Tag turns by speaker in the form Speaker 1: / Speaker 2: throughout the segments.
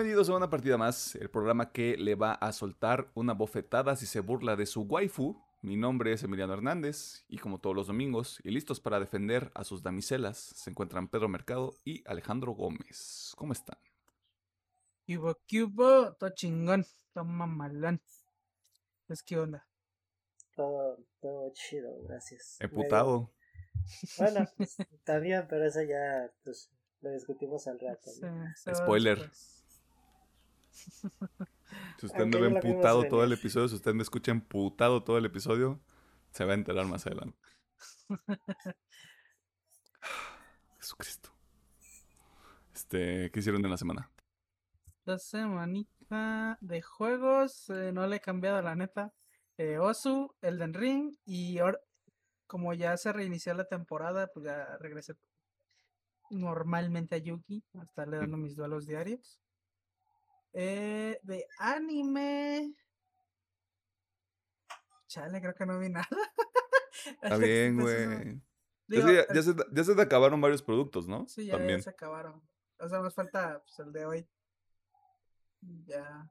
Speaker 1: Bienvenidos a una partida más, el programa que le va a soltar una bofetada si se burla de su waifu. Mi nombre es Emiliano Hernández y como todos los domingos y listos para defender a sus damiselas se encuentran Pedro Mercado y Alejandro Gómez. ¿Cómo están?
Speaker 2: Cubo, cubo, todo chingón, todo mamalón. Es que onda.
Speaker 3: Todo, todo chido, gracias.
Speaker 1: Emputado.
Speaker 3: Bueno, pues, también, pero eso ya pues, lo discutimos al rato.
Speaker 1: Spoiler.
Speaker 2: después.
Speaker 1: Si usted
Speaker 3: Aunque
Speaker 1: me ve emputado todo el episodio, si usted me escucha emputado todo el episodio, se va a enterar más adelante. Jesucristo. Este, ¿qué hicieron en la semana?
Speaker 2: La semanita de juegos, eh, no le he cambiado la neta. Eh, Osu, Elden Ring y ahora, como ya se reinició la temporada, pues ya regresé normalmente a Yuki, a estarle dando mis duelos diarios. Eh, de anime. Chale, creo que no vi nada.
Speaker 1: Está bien, güey.
Speaker 2: no-
Speaker 1: Es
Speaker 2: digo,
Speaker 1: que ya, ya se, ya se te acabaron varios productos, ¿no?
Speaker 2: Sí, ya, ya
Speaker 1: También.
Speaker 2: se acabaron. O sea, más falta pues, el de hoy. Ya.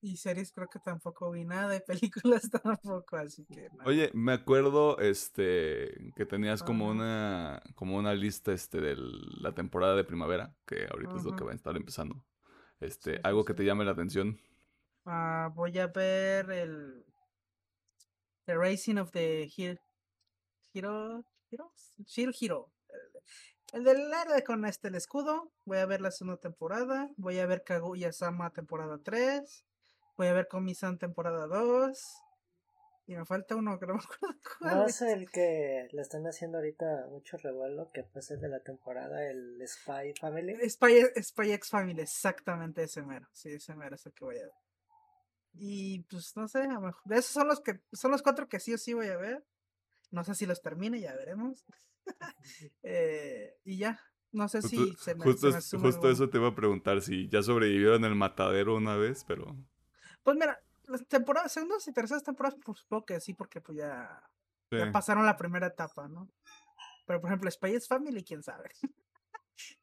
Speaker 2: Y series creo que tampoco vi nada, de películas tampoco, así que nada.
Speaker 1: Oye, me acuerdo este que tenías como una como una lista este de la temporada de primavera, que ahorita es lo que va a estar empezando. Este, algo que te llame la atención.
Speaker 2: Ah, voy a ver el The Racing of the Hero Hero Hero Shield Hero. El, el del con este el escudo. Voy a ver la segunda temporada. Voy a ver Kaguya-sama temporada 3. Voy a ver Komi-san temporada 2. Y me falta uno que no me acuerdo cuál
Speaker 3: No
Speaker 2: es.
Speaker 3: es el que le están haciendo ahorita mucho revuelo, que pues el de la temporada, el Spy Family.
Speaker 2: Spy, Spy X Family, exactamente ese mero. Sí, ese mero es el que voy a ver. Y pues no sé, a lo mejor. Esos son los que son los cuatro que sí o sí voy a ver. No sé si los termine, ya veremos. Eh, y ya. No sé
Speaker 1: Justo,
Speaker 2: si se me,
Speaker 1: justo
Speaker 2: se me
Speaker 1: es-
Speaker 2: suma
Speaker 1: justo eso te iba a preguntar si ya sobrevivieron el matadero una vez, pero
Speaker 2: Pues mira, las temporadas, segundas y terceras temporadas, pues supongo que sí, porque pues ya, ya pasaron la primera etapa, ¿no? Pero por ejemplo, X Family, quién sabe.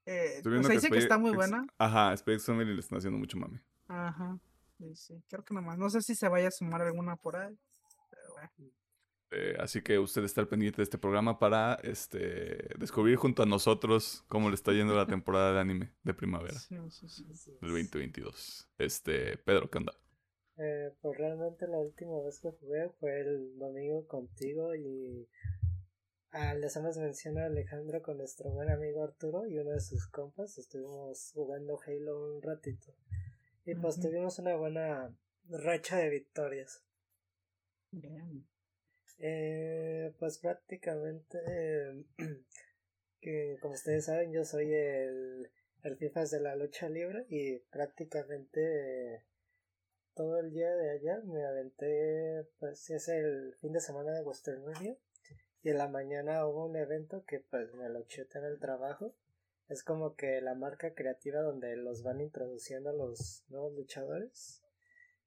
Speaker 2: eh, sea, dice que
Speaker 1: Spy
Speaker 2: está muy buena.
Speaker 1: Ajá, X Family le están haciendo mucho mame.
Speaker 2: Ajá. Sí, sí, creo que nomás. No sé si se vaya a sumar alguna por ahí. Pero bueno.
Speaker 1: Eh, así que usted está al pendiente de este programa para este descubrir junto a nosotros cómo le está yendo la temporada de anime de primavera
Speaker 2: Sí,
Speaker 1: del 2022. Este, Pedro, ¿qué onda?
Speaker 3: Eh, pues realmente la última vez que jugué fue el domingo contigo y ah, le hacemos mención a Alejandro con nuestro buen amigo Arturo y uno de sus compas. Estuvimos jugando Halo un ratito y pues tuvimos una buena racha de victorias.
Speaker 2: Bien.
Speaker 3: Eh, pues prácticamente, eh, que como ustedes saben, yo soy el, el FIFAs de la lucha libre y prácticamente todo el día de ayer me aventé, pues es el fin de semana de Western Media y en la mañana hubo un evento que pues me lo chuté en el trabajo. Es como que la marca creativa donde los van introduciendo a los nuevos luchadores.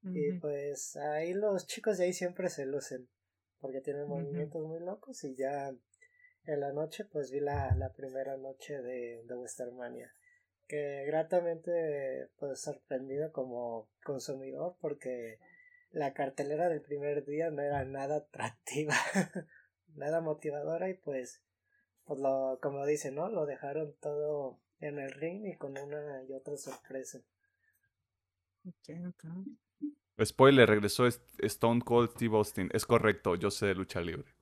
Speaker 3: Y pues ahí los chicos de ahí siempre se lucen porque tienen movimientos muy locos. Y ya en la noche pues vi la, la primera noche de, de Westermania que gratamente pues sorprendido como consumidor porque la cartelera del primer día no era nada atractiva nada motivadora y pues pues lo como dicen no lo dejaron todo en el ring y con una y otra sorpresa
Speaker 2: Ok, ok.
Speaker 1: Spoiler, regresó Stone Cold Steve Austin. Es correcto, yo sé de lucha libre.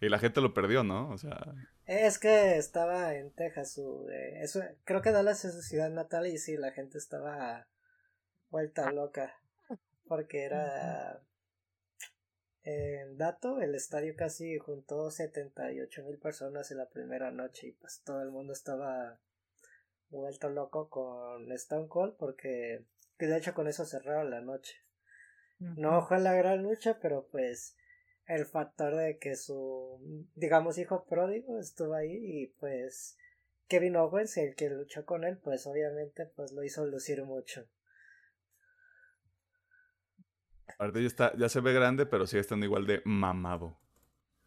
Speaker 1: Y la gente lo perdió, ¿no? O sea,
Speaker 3: Es que estaba en Texas, su, eh, eso, creo que Dallas es su ciudad natal y sí, la gente estaba vuelta loca, porque era en dato, el estadio casi juntó 78 mil personas en la primera noche y pues todo el mundo estaba vuelto loco con Stone Cold porque que de hecho con eso cerraron la noche. No fue la gran lucha, pero pues el factor de que su, digamos, hijo pródigo estuvo ahí y pues Kevin Owens, el que luchó con él, pues obviamente pues lo hizo lucir mucho.
Speaker 1: aparte ya, está, ya se ve grande, pero sigue estando igual de mamado.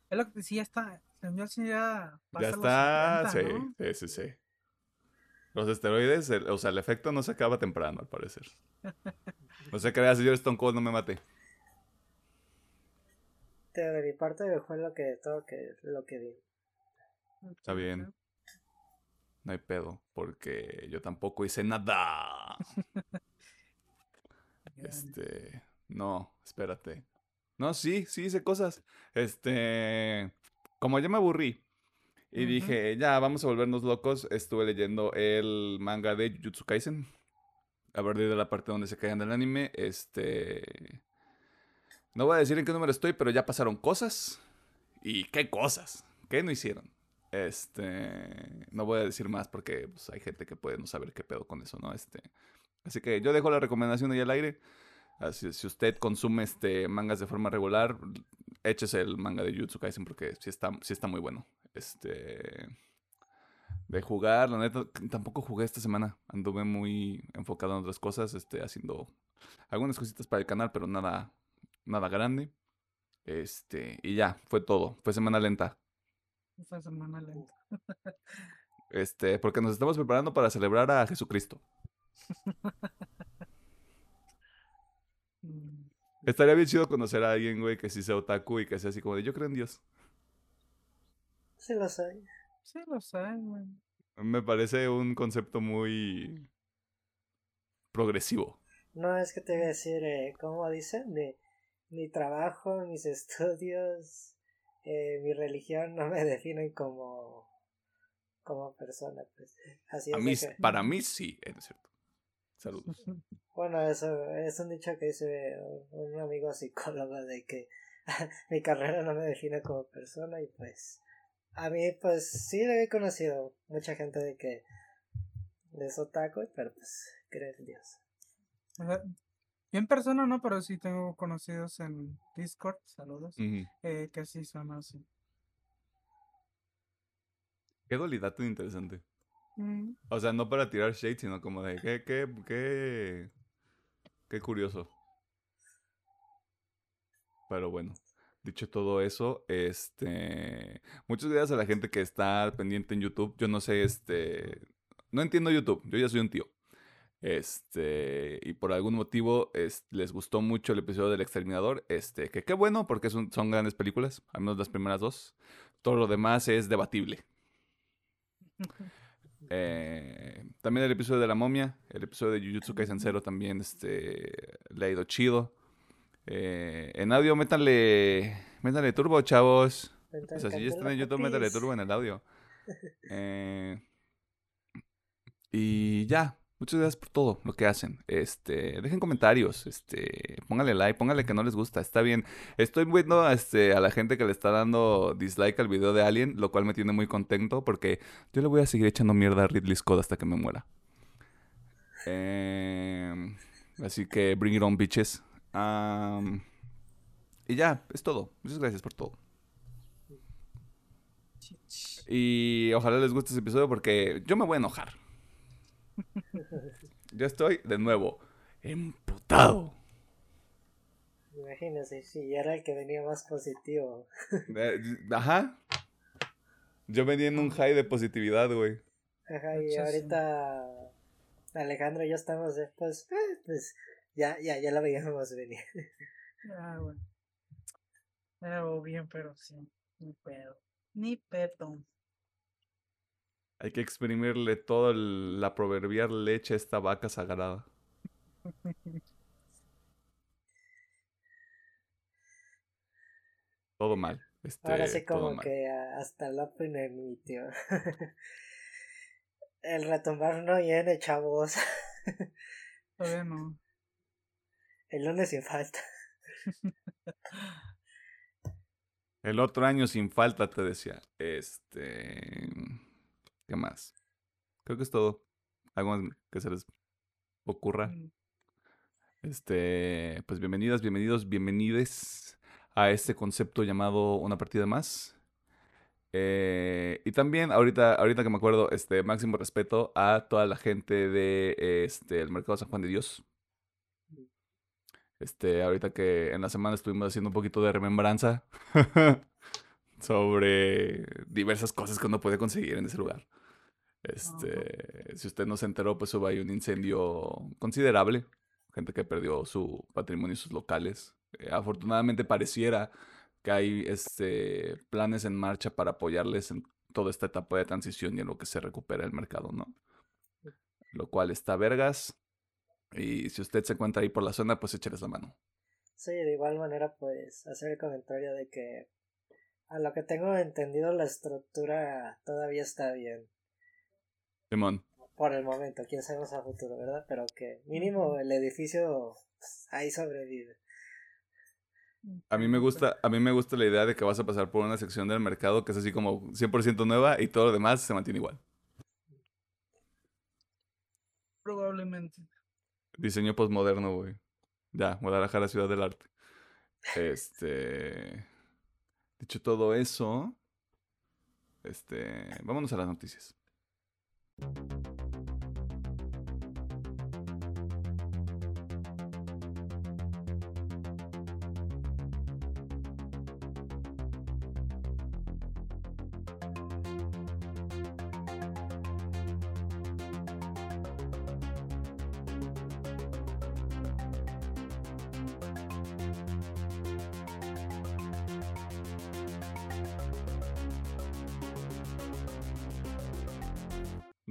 Speaker 2: Es lo que sí, ya está. Señor sí ya
Speaker 1: Ya está,
Speaker 2: 50,
Speaker 1: sí,
Speaker 2: ¿no?
Speaker 1: sí, sí, sí. Los esteroides, el- o sea, el efecto no se acaba temprano, al parecer. No sé qué vea, señor Stone Cold, no me mate.
Speaker 3: Tío, de mi parte fue lo que todo que lo que vi.
Speaker 1: Está bien. No hay pedo, porque yo tampoco hice nada. Este, no, espérate. No, sí, sí hice cosas. Este, como ya me aburrí y dije, ya, vamos a volvernos locos, estuve leyendo el manga de Jujutsu Kaisen. A partir de la parte donde se caen del anime, este... No voy a decir en qué número estoy, pero ya pasaron cosas. ¿Y qué cosas? ¿Qué no hicieron? Este... No voy a decir más porque pues, hay gente que puede no saber qué pedo con eso, ¿no? Este... Así que yo dejo la recomendación ahí al aire. Si usted consume este mangas de forma regular, échese el manga de Jujutsu Kaisen porque sí está, sí está muy bueno. Este de jugar, la neta, tampoco jugué esta semana. Anduve muy enfocado en otras cosas, este, haciendo algunas cositas para el canal, pero nada, nada grande. Este, y ya, fue todo. Fue semana lenta.
Speaker 2: Fue semana lenta.
Speaker 1: Este, porque nos estamos preparando para celebrar a Jesucristo.
Speaker 2: Mm,
Speaker 1: Estaría bien chido conocer a alguien, güey, que sí sea otaku y que sea así como de yo creo en Dios.
Speaker 3: Sí lo soy.
Speaker 2: Sí, lo saben, güey.
Speaker 1: Me parece un concepto muy progresivo.
Speaker 3: No es que te voy a decir, eh, ¿cómo dicen? Mi, mi trabajo, mis estudios, eh, mi religión no me definen como, como persona. Pues. Así
Speaker 1: A
Speaker 3: es
Speaker 1: mí,
Speaker 3: de que-
Speaker 1: para mí sí, es cierto. Saludos.
Speaker 3: Bueno, eso es un dicho que dice un amigo psicólogo de que mi carrera no me define como persona y pues a mí pues sí he conocido mucha gente de que es otaku, pero pues cree en Dios.
Speaker 2: Yo en persona no, pero sí tengo conocidos en Discord, saludos, eh, que sí son así.
Speaker 1: Qué dualidad tan interesante.
Speaker 2: Mm,
Speaker 1: O sea, no para tirar shade, sino como de qué, qué, qué, qué curioso. Pero bueno, dicho todo eso, este, muchas gracias a la gente que está pendiente en YouTube. Yo no sé, este, no entiendo YouTube. Yo ya soy un tío. Este, y por algún motivo es- les gustó mucho el episodio del Exterminador. Este, que qué bueno, porque son, son grandes películas, al menos las primeras dos. Todo lo demás es debatible. Eh, también el episodio de la momia, el episodio de Jujutsu Kaisen Zero también este, le ha ido chido. Eh, en audio, métanle, métanle turbo, chavos. O sea, si ya están en YouTube, métanle turbo en el audio. Eh, y ya, muchas gracias por todo lo que hacen. Este, dejen comentarios, este, pónganle like, pónganle que no les gusta, está bien. Estoy viendo este, a la gente que le está dando dislike al video de Alien, lo cual me tiene muy contento porque yo le voy a seguir echando mierda a Ridley Scott hasta que me muera. Em, así que bring it on, bitches. Y ya, es todo. Muchas gracias por todo. Y ojalá les guste ese episodio porque yo me voy a enojar. Yo estoy de nuevo emputado.
Speaker 3: Imagínense, si ya era el que venía más positivo.
Speaker 1: Eh, Ajá. Yo venía en un high de positividad, güey.
Speaker 3: Ajá, y ahorita Alejandro y yo estamos, pues, eh, pues, ya, ya, ya lo veíamos venir.
Speaker 2: Ah, bueno. Pero bien, pero sí. Ni pedo. Ni pedo.
Speaker 1: Hay que exprimirle toda la proverbial leche a esta vaca sagrada. Todo mal. Este,
Speaker 3: Ahora sí como que hasta el opener emitió. el retombar no viene, chavos.
Speaker 2: Todavía no.
Speaker 3: El lunes sin falta.
Speaker 1: El otro año sin falta, te decía. Este. ¿Qué más? Creo que es todo. Algo más que se les ocurra.
Speaker 2: Mm,
Speaker 1: Este. Pues bienvenidas, bienvenidos, bienvenides a este concepto llamado Una partida más. Eh, y también, ahorita, ahorita que me acuerdo, este, máximo respeto a toda la gente de este, el Mercado San Juan de Dios. Este, ahorita que en la semana estuvimos haciendo un poquito de remembranza sobre diversas cosas que uno puede conseguir en ese lugar. Este, si usted no se enteró, pues hubo ahí un incendio considerable. Gente que perdió su patrimonio y sus locales. Eh, afortunadamente pareciera que hay este, planes en marcha para apoyarles en toda esta etapa de transición y en lo que se recupera el mercado, ¿no? Lo cual está vergas. Y si usted se encuentra ahí por la zona, pues écheles la mano.
Speaker 3: Sí, de igual manera, pues hacer el comentario de que a lo que tengo entendido la estructura todavía está bien.
Speaker 1: Simón.
Speaker 3: Por el momento, quién sabe a futuro, ¿verdad? Pero que mínimo el edificio pues, ahí sobrevive.
Speaker 1: A mí me gusta, a mí me gusta la idea de que vas a pasar por una sección del mercado que es así como 100% nueva y todo lo demás se mantiene igual.
Speaker 2: Probablemente.
Speaker 1: Diseño postmoderno, güey. Ya, Guadalajara, ciudad del arte. Este. Dicho todo eso. Este. Vámonos a las noticias.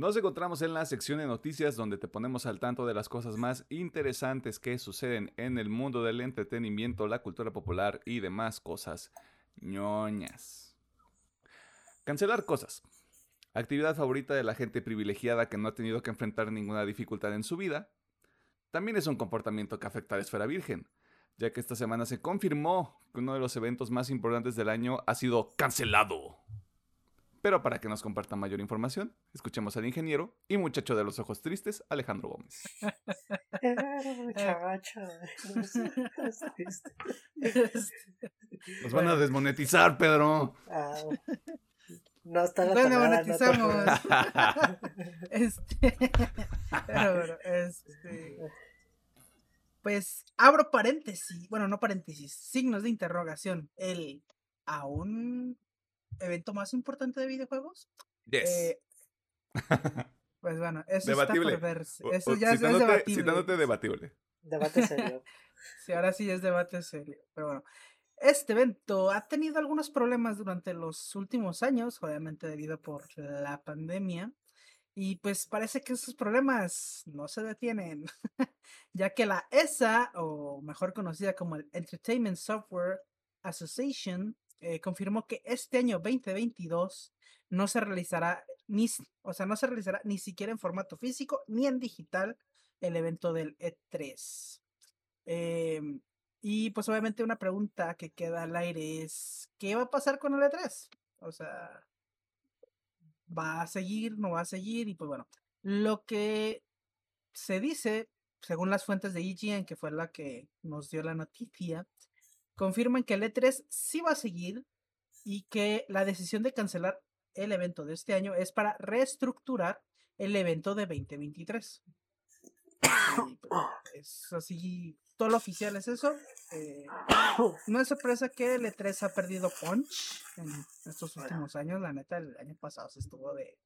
Speaker 1: Nos encontramos en la sección de noticias donde te ponemos al tanto de las cosas más interesantes que suceden en el mundo del entretenimiento, la cultura popular y demás cosas ñoñas. Cancelar cosas. Actividad favorita de la gente privilegiada que no ha tenido que enfrentar ninguna dificultad en su vida. También es un comportamiento que afecta a la esfera virgen, ya que esta semana se confirmó que uno de los eventos más importantes del año ha sido cancelado. Pero para que nos comparta mayor información, escuchemos al ingeniero y muchacho de los ojos tristes, Alejandro Gómez. Nos van a desmonetizar, Pedro.
Speaker 3: Ah, no está la
Speaker 2: Bueno,
Speaker 3: no
Speaker 2: monetizamos.
Speaker 3: preocupes.
Speaker 2: este. Pero bueno, este. Pues abro paréntesis. Bueno, no paréntesis. Signos de interrogación. El. ¿Aún evento más importante de videojuegos?
Speaker 1: Yes.
Speaker 2: Eh, pues bueno, eso
Speaker 1: Debatible.
Speaker 2: está por verse. Eso
Speaker 1: o-
Speaker 2: ya, ya es
Speaker 1: citándote,
Speaker 2: debatible.
Speaker 1: citándote debatible.
Speaker 3: Debate serio.
Speaker 2: Sí, ahora sí es debate serio. Pero bueno, este evento ha tenido algunos problemas durante los últimos años, obviamente debido por la pandemia. Y pues parece que esos problemas no se detienen, ya que la ESA, o mejor conocida como el Entertainment Software Association, eh, confirmó que este año 2022 no se realizará ni, o sea, no se realizará ni siquiera en formato físico ni en digital el evento del E3. Em, y pues obviamente una pregunta que queda al aire es, ¿qué va a pasar con el E3? O sea, ¿va a seguir, no va a seguir? Y pues bueno, lo que se dice, según las fuentes de IGN, que fue la que nos dio la noticia, confirman que el E3 sí va a seguir y que la decisión de cancelar el evento de este año es para reestructurar el evento de 2023. Y, pues, es así, todo lo oficial es eso. eh, no es sorpresa que el E3 ha perdido punch en estos últimos años. La neta, el año pasado se estuvo de,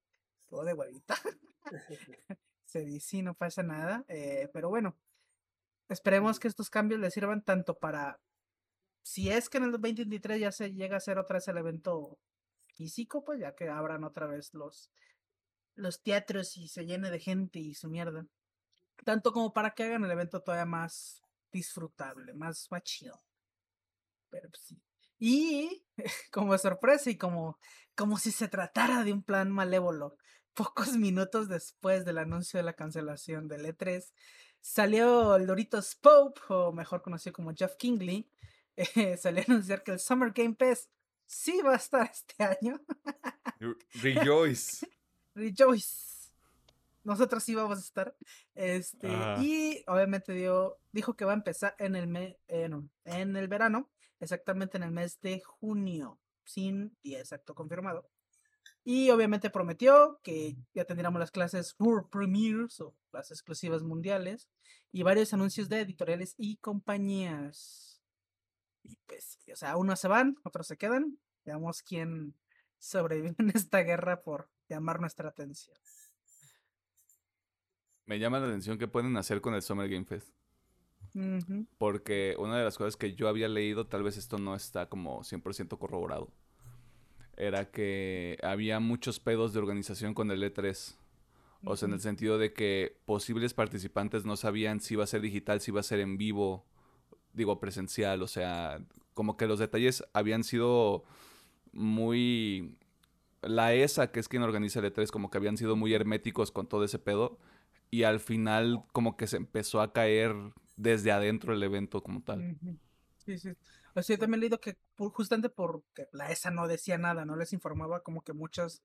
Speaker 2: estuvo de huevita. se dice no pasa nada. eh, pero bueno, esperemos que estos cambios le sirvan tanto para, si es que en el 2023 ya se llega a hacer otra vez el evento físico, pues ya que abran otra vez los, los teatros y se llene de gente y su mierda. Tanto como para que hagan el evento todavía más disfrutable, más, más chido. Pero pues, sí. Y como sorpresa y como, como si se tratara de un plan malévolo, pocos minutos después del anuncio de la cancelación del E3, salió el Doritos Pope, o mejor conocido como Jeff Kingley, eh, salió a anunciar que el Summer Game Pass sí va a estar este año.
Speaker 1: Rejoice.
Speaker 2: Rejoice. Nosotros sí vamos a estar. Este,
Speaker 1: Ajá.
Speaker 2: y obviamente dio, dijo que va a empezar en el me, eh, no, en el verano, exactamente en el mes de junio, sin día exacto confirmado. Y obviamente prometió que ya tendríamos las clases World Premiers o las exclusivas mundiales y varios anuncios de editoriales y compañías. Y pues, o sea, unos se van, otros se quedan. Veamos quién sobrevive en esta guerra por llamar nuestra atención.
Speaker 1: Me llama la atención qué pueden hacer con el Summer Game Fest. Porque una de las cosas que yo había leído, tal vez esto no está como 100% corroborado, era que había muchos pedos de organización con el E3. O sea, en el sentido de que posibles participantes no sabían si iba a ser digital, si iba a ser en vivo, digo presencial, o sea, como que los detalles habían sido muy... La ESA, que es quien organiza el E3, como que habían sido muy herméticos con todo ese pedo. Y al final como que se empezó a caer desde adentro el evento como tal.
Speaker 2: Sí, sí. O sea, yo también he leído que justamente porque la ESA no decía nada, no les informaba como que muchas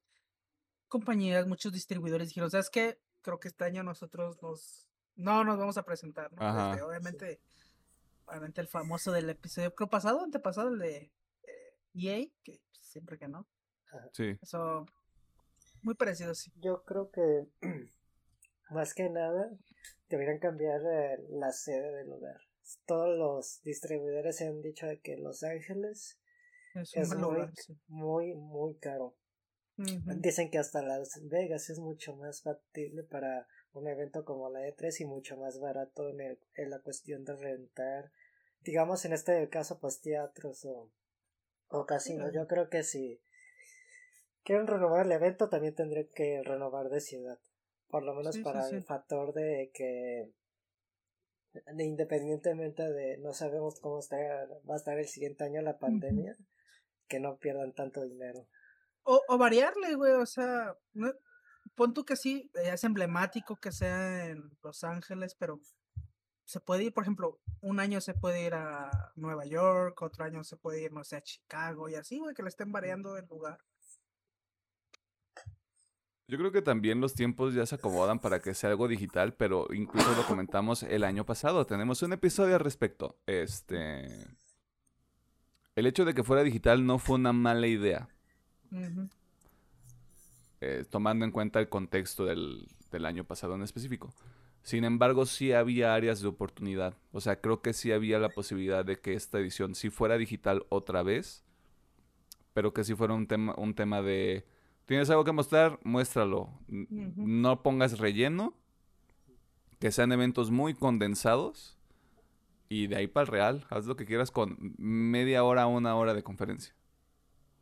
Speaker 2: compañías, muchos distribuidores dijeron, ¿sabes qué? Creo que este año nosotros nos... No nos vamos a presentar, ¿no? Este, obviamente, obviamente el famoso del episodio, creo pasado, antepasado, el de EA, e que siempre que no.
Speaker 1: Sí.
Speaker 2: Eso, muy parecido, sí.
Speaker 3: Yo creo que más que nada deberían cambiar eh, la sede del lugar. Todos los distribuidores han dicho de que Los Ángeles es, muy, muy, muy caro. Dicen que hasta Las Vegas es mucho más factible para un evento como la E3 y mucho más barato en, el, en la cuestión de rentar, digamos en este caso, pues teatros o, o casinos. Yo creo que si quieren renovar el evento, también tendrían que renovar de ciudad. Por lo menos para el factor de que independientemente de no sabemos cómo está, va a estar el siguiente año la pandemia, que no pierdan tanto dinero.
Speaker 2: O, o variarle, güey, o sea, no, pon tú que sí, eh, es emblemático que sea en Los Ángeles, pero se puede ir, por ejemplo, un año se puede ir a Nueva York, otro año se puede ir, no sé, a Chicago y así, güey, que le estén variando el lugar.
Speaker 1: Yo creo que también los tiempos ya se acomodan para que sea algo digital, pero incluso lo comentamos el año pasado. Tenemos un episodio al respecto. Este. El hecho de que fuera digital no fue una mala idea. Eh, tomando en cuenta el contexto del, año pasado en específico. Sin embargo, sí había áreas de oportunidad. O sea, creo que sí había la posibilidad de que esta edición sí fuera digital otra vez, pero que sí fuera un tema, un tema de, ¿tienes algo que mostrar? Muéstralo. No pongas relleno, que sean eventos muy condensados y de ahí para el real, haz lo que quieras con media hora, una hora de conferencia.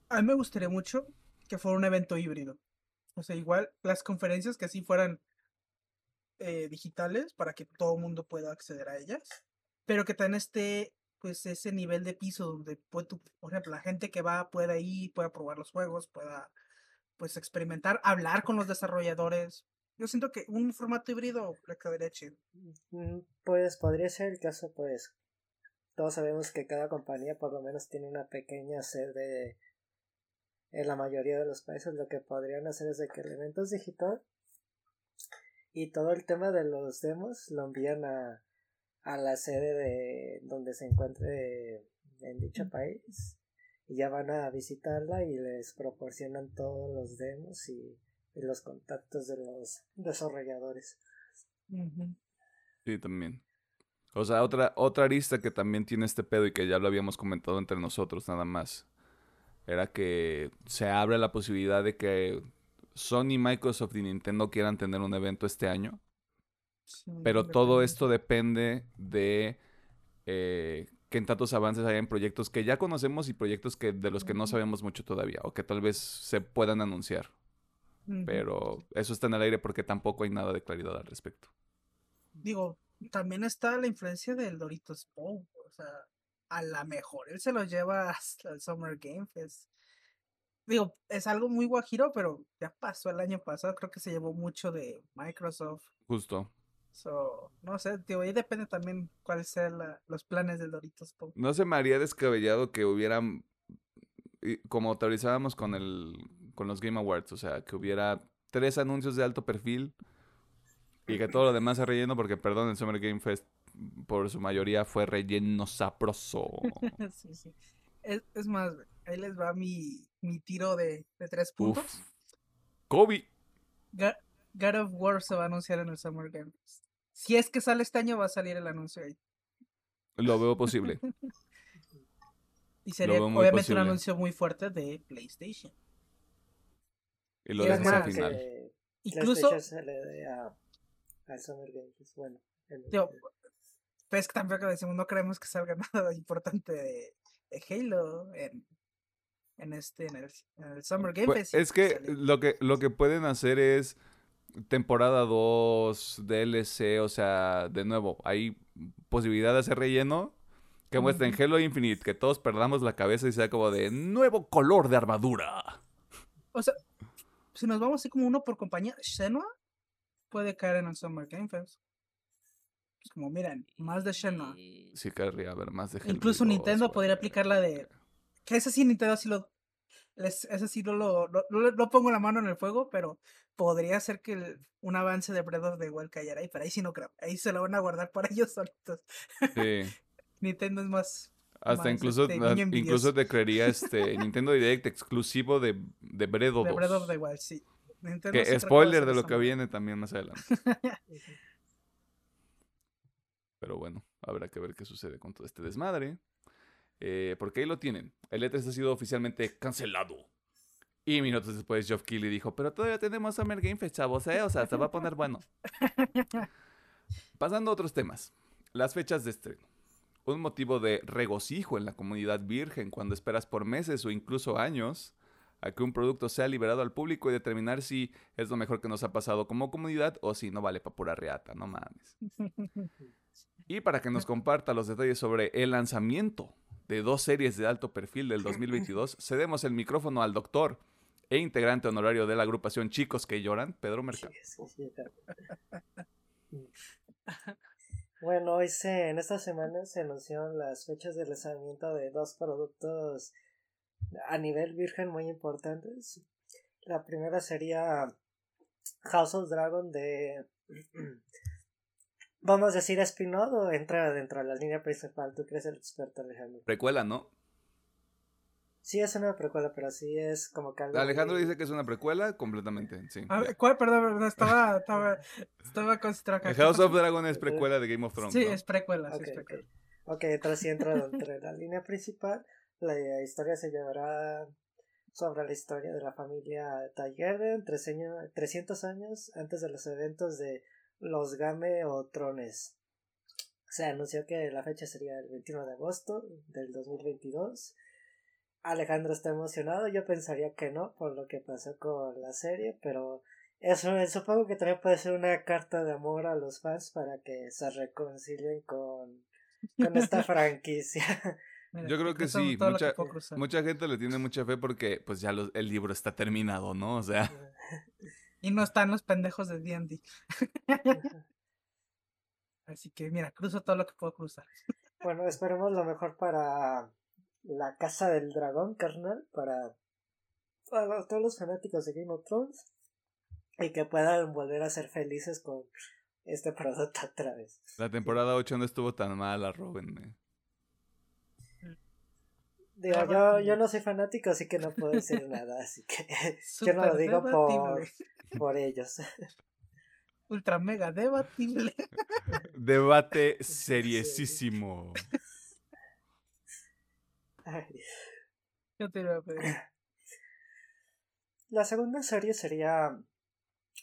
Speaker 2: A mí me gustaría mucho que fuera un evento híbrido. O sea, igual las conferencias que así fueran eh, digitales para que todo el mundo pueda acceder a ellas, pero que también esté pues ese nivel de piso donde por ejemplo, la gente que va pueda ir, pueda probar los juegos, pueda pues experimentar, hablar con los desarrolladores. Yo siento que un formato híbrido le quedaría chido.
Speaker 3: Pues podría ser el caso, pues todos sabemos que cada compañía por lo menos tiene una pequeña sede en la mayoría de los países lo que podrían hacer es de que el evento es digital y todo el tema de los demos lo envían a, a la sede de donde se encuentre en dicho país y ya van a visitarla y les proporcionan todos los demos y, los contactos de los desarrolladores.
Speaker 1: Sí, también. O sea, otra, otra arista que también tiene este pedo y que ya lo habíamos comentado entre nosotros nada más era que se abre la posibilidad de que Sony, Microsoft y Nintendo quieran tener un evento este año. pero todo esto depende de eh, que en tantos avances hay en proyectos que ya conocemos y proyectos que de los que no sabemos mucho todavía o que tal vez se puedan anunciar. Pero eso está en el aire porque tampoco hay nada de claridad al respecto.
Speaker 2: Digo, también está la influencia del Doritos Bowl. O sea, a la mejor él se lo lleva hasta el Summer Game Fest. Digo, es algo muy guajiro, pero ya pasó el año pasado, creo que se llevó mucho de Microsoft.
Speaker 1: Justo.
Speaker 2: So, no sé, digo, ahí depende también cuáles sean los planes del Doritos Pop.
Speaker 1: No se me haría descabellado que hubieran, como autorizábamos con, el, con los Game Awards, o sea, que hubiera tres anuncios de alto perfil y que todo lo demás se relleno, porque perdón, el Summer Game Fest por su mayoría fue relleno saproso.
Speaker 2: sí, sí. Es, más, ahí les va mi, mi tiro de, de tres puntos.
Speaker 1: Kobe.
Speaker 2: God, of War se va a anunciar en el Summer Games. Si es que sale este año, va a salir el anuncio ahí.
Speaker 1: Lo veo posible.
Speaker 2: y sería obviamente un anuncio muy fuerte de PlayStation.
Speaker 1: Y lo dejas al final.
Speaker 3: Que
Speaker 2: Incluso,
Speaker 3: se le dé a, Summer Game Fest. Bueno, en-
Speaker 2: digo, pues que tampoco decimos, no creemos que salga nada importante de, de Halo en, en este, en el, en el Summer Game
Speaker 1: Pues,
Speaker 2: Fest.
Speaker 1: es que
Speaker 2: salió.
Speaker 1: lo que lo que pueden hacer es temporada 2, DLC, o sea, de nuevo, hay posibilidad de hacer relleno que muestren
Speaker 2: Ujú.
Speaker 1: Halo Infinite, que todos perdamos la cabeza y sea como de nuevo color de armadura.
Speaker 2: O sea, si nos vamos así como uno por compañía, Shenmue puede caer en el Summer Game Fest. Es como, miren, más de Shenmue.
Speaker 1: Sí querría ver más de
Speaker 2: Incluso
Speaker 1: 2,
Speaker 2: Nintendo podría aplicar la de. Que ese sí, Nintendo sí lo. les- ese sí no lo. No, no le- no pongo la mano en el fuego, pero podría ser que el- un avance de Breath of the Wild cayera ahí. Pero ahí sí no creo. Ahí se lo van a guardar para ellos solitos.
Speaker 1: Sí.
Speaker 2: Nintendo es más.
Speaker 1: Hasta
Speaker 2: Más,
Speaker 1: incluso,
Speaker 2: este, niño
Speaker 1: incluso te creería este Nintendo Direct exclusivo de, de Breath of
Speaker 2: De Breath of
Speaker 1: 2.
Speaker 2: the Wild, sí. Nintendo
Speaker 1: Que spoiler de lo que viene también más adelante. Pero bueno, habrá que ver qué sucede con todo este desmadre. Eh, porque ahí lo tienen. El E3 ha sido oficialmente cancelado. Y minutos después Geoff Keighley dijo, pero todavía tenemos Summer Game Fest, chavos, ¿eh? O sea, se va a poner bueno. Pasando a otros temas. Las fechas de estreno. Un motivo de regocijo en la comunidad virgen cuando esperas por meses o incluso años a que un producto sea liberado al público y determinar si es lo mejor que nos ha pasado como comunidad o si no vale para pura reata, no mames. Y para que nos comparta los detalles sobre el lanzamiento de dos series de alto perfil del 2022, cedemos el micrófono al doctor e integrante honorario de la agrupación Chicos que Lloran, Pedro Mercado.
Speaker 3: Sí, sí, sí. Bueno, hoy se, en esta semana se anunciaron las fechas de lanzamiento de dos productos a nivel virgen muy importantes. La primera sería House of Dragon de vamos a decir spin-off o entra dentro de la línea principal. Tú crees el experto Alejandro.
Speaker 1: Precuela, ¿no?
Speaker 3: Sí es una precuela, pero sí es como que algo
Speaker 1: Alejandro dice que es una precuela completamente, sí.
Speaker 2: A ver, ¿Cuál? Perdón, perdón, estaba, estaba, estaba ¿Qué
Speaker 1: House of Dragon es precuela de Game of Thrones.
Speaker 2: Sí,
Speaker 1: ¿no?
Speaker 2: es precuela, sí,
Speaker 3: Ok,
Speaker 2: es precuela.
Speaker 3: Ok, entonces sí entra dentro de la línea principal. La historia se llevará sobre la historia de la familia Targaryen 300 años antes de los eventos de los Game o Trones. Se anunció que la fecha sería el 21 de agosto del 2022. Alejandro está emocionado, yo pensaría que no, por lo que pasó con la serie, pero eso supongo que también puede ser una carta de amor a los fans para que se reconcilien con, con esta franquicia.
Speaker 2: Mira,
Speaker 1: Yo creo que sí, mucha,
Speaker 2: que
Speaker 1: mucha gente le tiene mucha fe porque pues ya los- el libro está terminado, ¿no? O sea,
Speaker 2: Y no están los pendejos de D&D. Así que mira, cruzo todo lo que puedo cruzar.
Speaker 3: bueno, esperemos lo mejor para la Casa del Dragón, carnal, para, para todos los fanáticos de Game of Thrones y que puedan volver a ser felices con este producto otra vez.
Speaker 1: la temporada 8 no estuvo tan mala, róbenme.
Speaker 3: Digo, yo, yo no soy fanático, así que no puedo decir nada, así que yo no lo digo por. Por ellos.
Speaker 2: Ultra mega debatible.
Speaker 1: Debate seriesísimo.
Speaker 3: Ay.
Speaker 2: Yo te iba a pedir.
Speaker 3: La segunda serie sería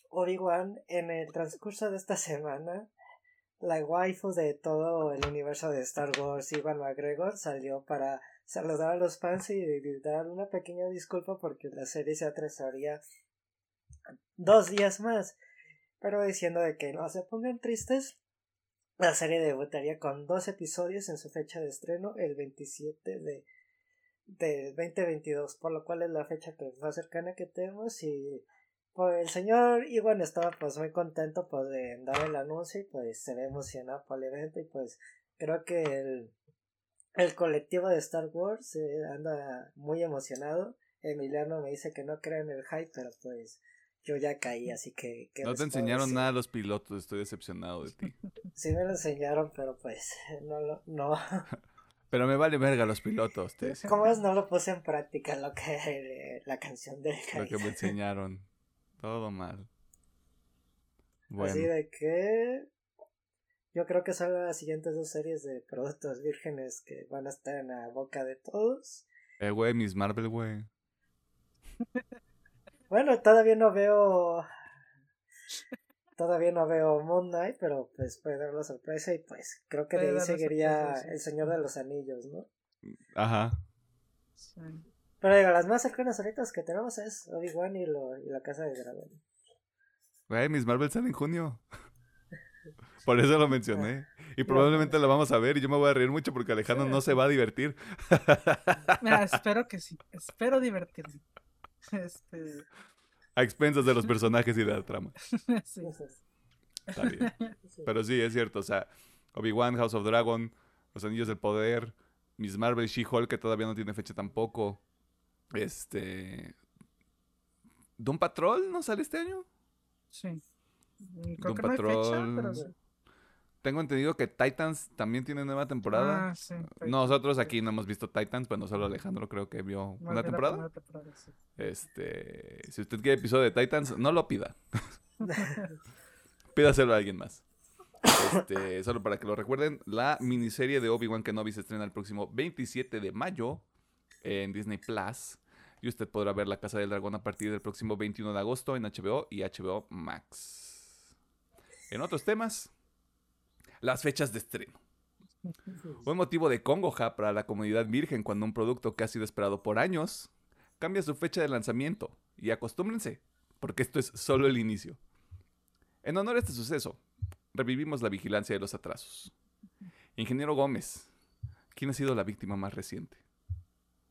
Speaker 3: Obi-Wan. En el transcurso de esta semana, la waifu de todo el universo de Star Wars, Ivan McGregor, salió para saludar a los fans y dar una pequeña disculpa porque la serie se atrasaría dos días más. Pero diciendo de que no se pongan tristes, la serie debutaría con dos episodios en su fecha de estreno el 27 de del 2022, por lo cual es la fecha que más cercana que tenemos y pues el señor Iwan estaba pues muy contento pues de dar el anuncio y pues se ve emocionado por el evento y pues creo que el, el colectivo de Star Wars eh, anda muy emocionado Emiliano me dice que no cree en el hype pero pues yo ya caí así que ¿qué
Speaker 1: No te enseñaron
Speaker 3: decir?
Speaker 1: nada los pilotos, estoy decepcionado de ti.
Speaker 3: sí me lo enseñaron pero pues no lo no
Speaker 1: Pero me vale verga los pilotos, te decía,
Speaker 3: como es no lo puse en práctica lo que eh, la canción del
Speaker 1: lo que me enseñaron. Todo mal.
Speaker 3: Así
Speaker 1: Bueno,
Speaker 3: de que yo creo que son las siguientes dos series de productos vírgenes que van a estar en la boca de todos.
Speaker 1: eh, güey, Miss Marvel, güey.
Speaker 3: Bueno, todavía no veo. Todavía no veo Moon Knight, pero pues puede dar la sorpresa y pues creo que de ahí seguiría
Speaker 2: sorpresa, sí,
Speaker 3: El. Señor de los Anillos, ¿no?
Speaker 1: Ajá.
Speaker 2: Sí.
Speaker 3: Pero digo, las más cercanas ahorita que tenemos es Obi-Wan y, lo- y la Casa de Dragón.
Speaker 1: Güey, Miss Marvel sale en junio. Por eso lo mencioné. Y probablemente lo vamos a ver y yo me voy a reír mucho porque Alejandro no se va a divertir.
Speaker 2: Mira, espero que sí. Espero divertirme. Este.
Speaker 1: A expensas de los personajes y de la trama.
Speaker 2: sí.
Speaker 1: Está bien.
Speaker 3: Sí.
Speaker 1: Pero sí, es cierto. O sea, Obi-Wan, House of Dragon, Los Anillos del Poder, Miss Marvel, She-Hulk, que todavía no tiene fecha tampoco. Este. ¿Doom Patrol no sale este año?
Speaker 2: Sí. Creo
Speaker 1: Doom
Speaker 2: que no hay fecha,
Speaker 1: Patrol.
Speaker 2: pero sí.
Speaker 1: Tengo entendido que Titans también tiene nueva temporada.
Speaker 2: Ah, sí.
Speaker 1: Nosotros aquí no hemos visto Titans, bueno, solo Alejandro creo que vio
Speaker 2: No,
Speaker 1: una temporada.
Speaker 2: primera temporada, sí.
Speaker 1: Este, si usted quiere episodio de Titans, no lo pida. Pídaselo a alguien más. Este, solo para que lo recuerden, la miniserie de Obi-Wan Kenobi se estrena el próximo 27 de mayo en Disney Plus. Y usted podrá ver La Casa del Dragón a partir del próximo 21 de agosto en HBO y HBO Max. En otros temas, las fechas de estreno. Un motivo de congoja para la comunidad virgen cuando un producto que ha sido esperado por años cambia su fecha de lanzamiento. Y acostúmbrense, porque esto es solo el inicio. En honor a este suceso, revivimos la vigilancia de los atrasos. Ingeniero Gómez, ¿quién ha sido la víctima más reciente?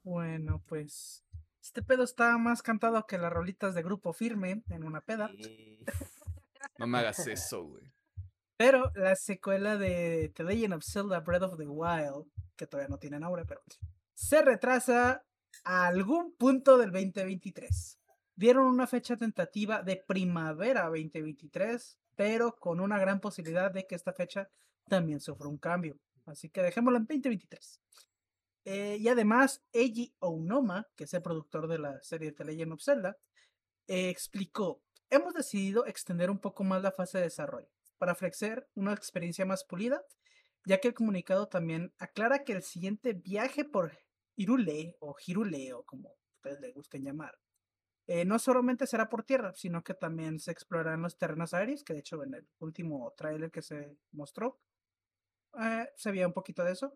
Speaker 2: Bueno, pues. Este pedo está más cantado que las rolitas de grupo firme en una peda.
Speaker 1: No me hagas eso, güey.
Speaker 2: Pero la secuela de The Legend of Zelda Breath of the Wild, que todavía no tiene nombre, pero se retrasa a algún punto del 2023. Dieron una fecha tentativa de primavera 2023, pero con una gran posibilidad de que esta fecha también sufra un cambio. Así que dejémoslo en 2023. Eh, y además, Eiji Onoma, que es el productor de la serie The Legend of Zelda, explicó, hemos decidido extender un poco más la fase de desarrollo para ofrecer una experiencia más pulida, ya que el comunicado también aclara que el siguiente viaje por Hirule o Hirule o como ustedes le gusten llamar, eh, no solamente será por tierra, sino que también se explorarán los terrenos aéreos, que de hecho en el último tráiler que se mostró eh, se veía un poquito de eso.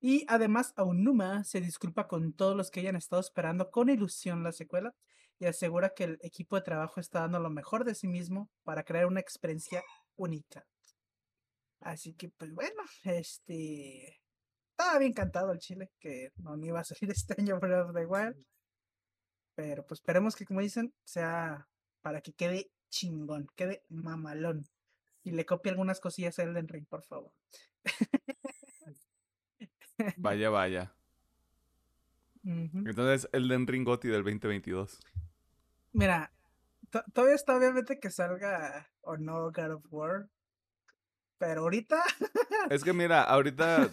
Speaker 2: Y además Aonuma se disculpa con todos los que hayan estado esperando con ilusión la secuela y asegura que el equipo de trabajo está dando lo mejor de sí mismo para crear una experiencia única. Así que, pues bueno, este. Estaba bien cantado el chile, que no iba a salir este año Breath of the Wild. Pero pues esperemos que, como dicen, sea para que quede chingón, quede mamalón. Y le copie algunas cosillas a Elden Ring, por favor.
Speaker 1: Vaya, vaya. Entonces, Elden Ring Gotti del 2022.
Speaker 2: Mira, todavía está obviamente que salga o no God of War. Pero ahorita,
Speaker 1: Es que mira, ahorita,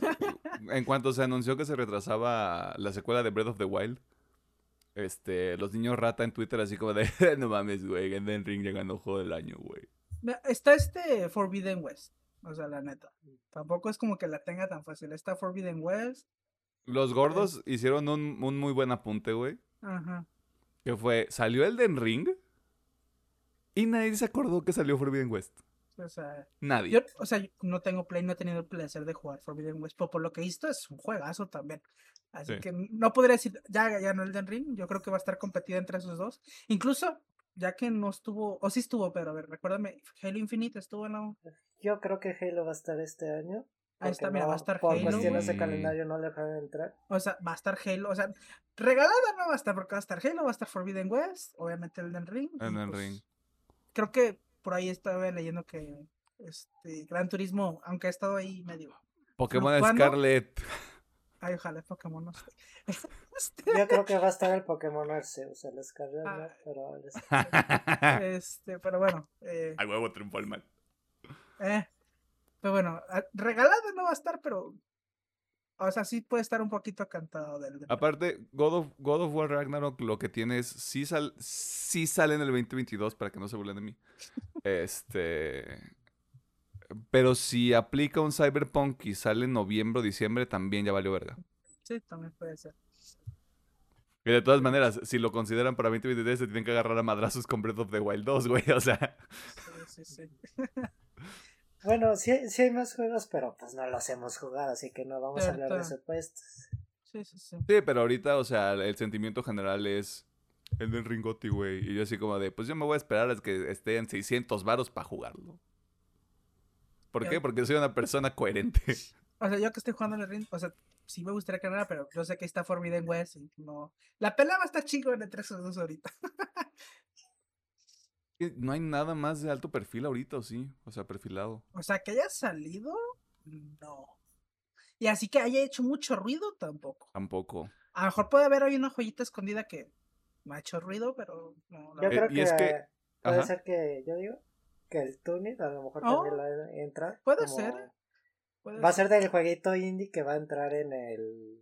Speaker 1: en cuanto se anunció que se retrasaba la secuela de Breath of the Wild, este, los niños rata en Twitter así como de, no mames, güey, Elden Ring ganó juego del año, güey.
Speaker 2: está este Forbidden West. O sea, la neta. Tampoco es como que la tenga tan fácil. Está Forbidden West.
Speaker 1: Los gordos hicieron un, un muy buen apunte, güey,
Speaker 2: Ajá.
Speaker 1: que fue, salió Elden Ring y nadie se acordó que salió Forbidden West.
Speaker 2: O sea,
Speaker 1: Nadie.
Speaker 2: yo, o sea, yo no tengo play, no he tenido el placer de jugar Forbidden West, pero por lo que he visto es un juegazo también. Así
Speaker 1: Sí.
Speaker 2: que no podría decir, ya ganó Elden Ring, yo creo que va a estar competida entre esos dos. Incluso, ya que no estuvo, o sí estuvo, pero a ver, recuérdame, Halo Infinite estuvo en la...
Speaker 3: Yo creo que Halo va a estar este año.
Speaker 2: Ahí está, mira, va a
Speaker 3: no-
Speaker 2: estar
Speaker 3: Por
Speaker 2: Halo.
Speaker 3: cuestiones de calendario no le dejaron entrar.
Speaker 2: O sea, va a estar Halo, o sea, regalada no va a estar porque va a estar Halo, va a estar Forbidden West, obviamente Elden Ring.
Speaker 1: Elden
Speaker 2: pues,
Speaker 1: Ring.
Speaker 2: Creo que por ahí estaba leyendo que este Gran Turismo, aunque ha estado ahí medio.
Speaker 1: Pokémon. Scarlet.
Speaker 2: Ay, ojalá Pokémon no esté. Este,
Speaker 3: Yo creo que va a estar el Pokémon Arceus, el Scarlet.
Speaker 2: Ah.
Speaker 3: pero el
Speaker 2: este, pero bueno, eh,
Speaker 1: Al huevo triunfó el mal.
Speaker 2: eh, pero bueno, a- regalado no va a estar, pero o sea, sí puede estar un poquito cantado del,
Speaker 1: Aparte, God of, God of War Ragnarok lo que tiene es, sí, sal, sí sale en el 2022, para que no se burlen de mí. Este... Pero si aplica un Cyberpunk y sale en noviembre o diciembre, también ya valió verga.
Speaker 2: Sí, también puede ser.
Speaker 1: Y de todas maneras, si lo consideran para 2023, se tienen que agarrar a madrazos con Breath of the Wild 2, güey. O sea,
Speaker 2: Sí, sí, sí.
Speaker 3: Bueno, sí, sí hay más juegos, pero pues no los hemos jugado, así que no vamos a hablar de supuestos.
Speaker 2: Sí, sí, sí.
Speaker 1: sí, pero ahorita, o sea, el sentimiento general es el del Ringoti, güey. Y yo así como de, pues yo me voy a esperar a que esté en 600 varos para jugarlo. ¿Por qué? Porque soy una persona coherente.
Speaker 2: O sea, yo que estoy jugando en el ring, o sea, sí me gustaría ganar, pero yo sé que está Forbidden West y no. La pelea va a estar chico entre esos dos ahorita.
Speaker 1: No hay nada más de alto perfil ahorita, ¿o sí? O sea, perfilado.
Speaker 2: O sea, que haya salido, no. Y así que haya hecho mucho ruido, tampoco.
Speaker 1: Tampoco.
Speaker 2: A lo mejor puede haber ahí una joyita escondida que no ha hecho ruido, pero no. la
Speaker 3: Yo
Speaker 1: Eh,
Speaker 3: creo
Speaker 1: y
Speaker 3: que,
Speaker 1: es que-
Speaker 3: puede
Speaker 1: Ajá.
Speaker 3: ser que, yo digo, que el Tunic a lo mejor
Speaker 2: Oh,
Speaker 3: también la entra.
Speaker 2: puede
Speaker 3: como-
Speaker 2: ser, puede
Speaker 3: Va a
Speaker 2: ser.
Speaker 3: ser del jueguito indie que va a entrar en el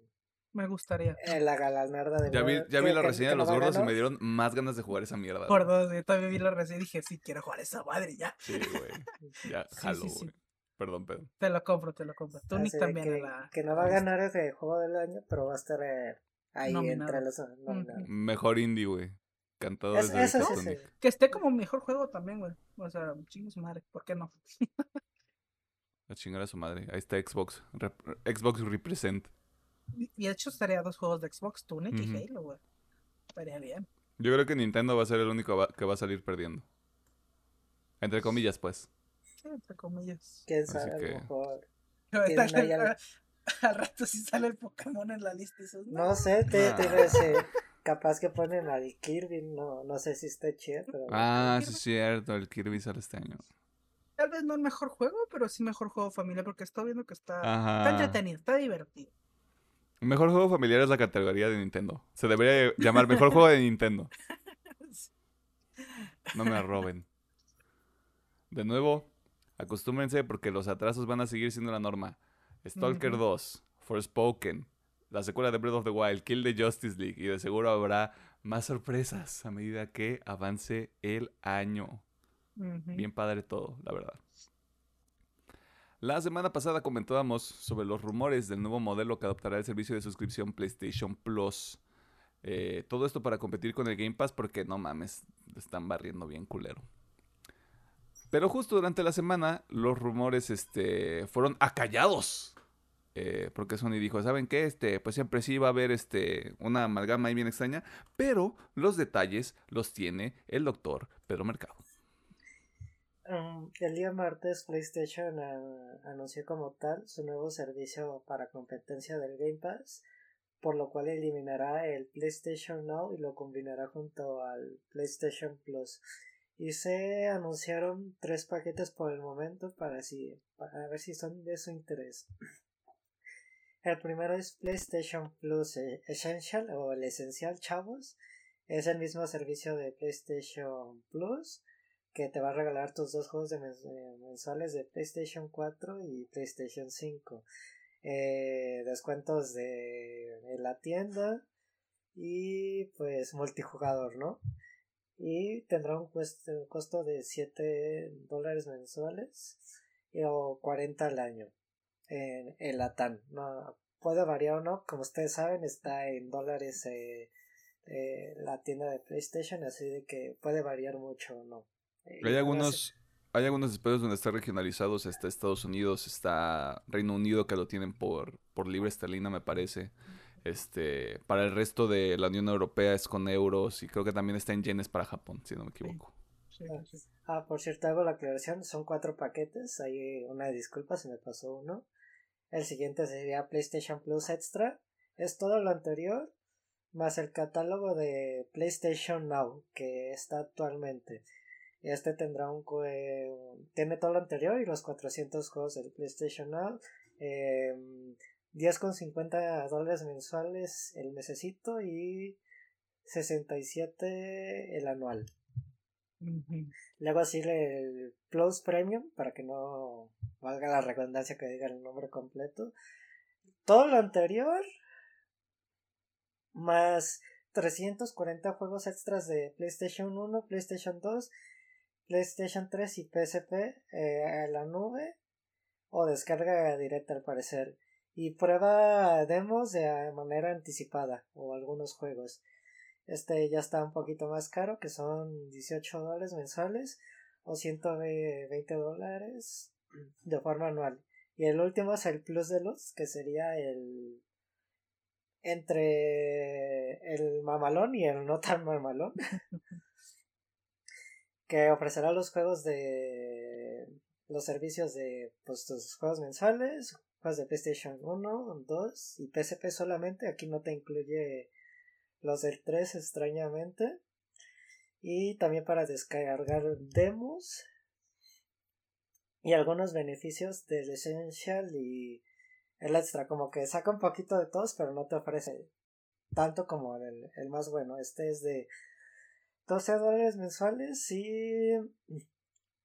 Speaker 2: Me gustaría.
Speaker 3: en la galarnada de
Speaker 1: Ya vi, ya vi
Speaker 3: que-
Speaker 1: la reseña de los gordos y me dieron más ganas de jugar esa mierda.
Speaker 2: Por
Speaker 1: güey.
Speaker 2: dos, yo también vi la reseña y dije, sí, quiero jugar esa madre ya.
Speaker 1: Sí, güey. Ya,
Speaker 2: Sí,
Speaker 1: jalo,
Speaker 2: sí,
Speaker 1: güey.
Speaker 2: sí.
Speaker 1: Perdón, Pedro.
Speaker 2: Te lo compro, te lo compro. Tunic
Speaker 3: Así de
Speaker 2: también
Speaker 3: que,
Speaker 2: la.
Speaker 3: que no va a ganar ese juego del año, pero va a estar eh, ahí
Speaker 2: Nominado.
Speaker 3: entre los nominados.
Speaker 1: Mejor indie, güey. Cantadores
Speaker 3: Es-
Speaker 1: de
Speaker 3: eso sí, sí.
Speaker 2: Que esté como mejor juego también, güey. O sea, chingos madre, ¿por qué no?
Speaker 1: A chingar a su madre. Ahí está Xbox. Rep- Xbox Represent.
Speaker 2: Y de hecho estaría dos juegos de Xbox, Tunic y. Halo, güey. Estaría bien.
Speaker 1: Yo creo que Nintendo va a ser el único que va a salir perdiendo. Entre comillas, pues.
Speaker 2: Sí, entre comillas.
Speaker 3: Quién
Speaker 1: Así
Speaker 3: sabe, a
Speaker 1: que-
Speaker 3: lo mejor. Al-
Speaker 2: rato si sale el Pokémon en la lista y dices,
Speaker 3: No sé, te, te
Speaker 1: Ah.
Speaker 3: iba a decir, capaz que ponen al Kirby, no, no sé si está chido, pero
Speaker 1: Ah, sí es cierto. El Kirby sale este año.
Speaker 2: Tal vez no el mejor juego, pero sí mejor juego familiar porque estoy viendo que está, está entretenido, está divertido.
Speaker 1: Mejor juego familiar es la categoría de Nintendo. Se debería llamar mejor juego de Nintendo. No me roben. De nuevo, acostúmbrense porque los atrasos van a seguir siendo la norma. Stalker
Speaker 2: Ujú.
Speaker 1: 2, Forspoken, la secuela de Breath of the Wild, Kill the Justice League y de seguro habrá más sorpresas a medida que avance el año. Bien padre todo, la verdad. La semana pasada comentábamos sobre los rumores del nuevo modelo que adoptará el servicio de suscripción PlayStation Plus. Eh, todo esto para competir con el Game Pass porque no mames, están barriendo bien culero. Pero justo durante la semana los rumores este, fueron acallados. Eh, porque Sony dijo, ¿saben qué? Este, pues siempre sí va a haber este, una amalgama ahí bien extraña. Pero los detalles los tiene el doctor Pedro Mercado.
Speaker 3: Um, el día martes PlayStation ah, anunció como tal su nuevo servicio para competencia del Game Pass, por lo cual eliminará el PlayStation Now y lo combinará junto al PlayStation Plus. Y se anunciaron tres paquetes por el momento para, si, para ver si son de su interés. El primero es PlayStation Plus eh, Essential o el Esencial, chavos. Es el mismo servicio de PlayStation Plus que te va a regalar tus dos juegos de eh, mensuales de PlayStation 4 y PlayStation 5. Eh, descuentos de, la tienda y pues multijugador, ¿no? Y tendrá un cuesto- costo de 7 dólares mensuales o 40 al año en, en Latam. No, puede variar o no, como ustedes saben, está en dólares eh, la tienda de PlayStation, así de que puede variar mucho o no. Eh,
Speaker 1: Hay
Speaker 3: ahora
Speaker 1: algunos, hay algunos espacios donde está regionalizados, está Estados Unidos, está Reino Unido que lo tienen por, por libre esterlina, me parece. Este, para el resto de la Unión Europea es con euros y creo que también está en yenes para Japón, si no me equivoco.
Speaker 2: Sí, sí, sí.
Speaker 3: Ah, por cierto, hago la aclaración, son cuatro paquetes, hay una disculpa, se me pasó uno. El siguiente sería PlayStation Plus Extra, es todo lo anterior, más el catálogo de PlayStation Now, que está actualmente. Este tendrá un... eh, un- tiene todo lo anterior y los 400 juegos del PlayStation Now. Eh, 10,50 dólares mensuales el mesecito y 67 el anual. Luego así el Plus Premium, para que no valga la redundancia que diga el nombre completo. Todo lo anterior, más 340 juegos extras de PlayStation 1, PlayStation 2, PlayStation 3 y PSP eh, a la nube o descarga directa al parecer. y prueba demos de manera anticipada o algunos juegos. Este ya está un poquito más caro, que son 18 dólares mensuales o 120 dólares de forma anual. Y el último es el Plus de Luz, que sería el entre el mamalón y el no tan mamalón. que ofrecerá los juegos de los servicios de pues tus juegos mensuales, juegos de PlayStation 1, 2 y PSP solamente, aquí no te incluye los del 3 extrañamente. Y también para descargar demos y algunos beneficios del Essential y el extra, como que saca un poquito de todos, pero no te ofrece tanto como el, el más bueno. Este es de 12 dólares mensuales y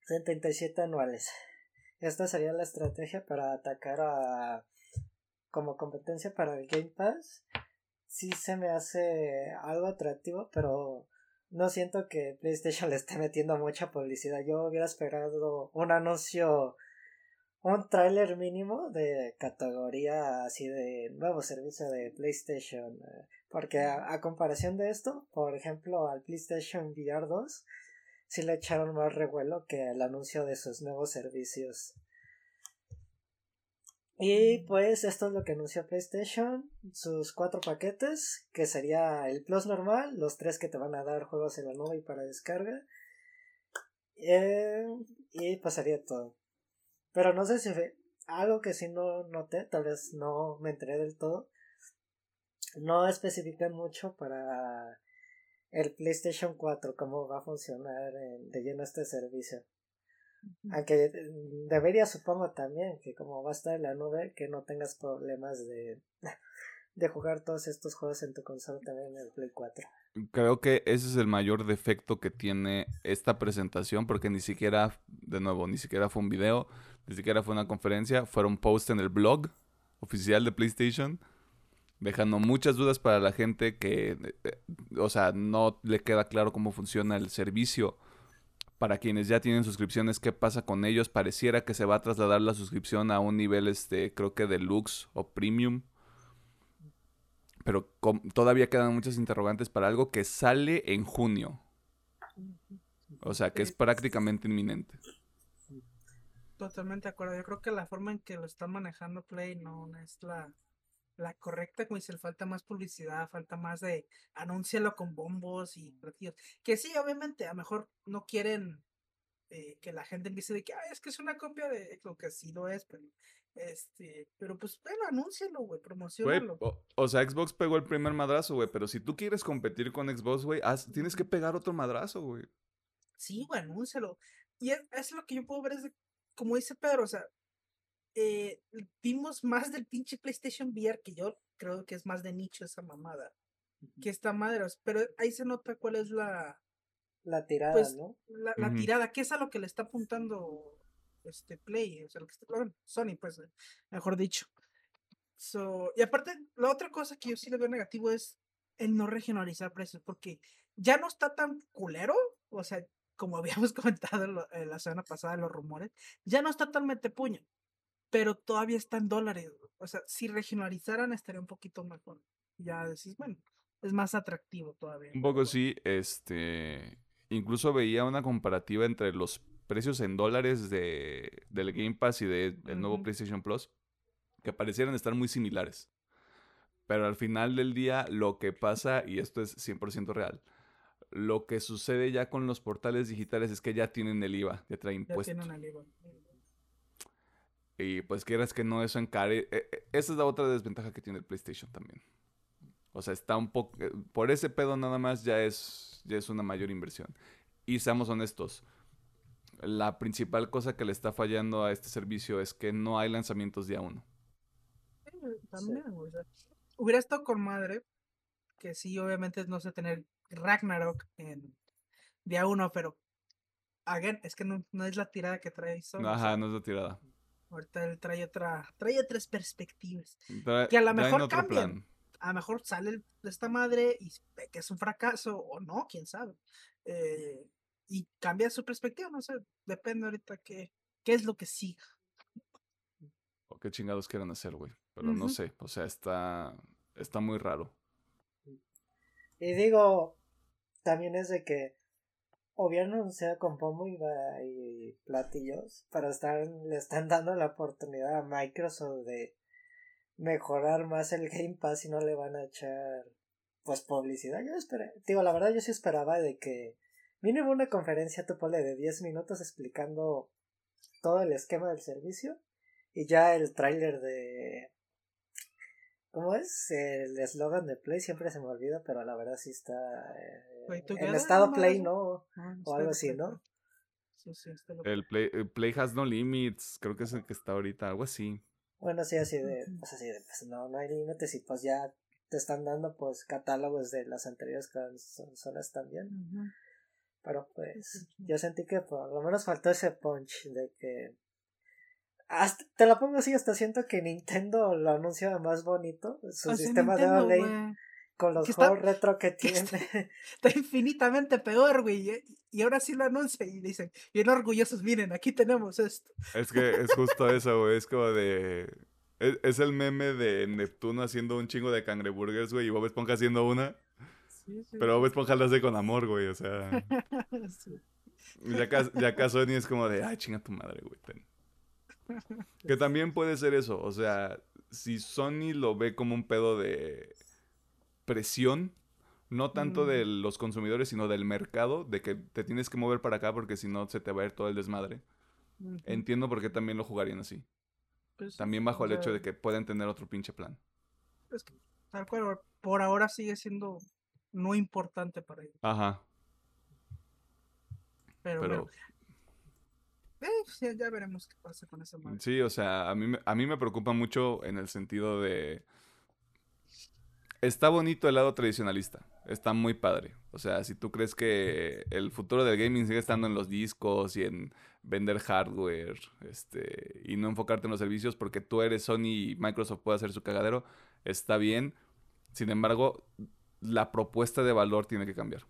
Speaker 3: 77 anuales. Esta sería la estrategia para atacar a como competencia para el Game Pass. Sí se me hace algo atractivo, pero no siento que PlayStation le esté metiendo mucha publicidad. Yo hubiera esperado un anuncio, un tráiler mínimo de categoría así de nuevo servicio de PlayStation. Eh, porque a, comparación de esto, por ejemplo, al PlayStation VR 2, sí le echaron más revuelo que el anuncio de sus nuevos servicios. Y pues esto es lo que anunció PlayStation, sus cuatro paquetes, que sería el Plus normal, los tres que te van a dar juegos en la nube y para descarga. Eh, y pasaría todo. Pero no sé si fue algo que si no noté, tal vez no me enteré del todo. No especifican mucho para el PlayStation 4 cómo va a funcionar de lleno este servicio. Aunque mm, debería, supongo también, que como va a estar en la nube, que no tengas problemas de, de jugar todos estos juegos en tu consola también en el Play 4.
Speaker 1: Creo que ese es el mayor defecto que tiene esta presentación, porque ni siquiera, de nuevo, ni siquiera fue un video, ni siquiera fue una conferencia, fueron post en el blog oficial de PlayStation, dejando muchas dudas para la gente que, eh, o sea, no le queda claro cómo funciona el servicio para quienes ya tienen suscripciones, qué pasa con ellos. Pareciera que se va a trasladar la suscripción a un nivel, este, creo que deluxe o premium. Pero todavía quedan muchas interrogantes para algo que sale en junio. O sea, que es prácticamente inminente.
Speaker 2: Totalmente de acuerdo. Yo creo que la forma en que lo está manejando Play no es la, la correcta, como dice, falta más publicidad, falta más de anúncialo con bombos y platillos. Que sí, obviamente, a lo mejor no quieren eh, que la gente empiece de que, es que es una copia de lo que sí lo es, pero este, pero pues bueno, anúncialo, güey, promocionalo.
Speaker 1: O, sea, Xbox pegó el primer madrazo, güey, pero si tú quieres competir con Xbox, güey, tienes que pegar otro madrazo, güey.
Speaker 2: Sí, güey, anúncialo. Y es, es, lo que yo puedo ver, es de, como dice Pedro, o sea, eh, vimos más del pinche PlayStation VR, que yo creo que es más de nicho esa mamada, que esta madre, pero ahí se nota cuál es la...
Speaker 3: La tirada, pues, ¿no?
Speaker 2: La, tirada, que es a lo que le está apuntando este Play, o sea, lo que está, Sony, pues, mejor dicho. So, y aparte, la otra cosa que yo sí le veo negativo es el no regionalizar precios, porque ya no está tan culero, o sea, como habíamos comentado la semana pasada los rumores, ya no está tan metepuño pero todavía está en dólares. O sea, si regionalizaran estaría un poquito mejor. Ya decís, bueno, es más atractivo todavía.
Speaker 1: Un poco sí, este, incluso veía una comparativa entre los precios en dólares de, del Game Pass y del nuevo PlayStation Plus, que parecieran estar muy similares. Pero al final del día, lo que pasa, y esto es 100% real, lo que sucede ya con los portales digitales es que ya tienen el IVA, ya traen impuestos. Ya tienen el IVA. Y pues quieras que no, eso encare. E, e, esa es la otra desventaja que tiene el PlayStation también. O sea, está un poco. Eh, por ese pedo nada más ya es, ya es una mayor inversión. Y seamos honestos. La principal cosa que le está fallando a este servicio es que no hay lanzamientos día uno.
Speaker 2: También, o sea, hubiera estado con madre. Que sí, obviamente no sé tener Ragnarok en día uno, pero. Again, es que no, es la tirada que trae
Speaker 1: Sony. Ajá, no es la tirada.
Speaker 2: Ahorita él trae otra, trae otras perspectivas. que a lo mejor cambian. A lo mejor sale de esta madre y que es un fracaso o no, quién sabe. Eh, y cambia su perspectiva, no sé, depende ahorita qué, qué es lo que siga.
Speaker 1: O qué chingados quieran hacer, güey. Pero no sé, o sea, está, está muy raro.
Speaker 3: Y digo, también es de que hubieran anunciado con pombo y, y platillos, pero están, le están dando la oportunidad a Microsoft de mejorar más el Game Pass y no le van a echar pues publicidad. Yo esperé, digo, la verdad yo sí esperaba de que mínimo una conferencia tu ponle de 10 minutos explicando todo el esquema del servicio y ya el tráiler de ¿Cómo es? El eslogan de Play siempre se me olvida, pero la verdad sí está eh, en estado
Speaker 2: ¿no?
Speaker 3: Play, ¿no?
Speaker 2: Ah,
Speaker 3: O algo así, ¿no?
Speaker 2: perfecto. Sí, sí, está lo-
Speaker 1: El Play, el Play Has No Limits, creo que es el que está ahorita, algo así.
Speaker 3: Bueno, sí, así de, pues así de, pues no, no hay límites y pues ya te están dando pues catálogos de las anteriores consolas también. Pero pues yo sentí que por lo menos faltó ese punch de que... Hasta, te la pongo así, hasta siento que Nintendo lo anuncia más bonito. Su sistema de
Speaker 2: Nintendo,
Speaker 3: online con los
Speaker 2: está-
Speaker 3: juegos retro que
Speaker 2: que
Speaker 3: tiene.
Speaker 2: está- Está infinitamente peor, güey. y- Y ahora sí lo anuncia y dicen, bien orgullosos, miren, aquí tenemos esto.
Speaker 1: Es que es justo eso, güey. Es como de. Es, es el meme de Neptuno haciendo un chingo de cangreburgers, güey, y Bob Esponja haciendo una.
Speaker 2: Sí, sí,
Speaker 1: Pero Bob Esponja lo hace con amor, güey. O sea.
Speaker 2: sí.
Speaker 1: Ya acá, ya acá Sony es como de, ay, chinga tu madre, güey. ten". Que también puede ser eso. O sea, si Sony lo ve como un pedo de presión, no tanto
Speaker 2: Mm.
Speaker 1: de los consumidores, sino del mercado, de que te tienes que mover para acá porque si no se te va a ir todo el desmadre. Entiendo por qué también lo jugarían así.
Speaker 2: Pues
Speaker 1: También bajo el hecho de que pueden tener otro pinche plan.
Speaker 2: es que, tal cual, por ahora sigue siendo no importante para ellos.
Speaker 1: Ajá,
Speaker 2: Pero,
Speaker 1: pero
Speaker 2: bueno, eh, pues ya, ya veremos qué pasa con esa madre.
Speaker 1: sí, o sea, a mí, a mí me preocupa mucho en el sentido de... Está bonito el lado tradicionalista, está muy padre. O sea, si tú crees que el futuro del gaming sigue estando en los discos y en vender hardware, este, y no enfocarte en los servicios porque tú eres Sony y Microsoft puede hacer su cagadero, está bien. Sin embargo, la propuesta de valor tiene que cambiar.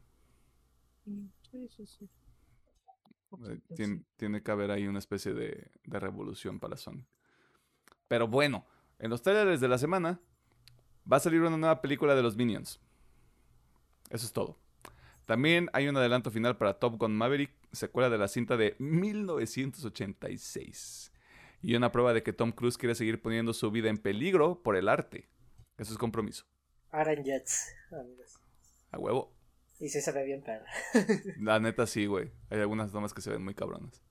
Speaker 2: Mm, Sí, sí, sí.
Speaker 1: Eh,
Speaker 2: Poquito,
Speaker 1: tien-
Speaker 2: sí.
Speaker 1: tiene que haber ahí una especie de, de revolución para Sony. Pero bueno, en los trailers de la semana va a salir una nueva película de los Minions. Eso es todo. También hay un adelanto final para Top Gun Maverick, secuela de la cinta de 1986. Y una prueba de que Tom Cruise quiere seguir poniendo su vida en peligro por el arte. Eso es compromiso.
Speaker 3: Aaron Jets, amigos.
Speaker 1: A huevo.
Speaker 3: Y sí se ve bien perra.
Speaker 1: La neta sí, güey. Hay algunas tomas que se ven muy cabronas.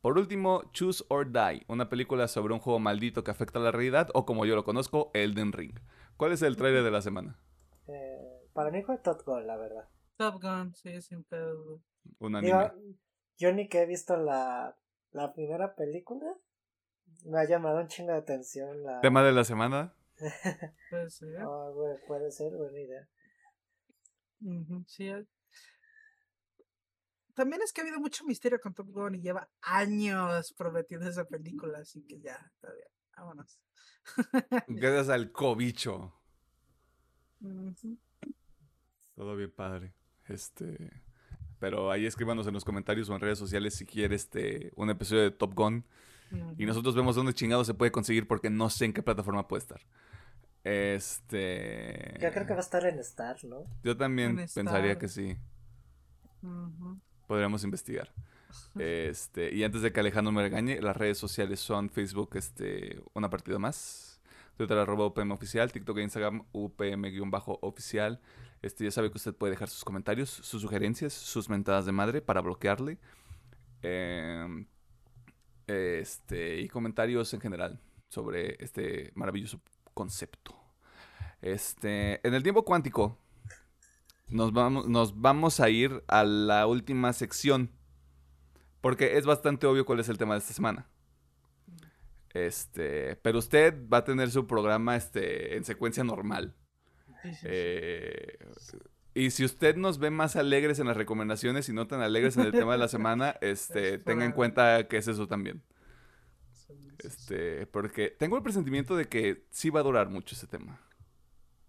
Speaker 1: Por último, Choose or Die, una película sobre un juego maldito que afecta a la realidad, o como yo lo conozco, Elden Ring. ¿Cuál es el trailer de la semana?
Speaker 3: Eh, para mí fue Top Gun, la verdad.
Speaker 2: Top Gun, sí, sin pedo.
Speaker 1: Un
Speaker 3: Digo,
Speaker 1: anime.
Speaker 3: yo ni que he visto la, la primera película. Me ha llamado un chingo de atención la...
Speaker 1: Tema de la semana.
Speaker 2: Puede ser.
Speaker 3: Ah, güey, puede ser buena idea.
Speaker 2: Sí, eh. También es que ha habido mucho misterio con Top Gun y lleva años prometiendo esa película, así que ya, todavía. Vámonos.
Speaker 1: Gracias al cobicho. Todo bien padre. Este. Pero ahí escríbanos en los comentarios o en redes sociales si quiere este, un episodio de Top Gun. Y nosotros vemos dónde chingado se puede conseguir porque no sé en qué plataforma puede estar. Este.
Speaker 3: Yo creo que va a estar en Star, ¿no?
Speaker 1: Yo también
Speaker 2: En
Speaker 1: pensaría
Speaker 2: Star.
Speaker 1: que sí. Podríamos investigar. Este, y antes de que Alejandro me regañe, las redes sociales son Facebook, este, una partida más. Twitter arroba UPM oficial, TikTok e Instagram UPM-oficial. Este, ya sabe que usted puede dejar sus comentarios, sus sugerencias, sus mentadas de madre para bloquearle. Em, este, y comentarios en general sobre este maravilloso concepto. Este, en el tiempo cuántico, nos vamos, nos vamos a ir a la última sección. Porque es bastante obvio cuál es el tema de esta semana. Este, pero usted va a tener su programa este, en secuencia normal.
Speaker 2: Sí, sí, sí.
Speaker 1: Eh, y si usted nos ve más alegres en las recomendaciones y no tan alegres en el tema de la semana, este,
Speaker 2: Es
Speaker 1: tenga en cuenta que es eso también. Este, porque tengo el presentimiento de que sí va a durar mucho ese tema.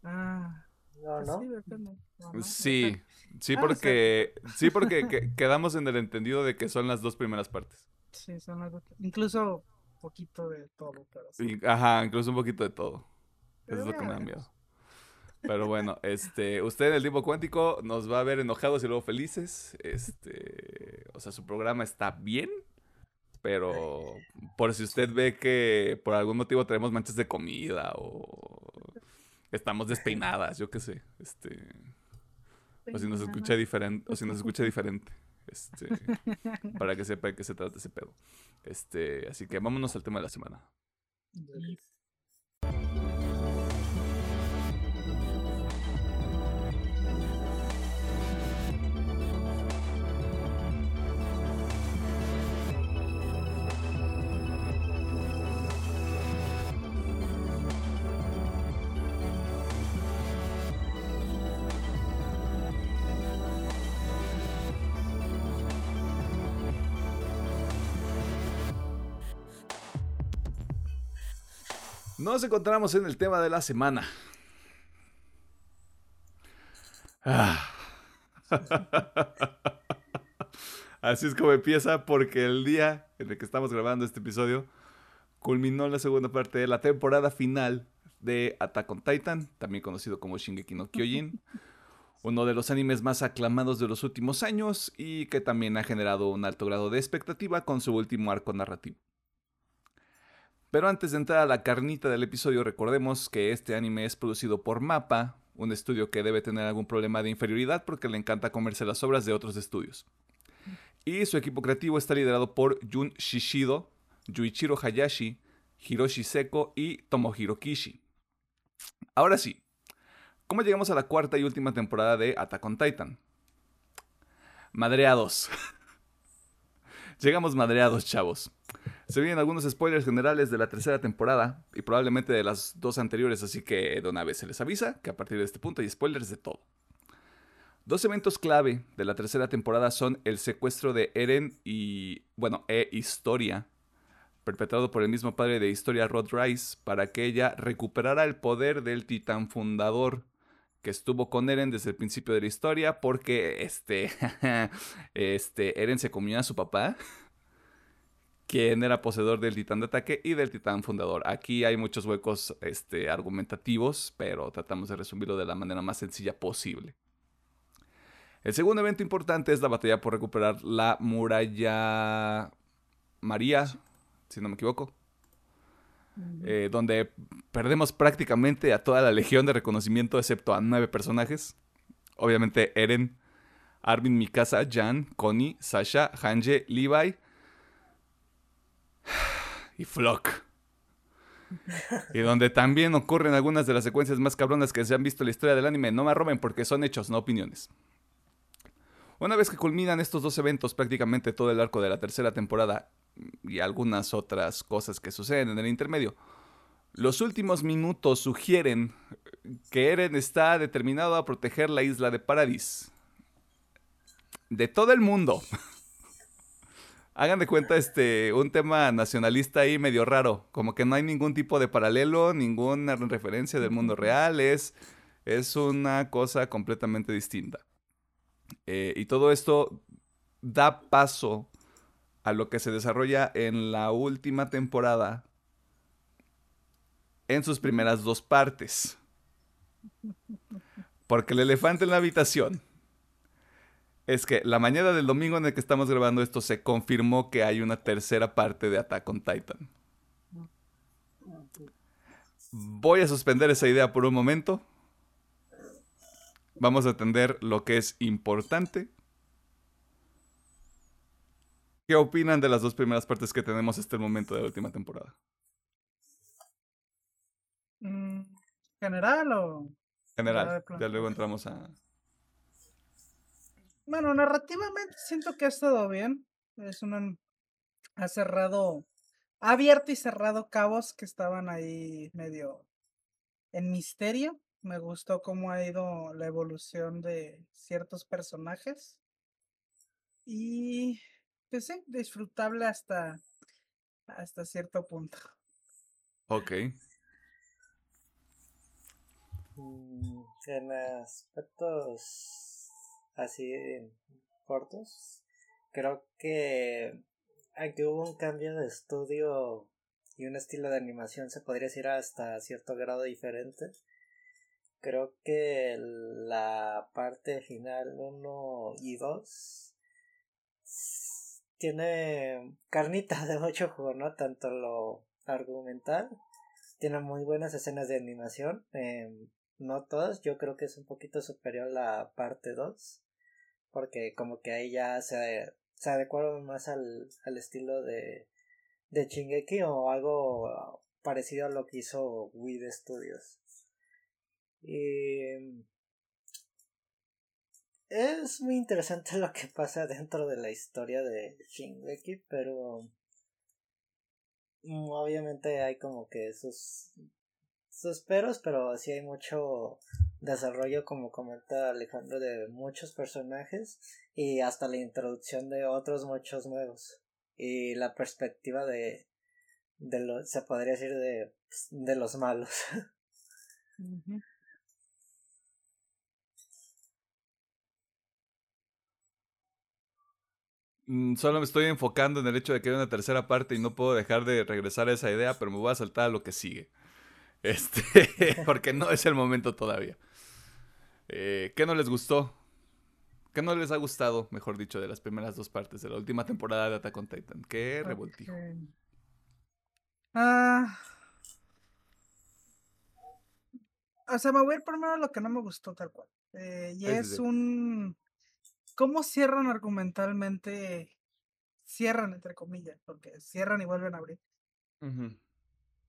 Speaker 2: Ah,
Speaker 3: No,
Speaker 2: pues
Speaker 3: ¿no?
Speaker 2: sí, depende. No, no,
Speaker 1: Sí,
Speaker 2: depende.
Speaker 1: sí
Speaker 2: Ah,
Speaker 1: porque, sí porque que- quedamos en el entendido de que son las dos primeras partes.
Speaker 2: Sí, son algo que- Incluso poquito de todo, pero
Speaker 1: sí. Ajá, incluso un poquito de todo. Eso es lo que me da miedo. Pero bueno, este, usted en el tiempo cuántico nos va a ver enojados y luego felices. Este, o sea, su programa está bien, pero por si usted ve que por algún motivo tenemos manchas de comida o estamos despeinadas, yo qué sé, este, o si nos escucha diferente, o si nos escucha diferente, este, para que sepa de qué se trata ese pedo. Este, así que vámonos al tema de la semana. Nos encontramos en el tema de la semana. Ah. Así es como empieza porque el día en el que estamos grabando este episodio culminó la segunda parte de la temporada final de Attack on Titan, también conocido como Shingeki no Kyojin, uno de los animes más aclamados de los últimos años y que también ha generado un alto grado de expectativa con su último arco narrativo. Pero antes de entrar a la carnita del episodio, recordemos que este anime es producido por MAPA, un estudio que debe tener algún problema de inferioridad porque le encanta comerse las obras de otros estudios. Y su equipo creativo está liderado por Jun Shishido, Yuichiro Hayashi, Hiroshi Seko y Tomohiro Kishi. Ahora sí, ¿cómo llegamos a la cuarta y última temporada de Attack on Titan? Madreados. Llegamos madreados, chavos. Se vienen algunos spoilers generales de la tercera temporada y probablemente de las dos anteriores, así que de una vez se les avisa que a partir de este punto hay spoilers de todo. Dos eventos clave de la tercera temporada son el secuestro de Eren y, bueno, E Historia, perpetrado por el mismo padre de Historia Rod Rice, para que ella recuperara el poder del titán fundador que estuvo con Eren desde el principio de la historia, porque este, este, Eren se comió a su papá quien era poseedor del titán de ataque y del titán fundador. Aquí hay muchos huecos este, argumentativos, pero tratamos de resumirlo de la manera más sencilla posible. El segundo evento importante es la batalla por recuperar la muralla María, si no me equivoco. Eh, donde perdemos prácticamente a toda la legión de reconocimiento excepto a nueve personajes. Obviamente Eren, Armin Mikasa, Jan, Connie, Sasha, Hanje, Levi, y Flock. y donde también ocurren algunas de las secuencias más cabronas que se han visto en la historia del anime. No me roben porque son hechos, no opiniones. Una vez que culminan estos dos eventos, prácticamente todo el arco de la tercera temporada y algunas otras cosas que suceden en el intermedio, los últimos minutos sugieren que Eren está determinado a proteger la isla de Paradis. De todo el mundo. hagan de cuenta este un tema nacionalista ahí medio raro, como que no hay ningún tipo de paralelo, ninguna referencia del mundo real, es, es una cosa completamente distinta. Eh, y todo esto da paso a lo que se desarrolla en la última temporada en sus primeras dos partes. Porque el elefante en la habitación es que la mañana del domingo en el que estamos grabando esto se confirmó que hay una tercera parte de Attack on Titan. Voy a suspender esa idea por un momento. Vamos a atender lo que es importante. ¿Qué opinan de las dos primeras partes que tenemos hasta el momento de la última temporada?
Speaker 2: Mm, ¿General o...?
Speaker 1: General. Ya luego entramos a,
Speaker 2: bueno, narrativamente siento que ha estado bien. Es un ha cerrado, ha abierto y cerrado cabos que estaban ahí medio en misterio. Me gustó cómo ha ido la evolución de ciertos personajes. Y pues sí, disfrutable hasta, hasta cierto punto.
Speaker 1: Ok.
Speaker 3: Mm, en aspectos así cortos. Creo que aquí hubo un cambio de estudio y un estilo de animación se podría decir hasta cierto grado diferente. Creo que la parte final 1 y 2 tiene carnita de mucho juego, ¿no? Tanto lo argumental, tiene muy buenas escenas de animación, em, no todas, yo creo que es un poquito superior la parte 2, porque como que ahí ya se, se adecuaron más al, al estilo de, de Shingeki o algo parecido a lo que hizo Wii Studios. Y es muy interesante lo que pasa dentro de la historia de Shingeki, pero mm, obviamente hay como que sus sus peros, pero sí hay mucho desarrollo, como comenta Alejandro, de muchos personajes y hasta la introducción de otros muchos nuevos y la perspectiva de, de lo, se podría decir de, de los malos.
Speaker 1: Mm, solo me estoy enfocando en el hecho de que hay una tercera parte y no puedo dejar de regresar a esa idea, pero me voy a saltar a lo que sigue. Este, porque no es el momento todavía. Eh, ¿Qué no les gustó? ¿Qué no les ha gustado, mejor dicho, de las primeras dos partes de la última temporada de Attack on Titan? ¿Qué revoltijo?
Speaker 2: Ah. O sea, me voy a ir primero a lo que no me gustó tal cual. Eh, y es un... ¿Cómo cierran argumentalmente? Cierran, entre comillas, porque cierran y vuelven a abrir.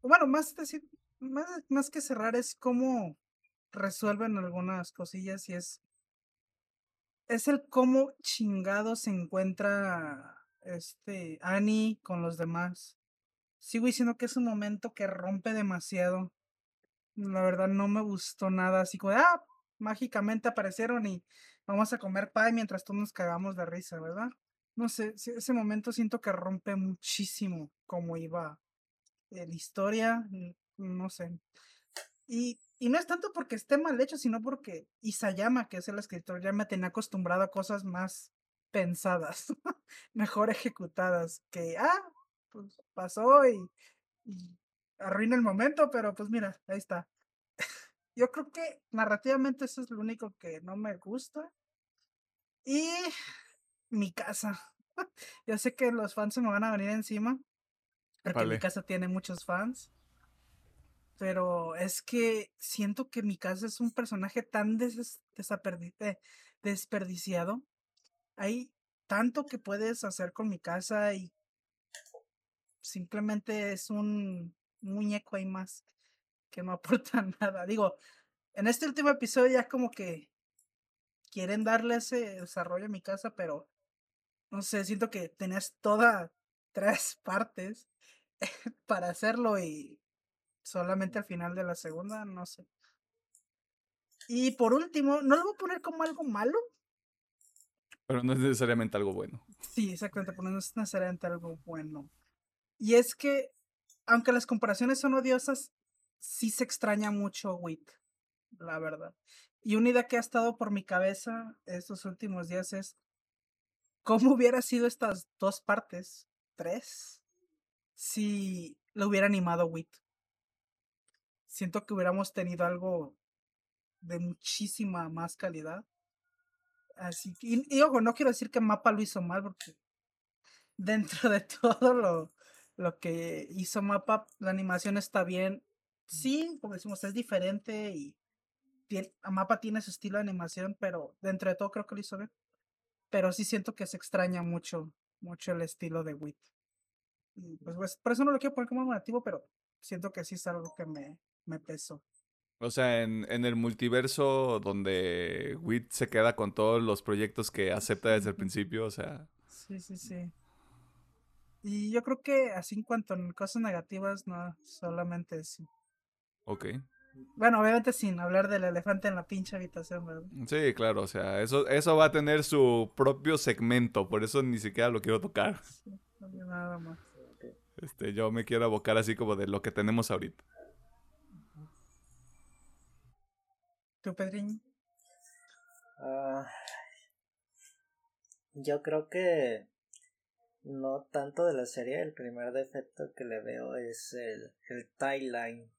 Speaker 2: Bueno, más decir, más, más que cerrar es cómo resuelven algunas cosillas y es es el cómo chingado se encuentra este Annie con los demás. Sigo diciendo que es un momento que rompe demasiado. La verdad no me gustó nada, así como, ah, mágicamente aparecieron y vamos a comer pie mientras todos nos cagamos de risa, ¿verdad? No sé, ese momento siento que rompe muchísimo cómo iba la historia, no sé. Y, y no es tanto porque esté mal hecho, sino porque Isayama, que es el escritor, ya me tenía acostumbrado a cosas más pensadas, mejor ejecutadas, que, ah, pues pasó y, y arruina el momento, pero pues mira, ahí está. Yo creo que narrativamente eso es lo único que no me gusta. Y mi casa. Yo sé que los fans se me van a venir encima. Porque mi casa tiene muchos fans. Pero es que siento que mi casa es un personaje tan des eh, desperdiciado. Hay tanto que puedes hacer con mi casa y simplemente es un muñeco ahí más que no aporta nada. Digo, en este último episodio ya como que quieren darle ese desarrollo a mi casa, pero no sé, siento que tenías todas tres partes para hacerlo y solamente al final de la segunda, no sé. Y por último, no lo voy a poner como algo malo.
Speaker 1: Pero no es necesariamente algo bueno.
Speaker 2: Sí, exactamente, pero no es necesariamente algo bueno. Y es que, aunque las comparaciones son odiosas, sí se extraña mucho Wit, la verdad. Y una idea que ha estado por mi cabeza estos últimos días es cómo hubiera sido estas dos partes, tres, si lo hubiera animado Wit. Siento que hubiéramos tenido algo de muchísima más calidad. Así que, y, y ojo, no quiero decir que Mapa lo hizo mal, porque dentro de todo lo, lo que hizo Mapa, la animación está bien. Sí, como decimos, es diferente y Mapa tiene su estilo de animación, pero dentro de todo creo que lo hizo bien. Pero sí siento que se extraña mucho, mucho el estilo de Wit. pues, pues, por eso no lo quiero poner como negativo, pero siento que sí es algo que me, me pesó.
Speaker 1: O sea, en, en el multiverso donde Wit se queda con todos los proyectos que acepta desde el principio, o sea.
Speaker 2: Sí, sí, sí. Y yo creo que así en cuanto a cosas negativas, no, solamente eso.
Speaker 1: Ok.
Speaker 2: Bueno, obviamente sin hablar del elefante en la pinche habitación, ¿verdad?
Speaker 1: Sí, claro, o sea, eso, eso va a tener su propio segmento, por eso ni siquiera lo quiero tocar. Sí, nada más. Este, yo me quiero abocar así como de lo que tenemos ahorita.
Speaker 2: ¿Tú, Pedriño?
Speaker 3: Ah, yo creo que no tanto de la serie, el primer defecto que le veo es el, el timeline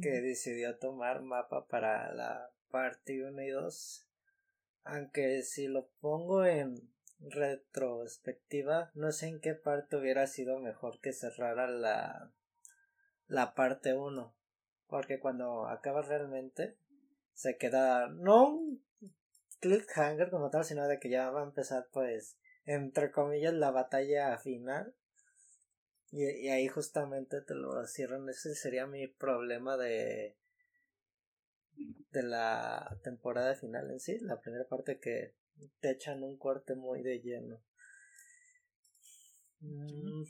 Speaker 3: que
Speaker 2: Mm.
Speaker 3: decidió tomar mapa para la parte 1 y 2. Aunque si lo pongo en retrospectiva, no sé en qué parte hubiera sido mejor que cerrara la, la parte 1. Porque cuando acaba realmente, se queda no un cliffhanger como tal, sino de que ya va a empezar, pues, entre comillas, la batalla final. Y, y ahí justamente te lo cierran. Ese sería mi problema de de la temporada final en sí, la primera parte que te echan un corte muy de lleno. Mm.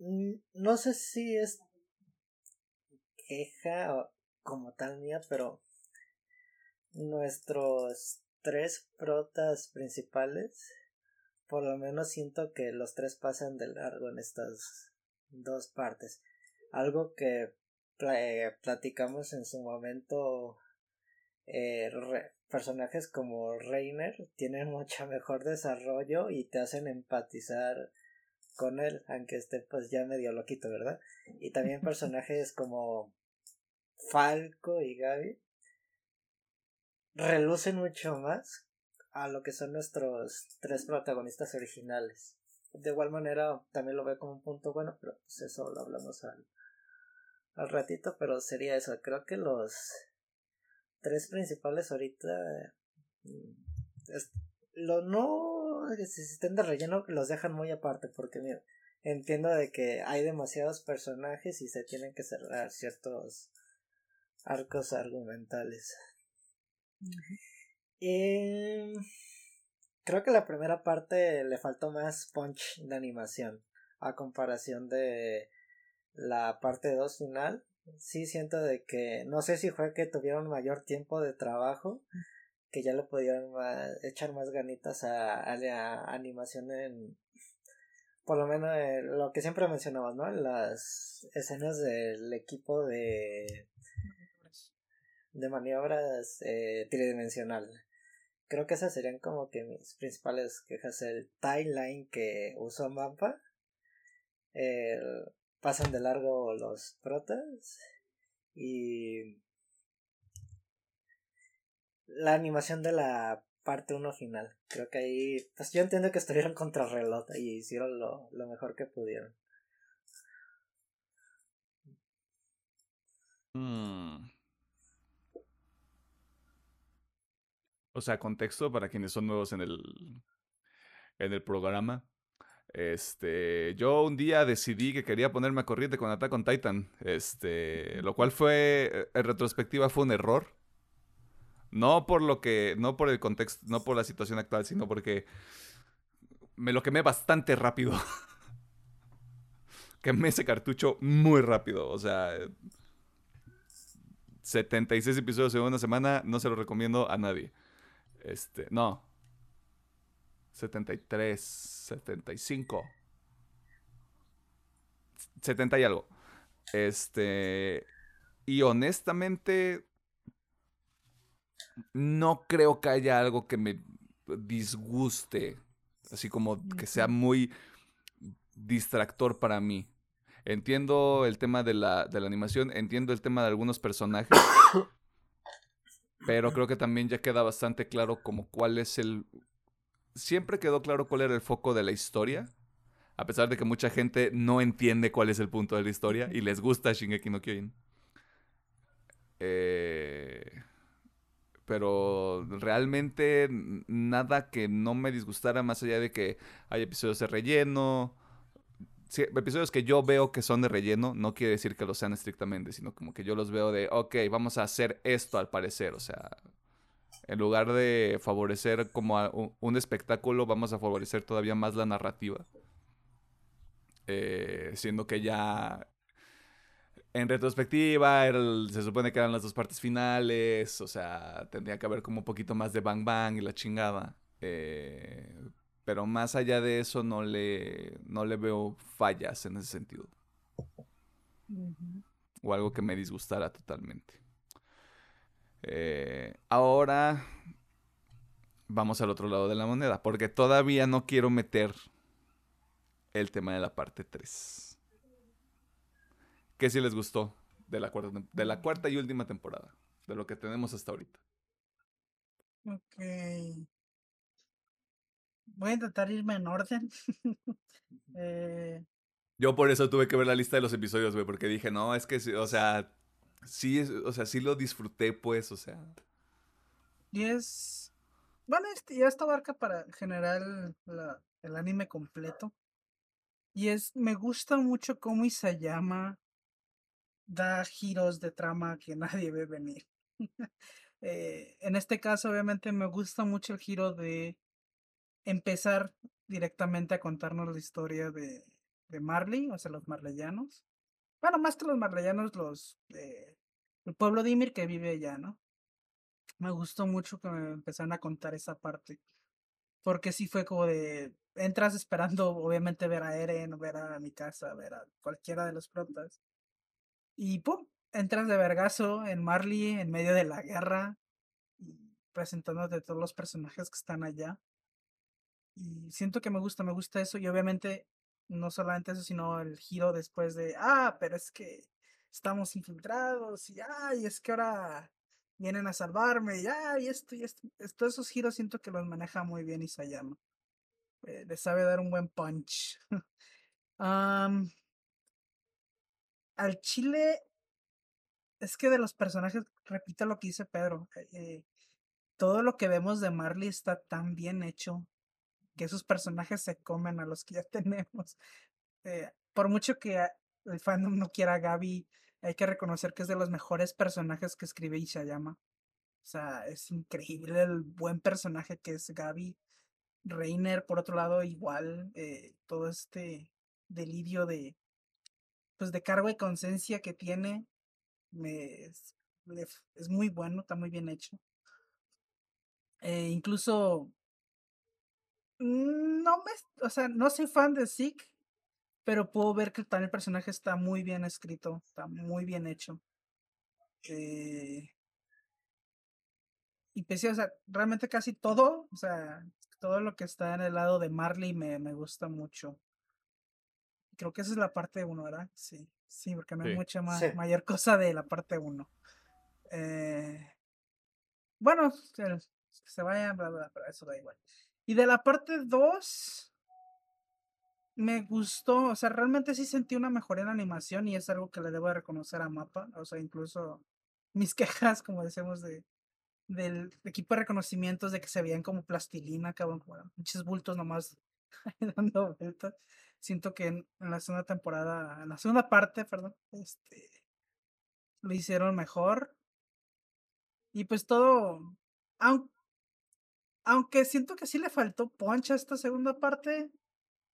Speaker 3: Mm, No sé si es queja o como tal mía, pero nuestros tres protas principales, por lo menos siento que los tres pasan de largo en estas dos partes. Algo que eh, platicamos en su momento eh, re- personajes como Reiner tienen mucho mejor desarrollo y te hacen empatizar con él, aunque esté pues ya medio loquito, ¿verdad? Y también personajes como Falco y Gaby relucen mucho más a lo que son nuestros tres protagonistas originales. De igual manera también lo veo como un punto bueno, pero pues eso lo hablamos al, al ratito, pero sería eso. Creo que los tres principales ahorita mm, es- lo no si estén de relleno los dejan muy aparte porque mira, entiendo de que hay demasiados personajes y se tienen que cerrar ciertos arcos argumentales. Y creo que la primera parte le faltó más punch de animación a comparación de la parte 2 final. Sí siento de que no sé si fue que tuvieron mayor tiempo de trabajo que ya le pudieron ma- echar más ganitas a, a la animación en por lo menos eh, lo que siempre mencionamos, ¿no? Las escenas del equipo de de maniobras eh, tridimensional. Creo que esas serían como que mis principales quejas. El timeline que usó Mapa. El- pasan de largo los protas. Y la animación de la parte 1 final. Creo que ahí, pues yo entiendo que estuvieron contra reloj y hicieron lo, lo mejor que pudieron.
Speaker 1: Mm. O sea, contexto para quienes son nuevos en el, en el programa. Este, yo un día decidí que quería ponerme a corriente con Attack on Titan. Este, lo cual fue, en retrospectiva, fue un error. No por lo que, no por el contexto, no por la situación actual, sino porque me lo quemé bastante rápido. quemé ese cartucho muy rápido. O sea, 76 episodios en una semana, no se lo recomiendo a nadie. Este, no. 73, 75. 70 y algo. Este, y honestamente no creo que haya algo que me disguste, así como que sea muy distractor para mí. Entiendo el tema de la, de la animación, entiendo el tema de algunos personajes, pero creo que también ya queda bastante claro como cuál es el... Siempre quedó claro cuál era el foco de la historia, a pesar de que mucha gente no entiende cuál es el punto de la historia y les gusta Shingeki no Kyojin. Eh, pero realmente nada que no me disgustara más allá de que hay episodios de relleno. Episodios que yo veo que son de relleno, no quiere decir que lo sean estrictamente, sino como que yo los veo de, ok, vamos a hacer esto al parecer, o sea, en lugar de favorecer como un, espectáculo, vamos a favorecer todavía más la narrativa. Eh, siendo que ya en retrospectiva se supone que eran las dos partes finales, o sea, tendría que haber como un poquito más de bang bang y la chingada. Eh, pero más allá de eso no le, no le veo fallas en ese sentido. O algo que me disgustara totalmente. Eh, ahora, vamos al otro lado de la moneda, porque todavía no quiero meter el tema de la parte 3. ¿Qué si les gustó de la cuarta, de la cuarta y última temporada? De lo que tenemos hasta ahorita.
Speaker 2: Ok. Voy a intentar irme en orden. eh,
Speaker 1: Yo por eso tuve que ver la lista de los episodios, güey, porque dije, no, es que, sí, o sea, sí, es- o sea, sí lo disfruté, pues, o sea.
Speaker 2: y es. Bueno, este, ya esta abarca para generar la- el anime completo. Y es. Me gusta mucho cómo Isayama da giros de trama que nadie ve venir. Eh, en este caso, obviamente, me gusta mucho el giro de empezar directamente a contarnos la historia de, de Marley, o sea, los marleyanos. Bueno, más que los marleyanos, los eh, el pueblo de Ymir que vive allá, ¿no? Me gustó mucho que me empezaran a contar esa parte. Porque sí fue como de. Entras esperando, obviamente, ver a Eren, ver a mi casa, ver a cualquiera de los protas. Y ¡pum! Entras de vergazo en Marley, en medio de la guerra. Y presentándote todos los personajes que están allá. Y siento que me gusta, me gusta eso. Y obviamente, no solamente eso, sino el giro después de, ah, pero es que estamos infiltrados. Y ay, es que ahora vienen a salvarme. Y ay, esto y esto. es- Todos esos giros siento que los maneja muy bien Isayama. Eh, le sabe dar un buen punch. Al chile, es que de los personajes, repito lo que dice Pedro. eh, eh, todo lo que vemos de Marley está tan bien hecho que esos personajes se comen a los que ya tenemos. Eh, por mucho que el fandom no quiera a Gaby, hay que reconocer que es de los mejores personajes que escribe Ishayama. O sea, es increíble el buen personaje que es Gaby. Reiner, por otro lado, igual, eh, todo este delirio de, pues, de cargo de conciencia que tiene, me, es, es muy bueno, está muy bien hecho. Eh, incluso No me, o sea, no soy fan de Zeke, pero puedo ver que también el personaje está muy bien escrito, está muy bien hecho. Eh, y sí, o sea, realmente casi todo, o sea, todo lo que está en el lado de Marley me, me gusta mucho. Creo que esa es la parte 1, ¿verdad? Sí, sí, porque no hay
Speaker 1: Sí.
Speaker 2: mucha ma-
Speaker 3: Sí.
Speaker 2: mayor cosa de la parte 1. bueno, el- que se vayan, bla, bla, pero eso da igual. Y de la parte 2, me gustó, o sea, realmente sí sentí una mejora en animación y es algo que le debo de reconocer a Mapa, o sea, incluso mis quejas, como decimos, de, del equipo de reconocimientos de que se veían como plastilina, cabrón, como muchos bultos nomás dando vueltas. Siento que en, la segunda temporada, en la segunda parte, perdón, este, lo hicieron mejor. Y pues todo, aun- aunque siento que sí le faltó punch a esta segunda parte,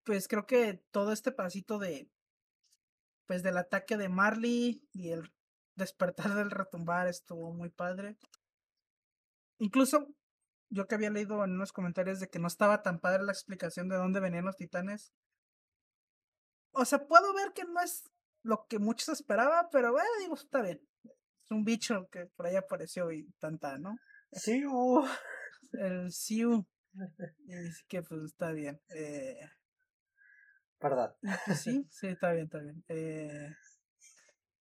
Speaker 2: pues creo que todo este pasito de, pues del ataque de Marley y el despertar del retumbar estuvo muy padre. Incluso yo que había leído en unos comentarios de que no estaba tan padre la explicación de dónde venían los titanes. O sea, puedo ver que no es lo que muchos esperaban, pero bueno, digo, está bien. Es un bicho que por ahí apareció y tanta, ¿no?
Speaker 3: Sí, uh,
Speaker 2: El Siu. Así que pues está bien. Eh, y, pues, sí, sí, está bien, está bien. Eh,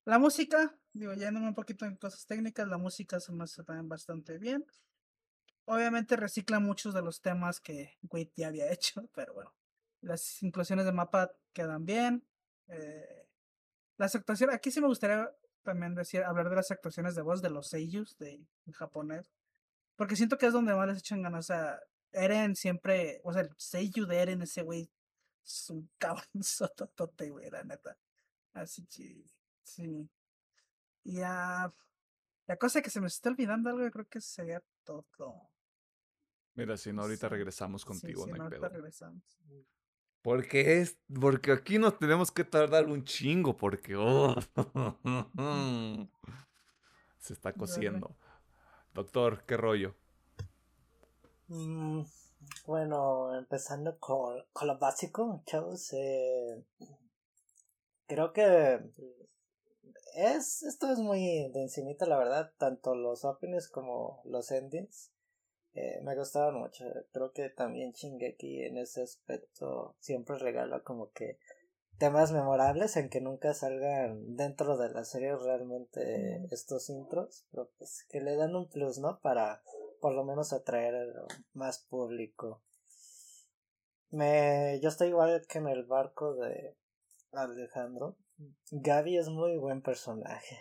Speaker 2: la música, digo, yéndome un poquito en cosas técnicas, la música se me hace también bastante bien. Obviamente recicla muchos de los temas que Wade ya había hecho, pero bueno. Las inclusiones de mapa quedan bien. eh, las actuaciones, aquí sí me gustaría también decir, hablar de las actuaciones de voz de los seiyus de en japonés. Porque siento que es donde más les echan ganas. O sea, Eren siempre, o sea, el seiyu de Eren, ese güey, es un cabrón sototote, güey, la neta. Así que, sí. Y ya, la cosa que se me está olvidando algo, yo creo que sería todo.
Speaker 1: Mira, si no, ahorita
Speaker 2: Sí,
Speaker 1: regresamos
Speaker 2: Sí,
Speaker 1: contigo,
Speaker 2: sí,
Speaker 1: no hay
Speaker 2: no, ahorita regresamos.
Speaker 1: Porque es, porque aquí nos tenemos que tardar un chingo, porque oh, se está cociendo. Doctor, ¿qué rollo?
Speaker 3: Mm, bueno, empezando con, con lo básico, chavos. Eh, creo que es esto es muy de encimita, la verdad. Tanto los openings como los endings. eh, me gustaban mucho. Creo que también Shingeki en ese aspecto siempre regala como que temas memorables en que nunca salgan dentro de la serie realmente estos intros, pero pues que le dan un plus, ¿no? Para por lo menos atraer más público. Me, yo estoy igual que en el barco de Alejandro. Gaby es muy buen personaje.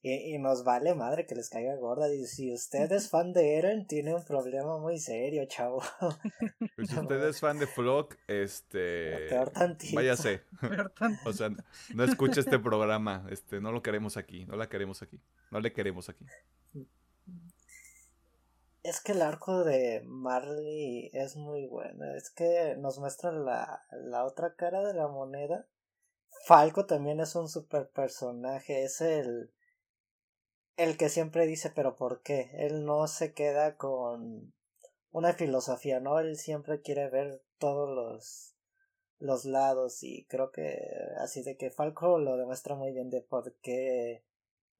Speaker 3: Y, y, nos vale madre que les caiga gorda. Y si usted es fan de Eren, tiene un problema muy serio, chavo.
Speaker 1: Pues si usted es fan de Flock, este.
Speaker 3: Peor tantito.
Speaker 1: Váyase. o sea, no escuche este programa. Este, no lo queremos aquí. No la queremos aquí. No le queremos aquí.
Speaker 3: Es que el arco de Marley es muy bueno. Es que nos muestra la, la otra cara de la moneda. Falco también es un super personaje. Es el el que siempre dice pero ¿por qué? Él no se queda con una filosofía, ¿no? Él siempre quiere ver todos los los lados y creo que así de que Falco lo demuestra muy bien de por qué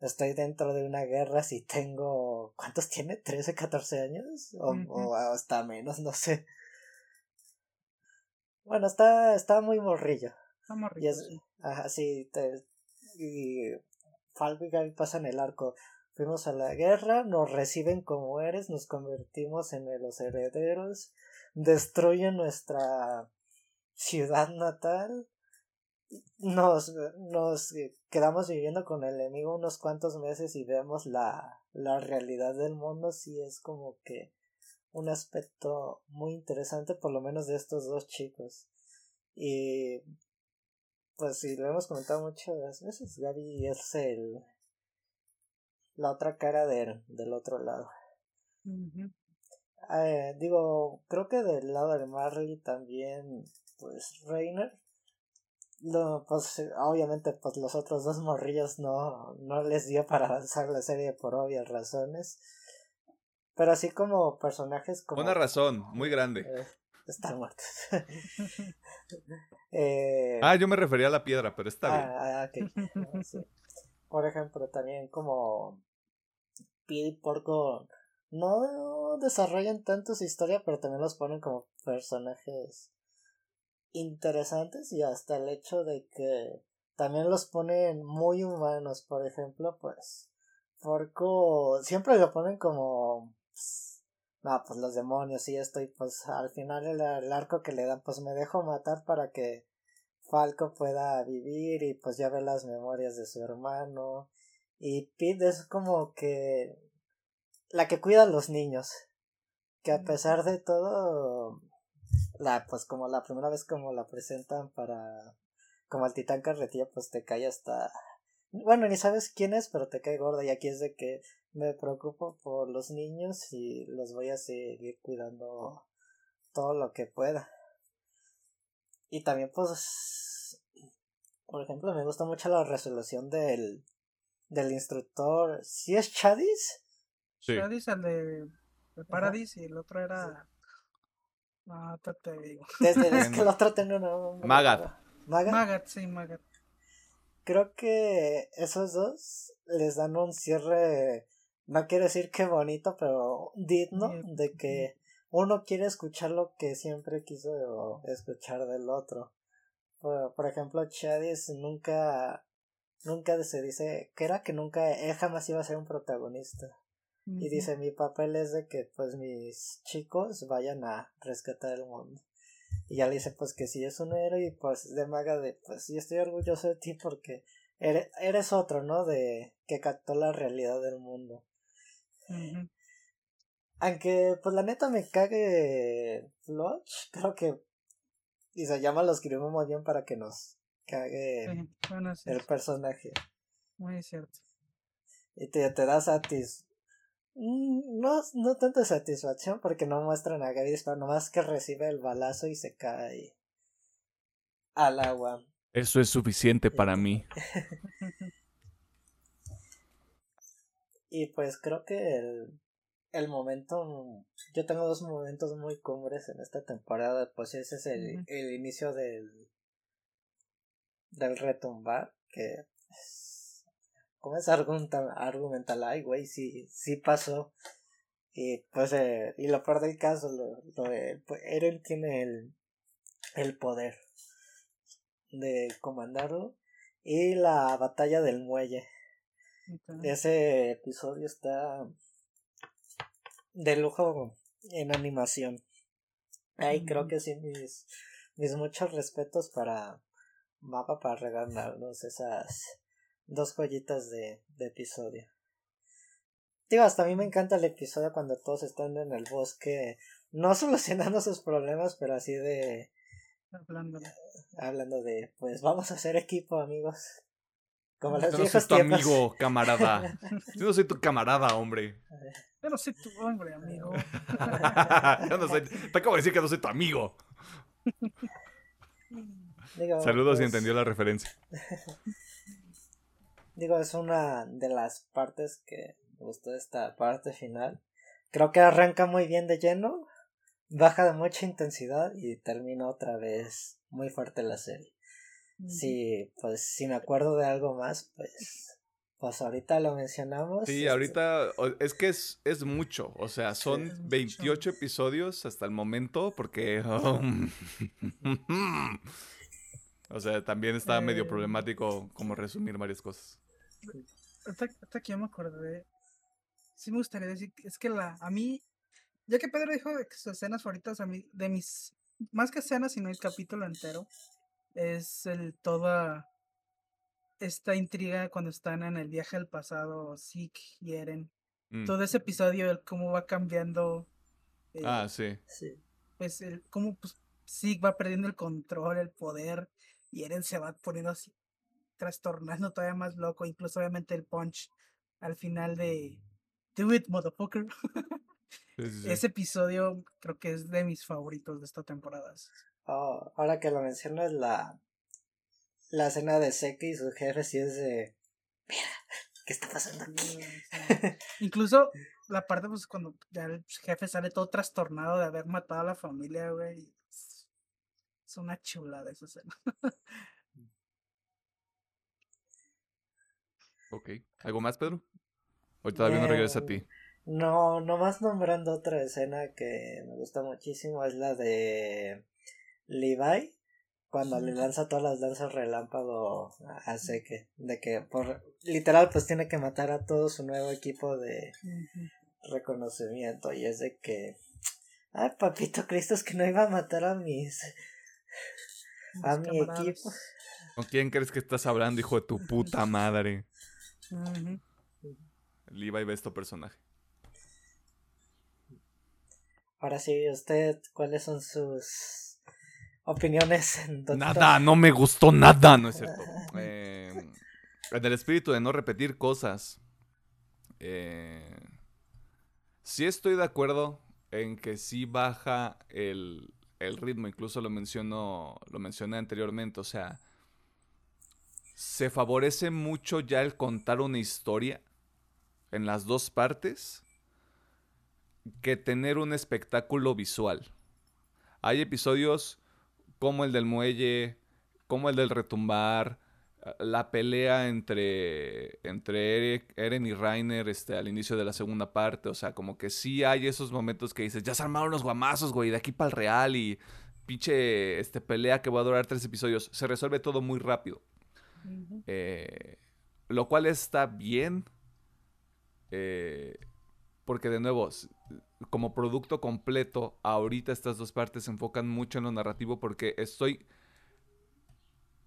Speaker 3: estoy dentro de una guerra si tengo ¿cuántos tiene? 13, 14 años o, o hasta menos, no sé. Bueno, está está muy morrillo.
Speaker 2: Está morrillo.
Speaker 3: Y ajá, sí, y Falco y pasan el arco. Fuimos a la guerra, nos reciben como eres, nos convertimos en los herederos, destruyen nuestra ciudad natal, nos, nos quedamos viviendo con el enemigo unos cuantos meses y vemos la, la realidad del mundo, sí es como que un aspecto muy interesante, por lo menos de estos dos chicos. Y pues sí, lo hemos comentado muchas veces, Gaby es el la otra cara de del otro lado. eh, digo, creo que del lado de Marley también, pues Reiner. No, pues obviamente pues los otros dos morrillos no, no les dio para avanzar la serie por obvias razones. Pero así como personajes como...
Speaker 1: Una razón, muy grande.
Speaker 3: Eh, están muertos. eh,
Speaker 1: ah, yo me refería a la piedra, pero está bien.
Speaker 3: Ah, okay. sí. Por ejemplo, también como Pie y Porco no desarrollan tanto su historia, pero también los ponen como personajes interesantes y hasta el hecho de que también los ponen muy humanos, por ejemplo, pues Porco siempre lo ponen como pues, no, pues los demonios y esto, y pues al final el, arco que le dan, pues me dejo matar para que Falco pueda vivir y pues ya ve las memorias de su hermano. Y Pete es como que la que cuida a los niños. Que a pesar de todo, la, pues como la primera vez como la presentan para, como el titán carretilla, pues te cae hasta, bueno, ni sabes quién es, pero te cae gorda y aquí es de que me preocupo por los niños y los voy a seguir cuidando todo lo que pueda. Y también pues por ejemplo me gusta mucho la resolución del del instructor. ¿Si es Chadis?
Speaker 2: Sí. Chadis el de, de Paradis y el otro era no, te digo.
Speaker 3: Desde, es que el otro tiene una...
Speaker 1: Magat.
Speaker 3: Magat.
Speaker 2: Magat, sí, Magat.
Speaker 3: Creo que esos dos les dan un cierre no quiero decir que bonito, pero digno de que uno quiere escuchar lo que siempre quiso escuchar del otro. Por, ejemplo, Chadis nunca, nunca se dice que era que nunca, él jamás iba a ser un protagonista. Y dice, mi papel es de que pues mis chicos vayan a rescatar el mundo. Y ya le dice pues que si es un héroe y pues de maga de pues sí estoy orgulloso de ti porque eres, eres otro, ¿no? De que captó la realidad del mundo. Aunque, pues la neta me cague Floch, creo que. Y se llama lo escribimos muy bien para que nos cague el personaje.
Speaker 2: Muy cierto.
Speaker 3: Y te, te da satis. Mm, no, no tanta satisfacción porque no muestran a Gaby, pero nomás que recibe el balazo y se cae al agua.
Speaker 1: Eso es suficiente para mí.
Speaker 3: Y pues creo que el, el momento, yo tengo dos momentos muy cumbres en esta temporada, pues ese es el, el inicio del, del retumbar, que es, ¿cómo es argumental? Argumental, ay güey, sí, sí pasó. Y pues, eh, y lo peor del caso, lo, lo de, pues, Eren tiene el, el poder de comandarlo. Y la batalla del muelle. Ese episodio está de lujo en animación. Ahí creo que sí, mis, mis muchos respetos para Mapa para regalarnos esas dos joyitas de, de episodio. Digo, hasta a mí me encanta el episodio cuando todos están en el bosque, no solucionando sus problemas, pero así de
Speaker 2: Hablando.
Speaker 3: hablando de, pues vamos a hacer equipo, amigos. Como los
Speaker 1: Yo no soy tu
Speaker 3: tiempos.
Speaker 1: amigo, camarada. Yo no soy tu camarada, hombre.
Speaker 2: Yo no soy tu hombre, amigo.
Speaker 1: Yo no soy. Te acabo de decir que no soy tu amigo.
Speaker 3: Digo,
Speaker 1: Saludos si
Speaker 3: pues,
Speaker 1: entendió la referencia.
Speaker 3: Digo, es una de las partes que me gustó de esta parte final. Creo que arranca muy bien de lleno, baja de mucha intensidad y termina otra vez muy fuerte la serie. Si, pues, si me acuerdo de algo más, pues, pues ahorita lo mencionamos.
Speaker 1: Sí,
Speaker 3: Este,
Speaker 1: ahorita es que es, es mucho. O sea, son
Speaker 2: es mucho.
Speaker 1: 28 episodios hasta el momento porque... o sea, también está medio
Speaker 2: Eh.
Speaker 1: problemático como resumir varias cosas.
Speaker 2: Hasta, hasta que yo me acordé. Sí me gustaría decir, que- es que la, a mí, ya que Pedro dijo de que sus escenas favoritas, a mí, de mis, más que escenas, sino el capítulo entero, es el toda esta intriga cuando están en el viaje al pasado, Zeke y Eren.
Speaker 1: Mm.
Speaker 2: Todo ese episodio, el cómo va cambiando, eh,
Speaker 1: Ah, sí.
Speaker 3: Sí.
Speaker 2: pues, el, cómo pues, Zeke va perdiendo el control, el poder, y Eren se va poniendo así, trastornando todavía más loco, incluso obviamente el punch al final de Do it, motherfucker.
Speaker 1: Sí, sí, sí.
Speaker 2: Ese episodio creo que es de mis favoritos de esta temporada.
Speaker 3: Oh, ahora que lo mencionas, la, la escena de Seki y sus jefes sí es de... Mira, ¿qué está pasando aquí?
Speaker 2: Sí, sí. Incluso la parte, pues, cuando ya el jefe sale todo trastornado de haber matado a la familia, güey. Es, es una chulada esa escena.
Speaker 1: Ok. ¿Algo más, Pedro? Hoy todavía no regresa a ti.
Speaker 3: No, nomás nombrando otra escena que me gusta muchísimo es la de Levi cuando le lanza todas las lanzas relámpago a, a Seke de que por literal pues tiene que matar a todo su nuevo equipo de reconocimiento y es de que ay papito Cristo es que no iba a matar a mis a mi
Speaker 2: camaradas.
Speaker 3: equipo
Speaker 1: ¿Con quién crees que estás hablando, hijo de tu puta madre? Levi ve este personaje.
Speaker 3: ahora sí usted cuáles son sus opiniones en
Speaker 1: Nada, no me gustó nada, no es cierto. Eh, en el espíritu de no repetir cosas. eh, sí estoy de acuerdo en que sí baja el, el ritmo, incluso lo menciono, lo mencioné anteriormente, o sea, se favorece mucho ya el contar una historia en las dos partes que tener un espectáculo visual. Hay episodios como el del muelle, como el del retumbar, eh, la pelea entre, entre Eric- Eren y Rainer este, al inicio de la segunda parte. O sea, como que sí hay esos momentos que dices, ya se armaron los guamazos, güey, de aquí para el real y pinche este, pelea que va a durar tres episodios. Se resuelve todo muy rápido. Eh, lo cual está bien. eh, porque de nuevo, como producto completo, ahorita estas dos partes se enfocan mucho en lo narrativo porque estoy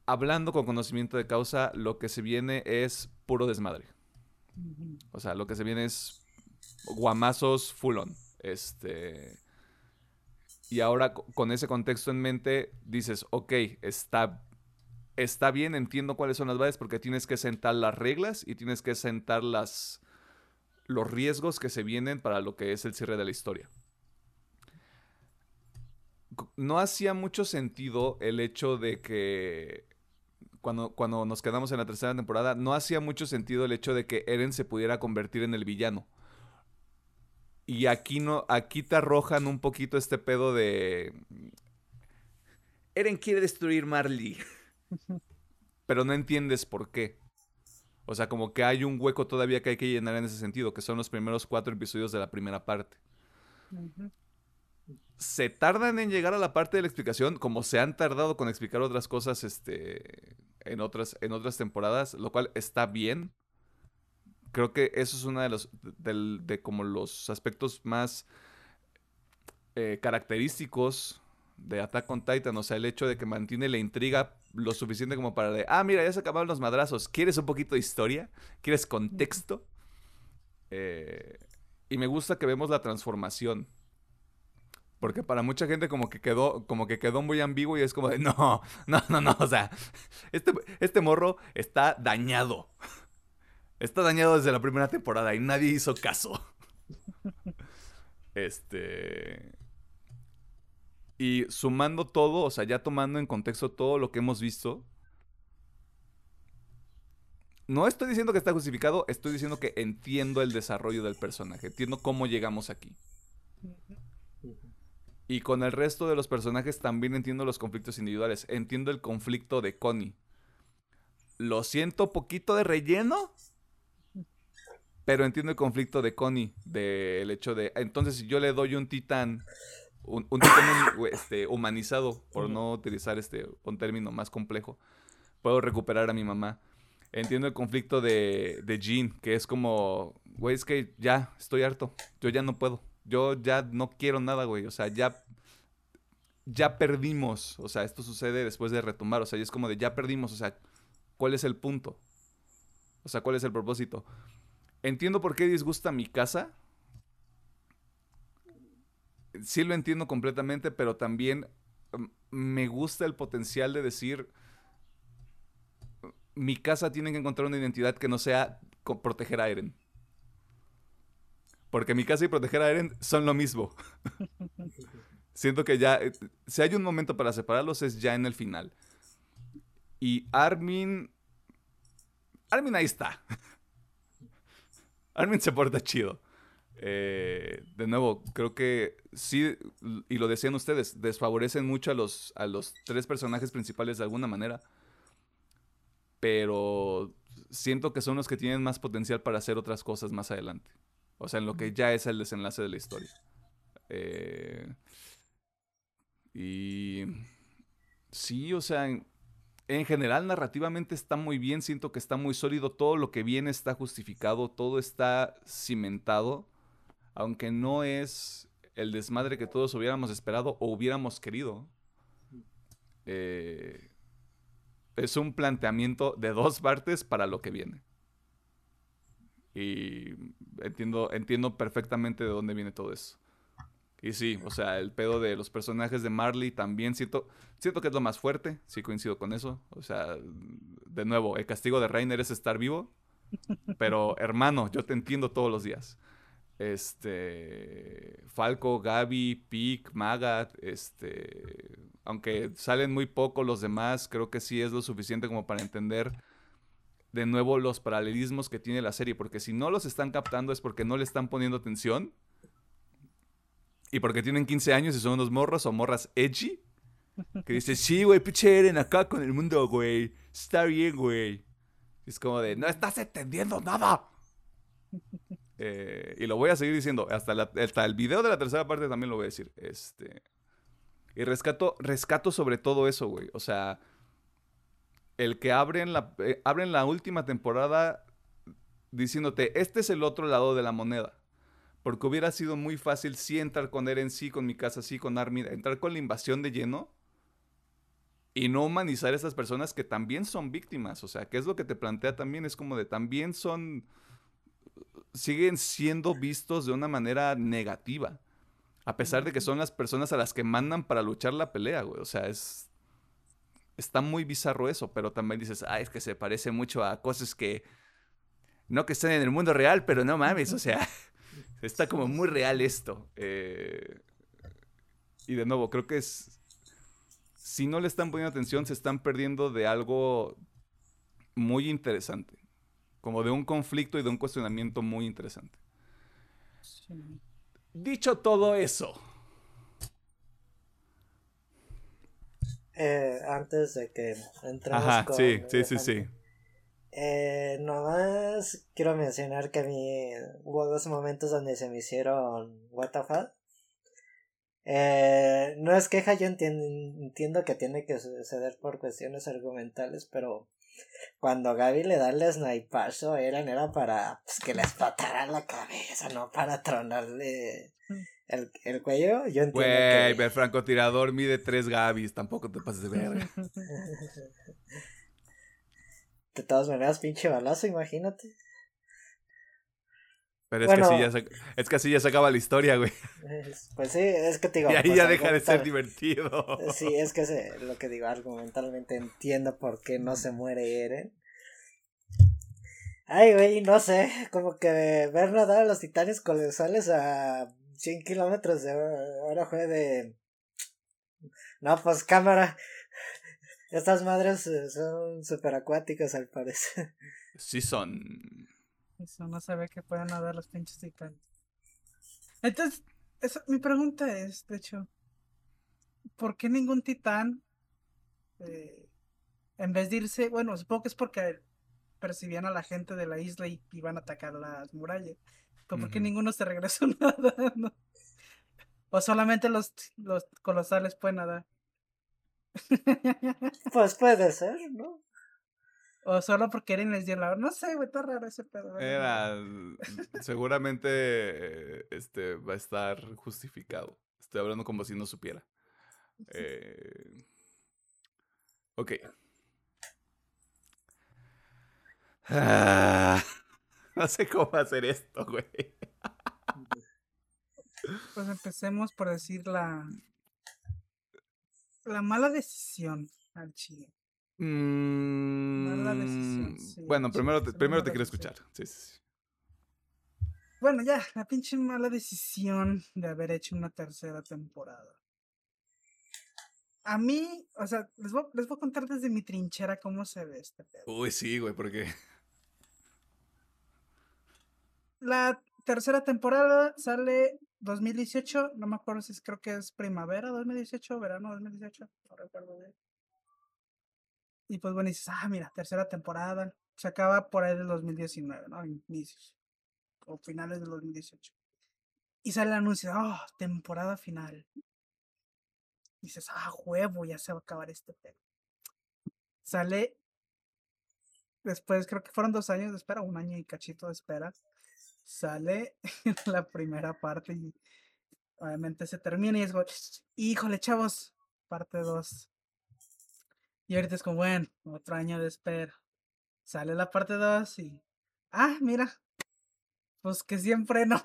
Speaker 1: hablando con conocimiento de causa, lo que se viene es puro desmadre. O sea, lo que se viene es guamazos full on. Este. Y ahora co- con ese contexto en mente, dices, ok, está, está bien, entiendo cuáles son las bases porque tienes que sentar las reglas y tienes que sentar las, los riesgos que se vienen para lo que es el cierre de la historia. No hacía mucho sentido el hecho de que cuando, cuando nos quedamos en la tercera temporada, no hacía mucho sentido el hecho de que Eren se pudiera convertir en el villano. Y aquí no, aquí te arrojan un poquito este pedo de. Eren quiere destruir Marley. Pero no entiendes por qué. O sea, como que hay un hueco todavía que hay que llenar en ese sentido, que son los primeros cuatro episodios de la primera parte. Se tardan en llegar a la parte de la explicación, como se han tardado con explicar otras cosas este, en, otras, en otras temporadas, lo cual está bien. Creo que eso es uno de los, de, como los aspectos más eh, característicos de Attack on Titan, o sea, el hecho de que mantiene la intriga lo suficiente como para de, ah, mira, ya se acabaron los madrazos, ¿quieres un poquito de historia? ¿Quieres contexto? Eh, y me gusta que vemos la transformación. Porque para mucha gente como que quedó, como que quedó muy ambiguo y es como de, no, no, no, no, o sea, este, este morro está dañado. Está dañado desde la primera temporada y nadie hizo caso. Este... Y sumando todo, o sea, ya tomando en contexto todo lo que hemos visto, no estoy diciendo que está justificado, estoy diciendo que entiendo el desarrollo del personaje, entiendo cómo llegamos aquí. Y con el resto de los personajes también entiendo los conflictos individuales, entiendo el conflicto de Connie. Lo siento poquito de relleno, pero entiendo el conflicto de Connie, del hecho de, entonces si yo le doy un titán un, un este, humanizado, por no utilizar este, un término más complejo, puedo recuperar a mi mamá. Entiendo el conflicto de, de Jean, que es como, güey, es que ya estoy harto, yo ya no puedo, yo ya no quiero nada, güey, o sea, ya, ya perdimos, o sea, esto sucede después de retomar, o sea, y es como de ya perdimos, o sea, ¿cuál es el punto? O sea, ¿cuál es el propósito? Entiendo por qué disgusta mi casa, sí lo entiendo completamente, pero también mm, me gusta el potencial de decir, mi casa tiene que encontrar una identidad que no sea proteger a Eren. Porque mi casa y proteger a Eren son lo mismo. Siento que ya, eh, si hay un momento para separarlos es ya en el final. Y Armin... Armin ahí está. Armin se porta chido. Eh, de nuevo, creo que sí, y lo decían ustedes, desfavorecen mucho a los, a los tres personajes principales de alguna manera. Pero siento que son los que tienen más potencial para hacer otras cosas más adelante. O sea, en lo que ya es el desenlace de la historia. Eh, y sí, o sea, en, en, general narrativamente está muy bien, siento que está muy sólido, todo lo que viene está justificado, todo está cimentado aunque no es el desmadre que todos hubiéramos esperado o hubiéramos querido. Eh, es un planteamiento de dos partes para lo que viene. Y entiendo, entiendo perfectamente de dónde viene todo eso. Y sí, o sea, el pedo de los personajes de Marley también siento, siento que es lo más fuerte, sí coincido con eso. O sea, de nuevo, el castigo de Reiner es estar vivo, pero hermano, yo te entiendo todos los días este Falco, Gaby, Pic, Magat, este, aunque salen muy poco los demás, creo que sí es lo suficiente como para entender de nuevo los paralelismos que tiene la serie, porque si no los están captando es porque no le están poniendo atención y porque tienen 15 años y son unos morros o morras edgy. Que dice, sí, güey, pinche Eren acá con el mundo, güey. Está bien, güey. Es como de, no estás entendiendo nada. Eh, y lo voy a seguir diciendo. Hasta, hasta, el video de la tercera parte también lo voy a decir. Este. Y rescato, rescato sobre todo eso, güey. O sea. El que abren la, eh, abren la última temporada diciéndote, este es el otro lado de la moneda. Porque hubiera sido muy fácil sí entrar con Eren, sí con mi casa, sí con Armin, entrar con la invasión de lleno y no humanizar a esas personas que también son víctimas. O sea, que es lo que te plantea también, es como de también son siguen siendo vistos de una manera negativa. A pesar de que son las personas a las que mandan para luchar la pelea, güey. O sea, es. Está muy bizarro eso, pero también dices, ah, es que se parece mucho a cosas que. No que estén en el mundo real, pero no mames, o sea. está como muy real esto. Eh, y de nuevo, creo que es. Si no le están poniendo atención, se están perdiendo de algo muy interesante como de un conflicto y de un cuestionamiento muy interesante. Dicho todo eso.
Speaker 3: Eh, antes de que entremos
Speaker 1: Ajá, sí, sí, sí, sí.
Speaker 3: Eh, nomás quiero mencionar que a mí hubo dos momentos donde se me hicieron WTF. Eh, no es queja, yo entiendo, entiendo que tiene que suceder por cuestiones argumentales, pero cuando Gaby le da el snipazo eran era para pues, que le explotara la cabeza, no para tronarle el, el cuello. Yo entiendo
Speaker 1: Güey, el francotirador mide tres Gabis, tampoco te pases de ver.
Speaker 3: de todas maneras, pinche balazo, imagínate.
Speaker 1: Pero es, que así ya se, es que así ya se acaba la historia, güey.
Speaker 3: Pues sí, es que te digo.
Speaker 1: Y ahí
Speaker 3: pues,
Speaker 1: ya deja de ser divertido.
Speaker 3: Sí, es que se, lo que digo, argumentalmente entiendo por qué no se muere Eren. Ay, güey, no sé, como que ver nadar a los titanes colosales a 100 kilómetros de hora fue de... No, pues cámara. Estas madres son super acuáticas al parecer.
Speaker 1: Sí son.
Speaker 2: Eso no se ve que puedan nadar los pinches titanes. Entonces, eso, mi pregunta es, de hecho, ¿por qué ningún titán, eh, en vez de irse, bueno, supongo que es porque percibían a la gente de la isla y iban a atacar las murallas, pero ¿por qué ninguno se regresó nadando? ¿O solamente los, los colosales pueden nadar?
Speaker 3: Pues puede ser, ¿no?
Speaker 2: O solo porque Eren les dio la No sé, güey, está raro ese pedo.
Speaker 1: Era. seguramente. Este va a estar justificado. Estoy hablando como si no supiera. Eh, ok. Ah, no sé cómo hacer esto, güey.
Speaker 2: Pues empecemos por decir la. La mala decisión al chile.
Speaker 1: Mm, bueno, primero, te, primero te quiero escuchar. Sí,
Speaker 2: Bueno, ya, la pinche mala decisión de haber hecho una tercera temporada. A mí, o sea, les voy, les voy a contar desde mi trinchera cómo se ve este pedo.
Speaker 1: Uy, sí, güey, porque.
Speaker 2: La tercera temporada sale 2018, no me acuerdo si es, creo que es primavera 2018, verano 2018, no recuerdo bien. Y pues bueno, dices, ah, mira, tercera temporada. Se acaba por ahí del 2019, ¿no? Inicios. O finales del 2018. Y sale el anuncio, oh, temporada final. dices, ah, huevo, ya se va a acabar este pedo. Sale. Después, creo que fueron dos años de espera, un año y cachito de espera. Sale la primera parte y obviamente se termina y es híjole, chavos, parte 2. Y ahorita es como, bueno, otro año de espera. Sale la parte 2 y. Ah, mira. Pues que siempre no.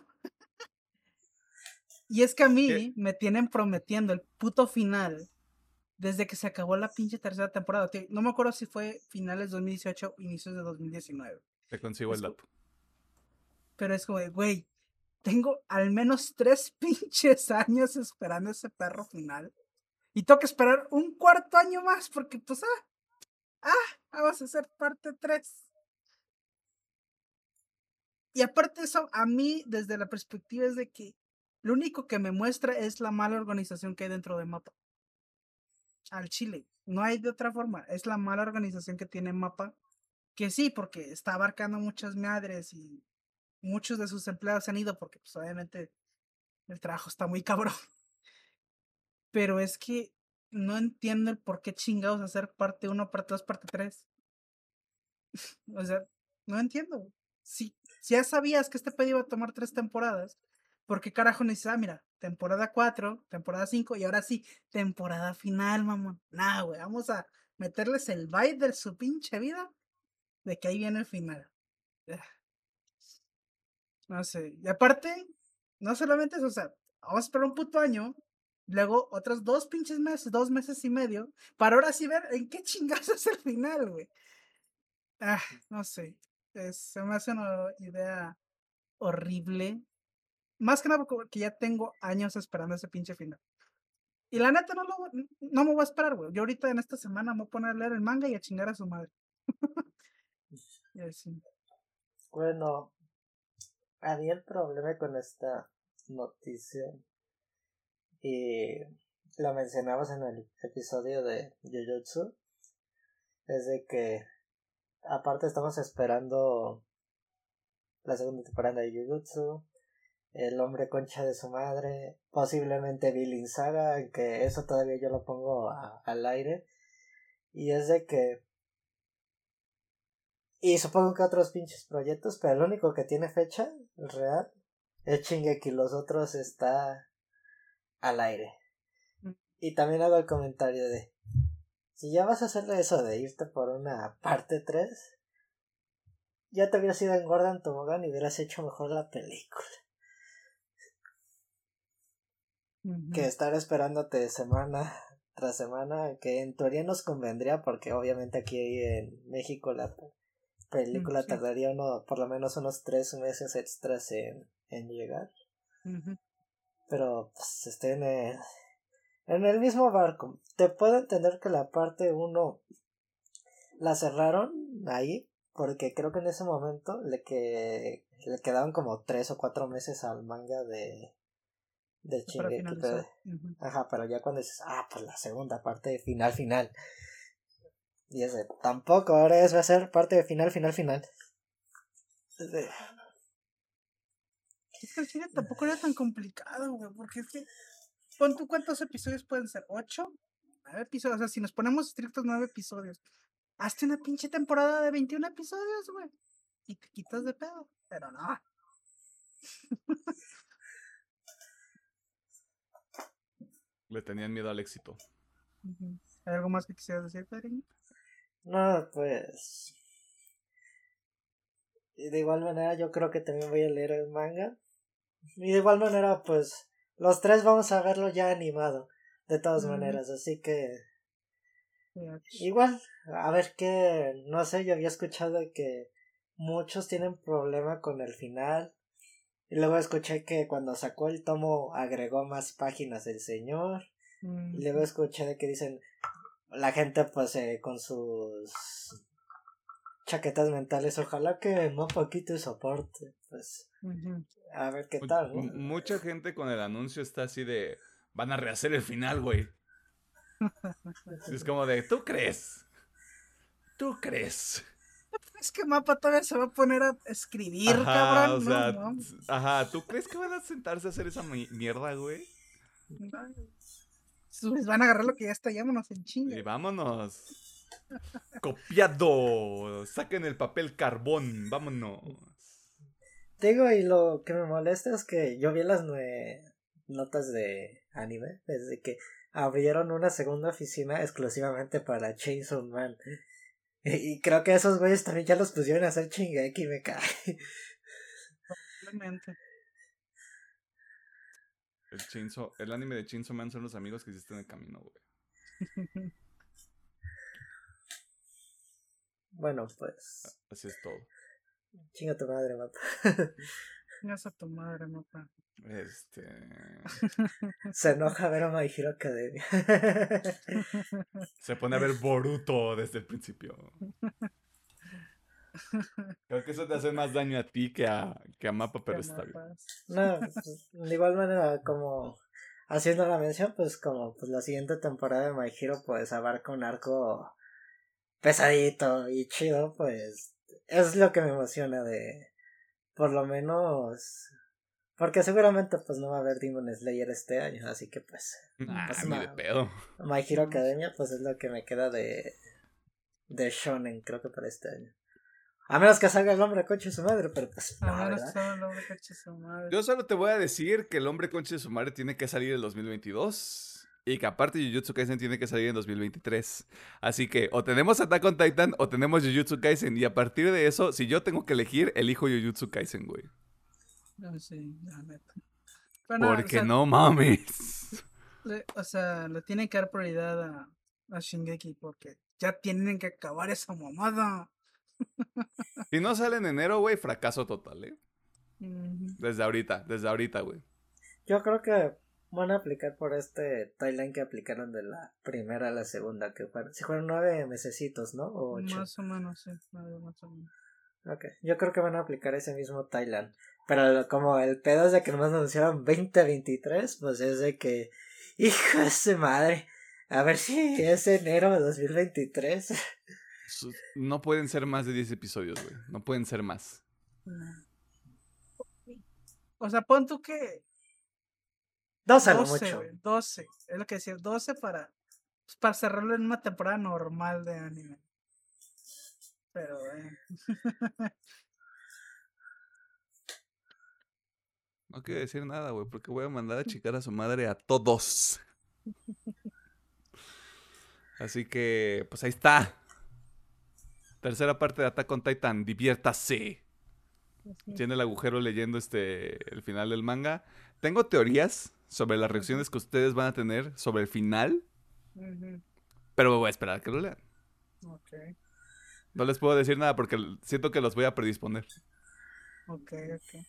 Speaker 2: y es que a mí me tienen prometiendo el puto final desde que se acabó la pinche tercera temporada. No me acuerdo si fue finales de 2018 o inicios de 2019.
Speaker 1: Te consigo el dato.
Speaker 2: Pero es como güey, tengo al menos tres pinches años esperando ese perro final. Y tengo que esperar un cuarto año más porque pues, ah, ah, vamos a hacer parte 3. Y aparte eso, a mí desde la perspectiva es de que lo único que me muestra es la mala organización que hay dentro de Mapa. Al Chile. No hay de otra forma. Es la mala organización que tiene Mapa. Que sí, porque está abarcando muchas madres y muchos de sus empleados se han ido porque pues obviamente el trabajo está muy cabrón. Pero es que no entiendo el por qué chingados hacer parte 1, parte 2, parte 3. o sea, no entiendo. Si, ya sabías que este pedo iba a tomar tres temporadas, ¿por qué carajo necesitas, ah, mira, temporada 4, temporada 5 y ahora sí, temporada final, mamón? Nah, güey, vamos a meterles el bite de su pinche vida de que ahí viene el final. No sé. Y aparte, no solamente eso, o sea, vamos a esperar un puto año Luego otros dos pinches meses, dos meses y medio, para ahora sí ver en qué chingados es el final, güey. Ah, no sé. se me hace una idea horrible. Más que nada porque ya tengo años esperando ese pinche final. Y la neta no, lo, no me voy a esperar, güey. Yo ahorita en esta semana me voy a poner a leer el manga y a chingar a su madre.
Speaker 3: Bueno, a mí el problema con esta noticia y lo mencionabas en el episodio de Jujutsu, es de que aparte estamos esperando la segunda temporada de Jujutsu, el hombre concha de su madre, posiblemente Billy Saga, que eso todavía yo lo pongo al aire. Y es de que. Y supongo que otros pinches proyectos, pero el único que tiene fecha real es Chingeki, los otros está al aire. Mm. Y también hago el comentario de. Si ya vas a hacerle eso de irte por una parte 3, ya te hubieras ido en Gordon Tobogán y hubieras hecho mejor la película. Que estar esperándote semana tras semana, que en teoría nos convendría porque obviamente aquí en México la película tardaría uno, por lo menos unos tres meses extras en, en llegar. Pero pues estén en, en el mismo barco. Te puedo entender que la parte 1 la cerraron ahí porque creo que en ese momento le, que, le quedaban como tres o cuatro meses al manga de Shingeki. Ajá, pero ya cuando dices, ah, pues la segunda parte de final, final. Y ese, tampoco, ahora es, va a ser parte de final, final, final.
Speaker 2: Es que el cine tampoco era tan complicado, güey, porque es que. Pon tú cuántos episodios pueden ser, ¿ocho? Nueve episodios, o sea, si nos ponemos estrictos, nueve episodios. Hazte una pinche temporada de 21 episodios, güey. Y te quitas de pedo. Pero no.
Speaker 1: Le tenían miedo al éxito.
Speaker 2: ¿Hay algo más que quisieras decir, Pedro?
Speaker 3: No, pues. De igual manera, yo creo que también voy a leer el manga. Y de igual manera, pues. Los tres vamos a verlo ya animado. De todas maneras, así que Igual, a ver que, no sé, yo había escuchado que muchos tienen problema con el final. Y luego escuché que cuando sacó el tomo agregó más páginas el señor. Y luego escuché de que dicen la gente pues eh, con sus chaquetas mentales, ojalá que no poquito soporte, pues a ver qué tal.
Speaker 1: Mucha gente con el anuncio está así de van a rehacer el final, güey. Es como de, ¿tú crees? ¿Tú crees?
Speaker 2: Es que Mapa todavía se va a poner a escribir, cabrón.
Speaker 1: Ajá, ¿tú crees que van a sentarse a hacer esa mierda, güey?
Speaker 2: Les van a agarrar lo que ya está, vámonos en chinga.
Speaker 1: Y vámonos. Copiado. Saquen el papel carbón, vámonos.
Speaker 3: Digo, y lo que me molesta es que yo vi las notas de anime desde que abrieron una segunda oficina exclusivamente para Chainsaw Man. Y creo que esos güeyes también ya los pusieron a hacer y me cae. Probablemente.
Speaker 1: El, Chainsaw, el anime de Chainsaw Man son los amigos que hiciste en el camino, güey.
Speaker 3: bueno, pues.
Speaker 1: Así es todo.
Speaker 3: Chinga tu madre, mapa.
Speaker 2: Chingas a tu madre, mapa.
Speaker 1: Este.
Speaker 3: Se enoja a ver a My Hero Academia.
Speaker 1: Se pone a ver Boruto desde el principio. Creo que eso te hace más daño a ti que a, que a Mapa, pero está bien.
Speaker 3: No, pues, de igual manera, como haciendo la mención, pues como pues la siguiente temporada de My Hero pues abarca un arco pesadito y chido, pues es lo que me emociona de por lo menos porque seguramente pues no va a haber Demon Slayer este año, así que pues...
Speaker 1: Ah, pues, de pedo.
Speaker 3: My Hero Academia pues es lo que me queda de... De Shonen, creo que para este año. A menos que salga el hombre coche de su madre, pero pues... No,
Speaker 2: no el hombre coche de su madre.
Speaker 1: Yo solo te voy a decir que el hombre coche de su madre tiene que salir en 2022. Y que aparte Jujutsu Kaisen tiene que salir en 2023. Así que o tenemos Attack on Titan o tenemos Jujutsu Kaisen. Y a partir de eso, si yo tengo que elegir, elijo Jujutsu Kaisen, güey.
Speaker 2: No, sí, la neta.
Speaker 1: Porque no mames.
Speaker 2: o sea, le tienen que dar prioridad a, a Shingeki porque ya tienen que acabar esa mamada.
Speaker 1: Si no sale en enero, güey, fracaso total, ¿eh? Desde ahorita, desde ahorita, güey.
Speaker 3: Yo creo que van a aplicar por este timeline que aplicaron de la primera a la segunda, que fueron, si fueron nueve mesecitos, ¿no? O ocho.
Speaker 2: Más o menos, sí, más o menos.
Speaker 3: Ok, yo creo que van a aplicar ese mismo Thailand. Pero como el pedo es de que nomás anunciaron 2023, pues es de que, hijo de madre, a ver si es enero de 2023.
Speaker 1: Su- No pueden ser más de 10 episodios, güey. No pueden ser más.
Speaker 2: O sea, pon tú que
Speaker 3: Dos a lo
Speaker 2: 12,
Speaker 3: mucho.
Speaker 2: güey, 12. Es lo que decía, 12 para, pues, para cerrarlo en una temporada normal de anime. Pero, eh,
Speaker 1: No quiero decir nada, güey, porque voy a mandar a chicar a su madre a todos. Así que, pues ahí está. Tercera parte de Attack on Titan, diviértase. Tiene el agujero leyendo este el final del manga. Tengo teorías sobre las reacciones que ustedes van a tener sobre el final, pero me voy a esperar a que lo lean.
Speaker 2: ok,
Speaker 1: No les puedo decir nada porque siento que los voy a predisponer.
Speaker 2: ok, ok.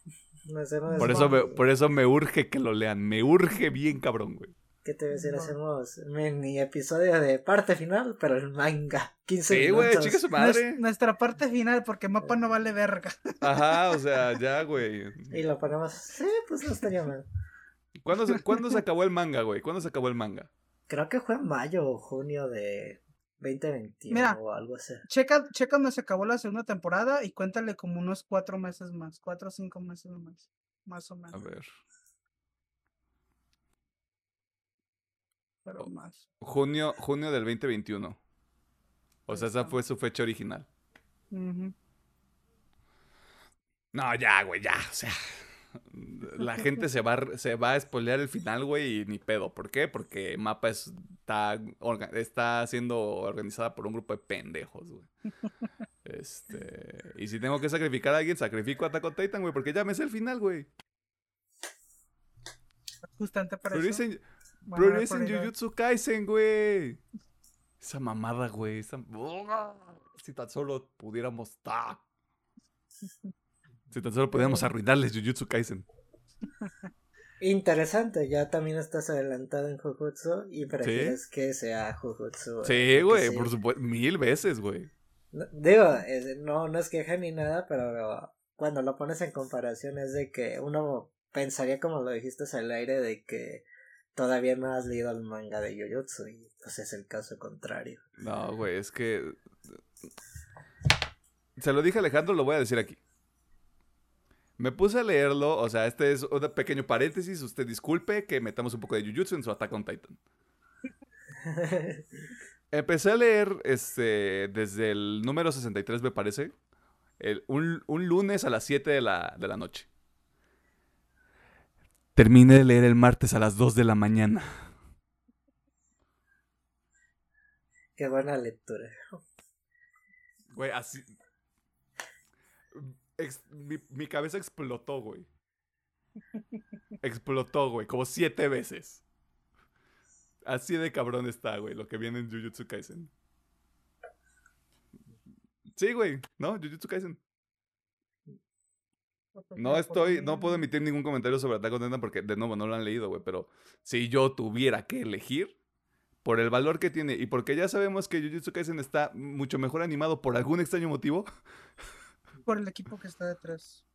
Speaker 3: No
Speaker 1: Por eso me, por eso me urge que lo lean. Me urge bien cabrón, güey.
Speaker 3: ¿Qué te voy a decir?
Speaker 2: No.
Speaker 3: Hacemos mini episodio de parte final, pero el manga. 15
Speaker 1: Sí, güey, chica su madre.
Speaker 2: Nuestra parte final, porque mapa no vale verga.
Speaker 1: Ajá, o sea, ya, güey.
Speaker 3: Y lo ponemos. Sí, pues no estaría mal.
Speaker 1: ¿Cuándo se, ¿Cuándo se acabó el manga, güey? ¿Cuándo se acabó el manga?
Speaker 3: Creo que fue en mayo o junio de 2021
Speaker 2: Mira.
Speaker 3: o algo así.
Speaker 2: Checa, checa donde se acabó la segunda temporada y cuéntale como unos cuatro meses más, cuatro o cinco meses más, más o
Speaker 1: A
Speaker 2: menos,
Speaker 1: ver.
Speaker 2: Pero más.
Speaker 1: Junio, junio del 2021. O sea, esa fue su fecha original. No, ya, güey, ya. O sea, la gente se va, a- se va a spoilear el final, güey, y ni pedo. ¿Por qué? Porque Mapa es- está, está siendo organizada por un grupo de pendejos, güey. Este, y si tengo que sacrificar a alguien, sacrifico a Attack on Titan, güey, porque ya me sé el final, güey.
Speaker 2: Justamente para eso.
Speaker 1: Prioricen,
Speaker 2: dar
Speaker 1: prioricen
Speaker 2: prioridad.
Speaker 1: Jujutsu Kaisen, güey. Esa mamada, güey. esa- Si tan solo pudiéramos. ¡Ah! Si tan solo pudiéramos arruinarles Jujutsu Kaisen.
Speaker 3: Interesante, ya también estás adelantado en Jujutsu y prefieres que sea Jujutsu.
Speaker 1: Sí,
Speaker 3: eh,
Speaker 1: güey,
Speaker 3: que
Speaker 1: por supuesto. Mil veces, güey.
Speaker 3: No- Digo, es- no, no es queja ni nada, pero cuando lo pones en comparación es de que uno pensaría, como lo dijiste al aire, de que todavía no has leído el manga de Jujutsu y pues es el caso contrario.
Speaker 1: No, güey, es que. Se lo dije a Alejandro, lo voy a decir aquí. Me puse a leerlo, o sea, este es un pequeño paréntesis. Usted disculpe que metamos un poco de Jujutsu en su Attack on Titan. Empecé a leer este, desde el número 63, me parece. el- un, un lunes a las 7 de la, de la noche. Terminé de leer el martes a las 2 de la mañana.
Speaker 3: Qué buena lectura.
Speaker 1: Güey, así. Ex- mi, mi cabeza explotó, güey. Explotó, güey, como siete veces. Así de cabrón está, güey, lo que viene en Jujutsu Kaisen. Sí, güey, ¿no? Jujutsu Kaisen. No estoy, no puedo emitir ningún comentario sobre Attack on Titan porque, de nuevo, no lo han leído, güey, pero si yo tuviera que elegir, por el valor que tiene y porque ya sabemos que Jujutsu Kaisen está mucho mejor animado por algún extraño motivo,
Speaker 2: Por el equipo que está detrás.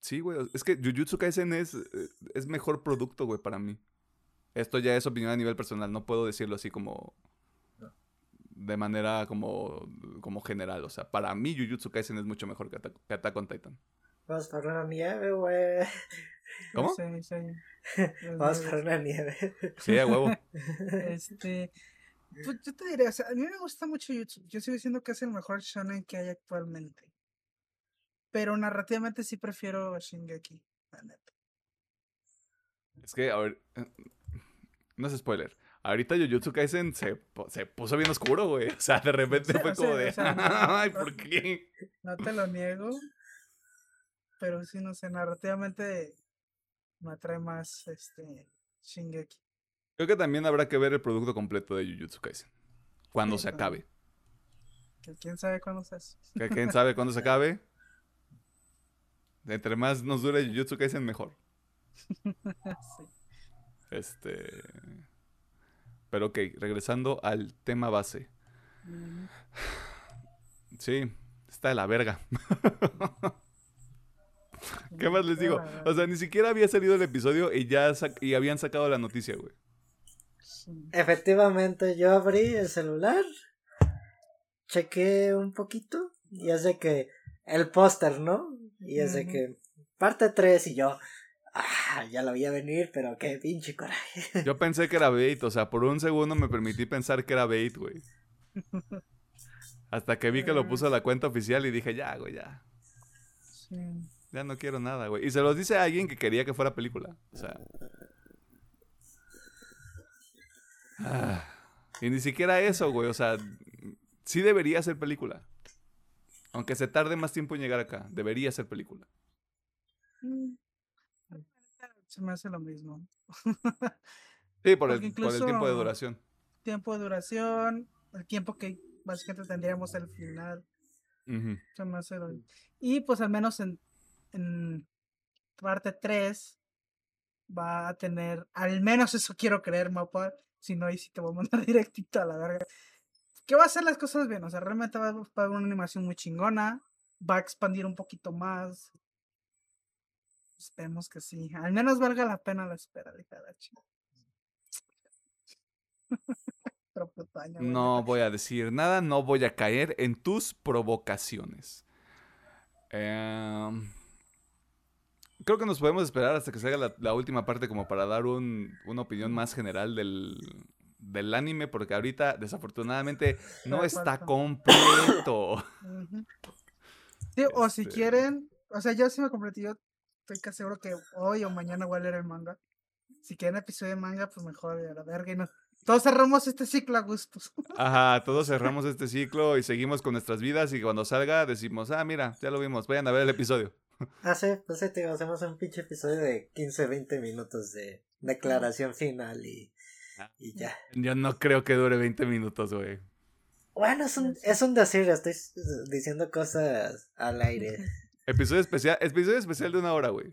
Speaker 1: Sí, güey. Es que Jujutsu Kaisen es, eh, es mejor producto, güey, para mí. Esto ya es opinión a nivel personal. No puedo decirlo así como. De manera como, como general. O sea, para mí Jujutsu Kaisen es mucho mejor que Attack, que Attack on Titan.
Speaker 3: Vamos por una nieve, güey.
Speaker 1: ¿Cómo?
Speaker 2: Sí, sí.
Speaker 3: Vamos por una nieve.
Speaker 1: Sí, a huevo.
Speaker 2: Este. Pues yo te diré, o sea, a mí me gusta mucho YouTube. Yo sigo diciendo que es el mejor shonen que hay actualmente. Pero narrativamente sí prefiero Shingeki, la neta.
Speaker 1: Es que, a ver. eh, No es spoiler. Ahorita Jujutsu Kaisen se, puso bien oscuro, güey. O sea, de repente
Speaker 2: sea,
Speaker 1: fue
Speaker 2: o sea,
Speaker 1: como
Speaker 2: o
Speaker 1: de.
Speaker 2: sea, no,
Speaker 1: Ay. ¿por qué?
Speaker 2: No te lo niego. Pero sí, no sé, narrativamente me atrae más este Shingeki.
Speaker 1: Creo que también habrá que ver el producto completo de Jujutsu Kaisen. Cuando
Speaker 2: Sí,
Speaker 1: se acabe.
Speaker 2: Que quién sabe cuándo se hace.
Speaker 1: Que quién sabe cuándo se acabe. Entre más nos dure Jujutsu Kaisen, mejor.
Speaker 2: Sí.
Speaker 1: Este. Pero ok, regresando al tema base.
Speaker 2: Mm,
Speaker 1: Sí, está de la verga. ¿Qué más les digo? O sea, ni siquiera había salido el episodio y ya sac- y habían sacado la noticia, güey.
Speaker 3: efectivamente yo abrí el celular, chequé un poquito y es de que el póster, ¿no? Y es de que parte 3 y yo, ah, ya lo vi a venir, pero qué pinche coraje.
Speaker 1: Yo pensé que era bait, o sea, por un segundo me permití pensar que era bait, güey. Hasta que vi que lo puso a la cuenta oficial y dije, ya, güey, ya. Ya no quiero nada, güey. Y se los dice a alguien que quería que fuera película. O sea. Ah, y ni siquiera eso, güey. O sea, sí debería ser película. Aunque se tarde más tiempo en llegar acá, debería ser película.
Speaker 2: Mm. Se me hace lo mismo.
Speaker 1: sí, por el, por el tiempo de duración.
Speaker 2: Tiempo de duración, el tiempo que básicamente tendríamos al final. Se me hace lo... Y pues al menos en, en parte 3 va a tener, al menos eso quiero creer, mapa. Si no, ahí sí te voy a mandar directito a la verga. Que va a hacer las cosas bien, o sea, realmente va a haber una animación muy chingona. Va a expandir un poquito más. Esperemos que sí. Al menos valga la pena la espera, cada chico.
Speaker 1: no voy a decir nada, no voy a caer en tus provocaciones. Em, creo que nos podemos esperar hasta que se haga la, última parte como para dar una opinión más general del, anime, porque ahorita desafortunadamente no está completo.
Speaker 2: sí, o si este quieren, o sea, yo sí me completé, yo estoy casi seguro que hoy o mañana voy a leer el manga. Si quieren episodio de manga, pues mejor a la verga y no, todos cerramos este ciclo a gustos.
Speaker 1: Ajá, todos cerramos este ciclo y seguimos con nuestras vidas y cuando salga decimos, ah, mira, ya lo vimos, vayan a ver el episodio.
Speaker 3: Ah, sí, pues sí, te hacemos un pinche episodio de 15, 20 minutos de declaración final y, y ya.
Speaker 1: Yo no creo que dure 20 minutos, güey.
Speaker 3: Bueno, es un, es un decir, estoy diciendo cosas al aire.
Speaker 1: Episodio especial, episodio especial de una hora, güey.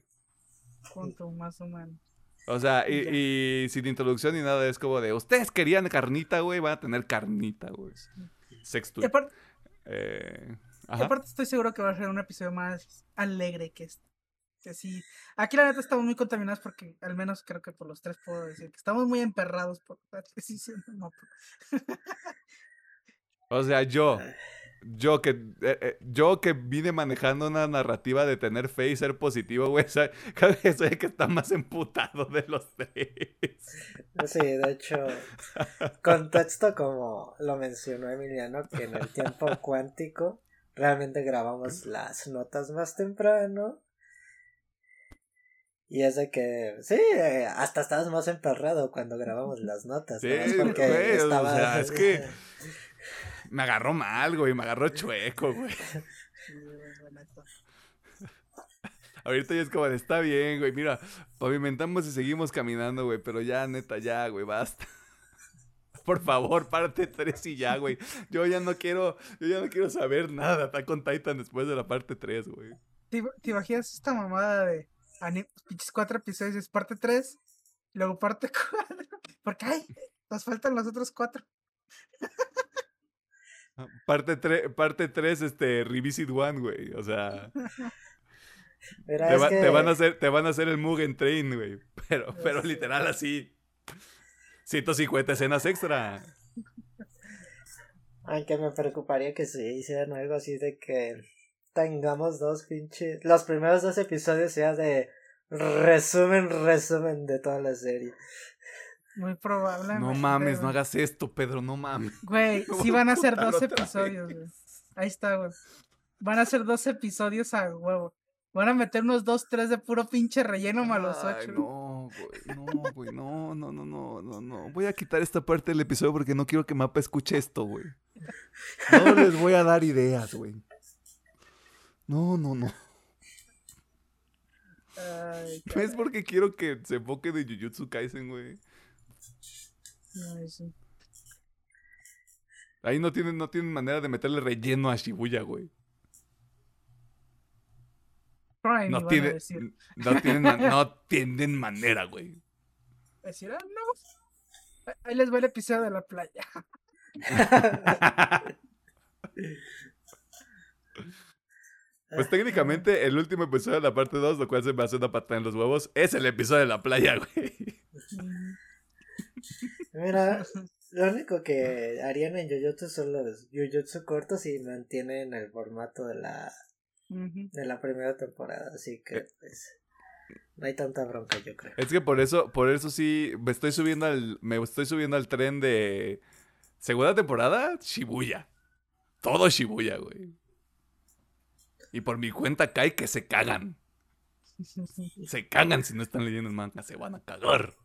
Speaker 2: Junto, más o menos.
Speaker 1: O sea, y, sin introducción ni nada, es como de, ustedes querían carnita, güey, van a tener carnita, güey. Sexto.
Speaker 2: Eh, aparte, estoy seguro que va a ser un episodio más alegre que este. Que sí. Aquí la neta estamos muy contaminados porque, al menos creo que por los tres puedo decir que estamos muy emperrados por la decisión. No,
Speaker 1: o sea, yo, yo que, eh, eh, yo que vine manejando una narrativa de tener fe y ser positivo, güey, cada vez soy el que está más emputado de los tres.
Speaker 3: Sí, de hecho, contexto como lo mencionó Emiliano, que en el tiempo cuántico realmente grabamos las notas más temprano. Y es de que, sí, hasta estabas más emperrado cuando grabamos las notas. Sí, porque
Speaker 1: estaba... es que me agarró mal, güey. Me agarró chueco, güey. Ahorita ya es como, está bien, güey. Mira, pavimentamos y seguimos caminando, güey. Pero ya, neta, ya, güey, basta. Por favor, parte 3 y ya, güey. Yo ya no quiero, yo ya no quiero saber nada. Está con Titan después de la parte 3, güey.
Speaker 2: ¿Te, imaginas esta mamada de pinches cuatro episodios? Es parte 3, luego parte 4. Porque, ay, nos faltan los otros cuatro.
Speaker 1: Parte 3, parte tres, este, Revisit One, güey. O sea. te, van a hacer, te van a hacer el Mugen Train, güey. Pero, pero literal así. 150 escenas extra.
Speaker 3: Aunque me preocuparía que se hicieran algo así de que tengamos dos pinches. Los primeros dos episodios sean de resumen, resumen de toda la serie.
Speaker 2: Muy probable.
Speaker 1: No mames, no hagas esto, Pedro, no mames.
Speaker 2: Güey, sí van a ser dos episodios, güey. Ahí está, güey. Van a ser dos episodios a huevo. Van a meter unos dos, tres de puro pinche relleno malos ocho.
Speaker 1: No, güey, no, güey, no, no, no, no, no, no. Voy a quitar esta parte del episodio porque no quiero que Mapa escuche esto, güey. No les voy a dar ideas, güey. No, no, no. Ay, no es porque quiero que se enfoque de Jujutsu Kaisen, güey. Ahí no tienen, no tienen manera de meterle relleno a Shibuya, güey. no, tiene, no, tienen, no tienen manera, güey.
Speaker 2: Decir, ah, no. Ahí les va el episodio de la playa.
Speaker 1: Pues técnicamente el último episodio de la parte 2, lo cual se me hace una patada en los huevos, es el episodio de la playa, güey.
Speaker 3: Mira, lo único que harían en Jujutsu son los Jujutsu cortos y mantienen el formato de la de la primera temporada, así que pues no hay tanta bronca yo creo.
Speaker 1: Es que por eso, por eso sí, me estoy subiendo al, me estoy subiendo al tren de segunda temporada, Shibuya. Todo Shibuya, güey. Y por mi cuenta cae que se cagan. Se cagan si no están leyendo el manga, se van a cagar.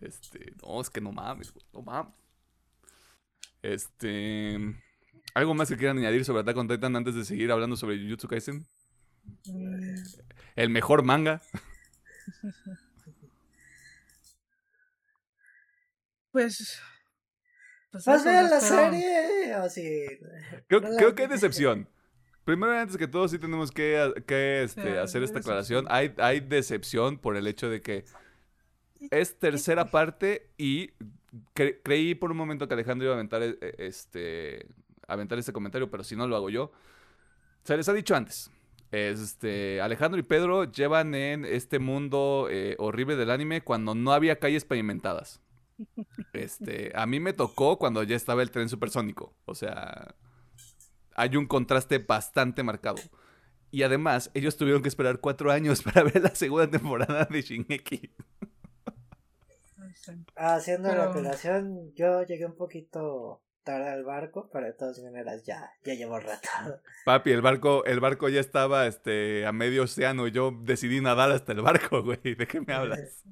Speaker 1: Este, no, es que no mames, güey, no mames. Este, ¿algo más que quieran añadir sobre Attack on Titan antes de seguir hablando sobre Jujutsu Kaisen? El mejor manga.
Speaker 2: Pues. Pues
Speaker 3: ¡Vas
Speaker 2: eso,
Speaker 3: a ver
Speaker 2: no
Speaker 3: la serie! O sí.
Speaker 1: Creo,
Speaker 3: No la
Speaker 1: creo que hay decepción. Primero, antes que todo, sí tenemos que, que, este, hacer esta aclaración. Hay, hay decepción por el hecho de que es tercera parte y cre- creí por un momento que Alejandro iba a aventar e- e- este, aventar este comentario, pero si no lo hago yo. Se les ha dicho antes. Este, Alejandro y Pedro llevan en este mundo eh, horrible del anime cuando no había calles pavimentadas. Este, a mí me tocó cuando ya estaba el tren supersónico. O sea, hay un contraste bastante marcado. Y además, ellos tuvieron que esperar cuatro años para ver la segunda temporada de Shingeki.
Speaker 2: Sí.
Speaker 3: Haciendo la aclaración, yo llegué un poquito tarde al barco, pero de todas maneras ya, ya llevo rato.
Speaker 1: Papi, el barco, el barco ya estaba este, a medio océano y yo decidí nadar hasta el barco, güey. ¿De qué me hablas?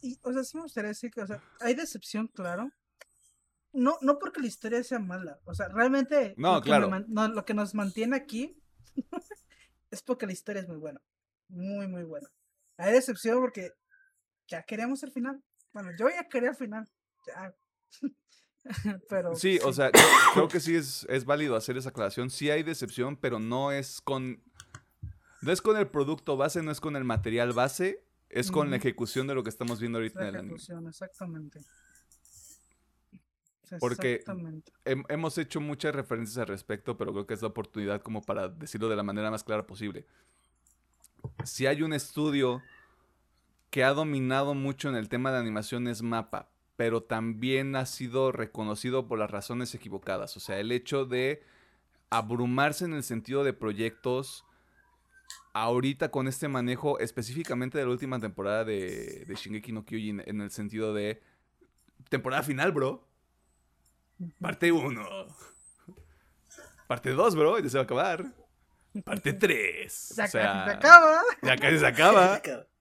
Speaker 2: Y, o sea, sí me gustaría decir que, o sea, hay decepción, claro. No, no porque la historia sea mala. O sea, realmente.
Speaker 1: No,
Speaker 2: lo que
Speaker 1: claro.
Speaker 2: me no, lo que nos mantiene aquí es porque la historia es muy buena. Muy, muy buena. Hay decepción porque ya queríamos el final. Bueno, yo ya quería el final. Ya. Pero.
Speaker 1: Sí, o sea, creo, que sí es, es válido hacer esa aclaración. Sí hay decepción, pero no es con. No es con el producto base, no es con el material base, es con la ejecución de lo que estamos viendo ahorita
Speaker 2: La
Speaker 1: en el anime.
Speaker 2: ejecución, exactamente.
Speaker 1: Porque-
Speaker 2: Exactamente.
Speaker 1: Hemos hecho muchas referencias al respecto, pero creo que es la oportunidad como para decirlo de la manera más clara posible. Si hay un estudio que ha dominado mucho en el tema de animación es Mapa, pero también ha sido reconocido por las razones equivocadas. O sea, el hecho de abrumarse en el sentido de proyectos ahorita con este manejo específicamente de la última temporada de, de Shingeki no Kyojin en el sentido de temporada final, bro. Parte 1. Parte 2, bro, ya se va a acabar. Parte 3.
Speaker 2: Ya
Speaker 1: o sea,
Speaker 2: casi se acaba.
Speaker 1: Ya casi se acaba.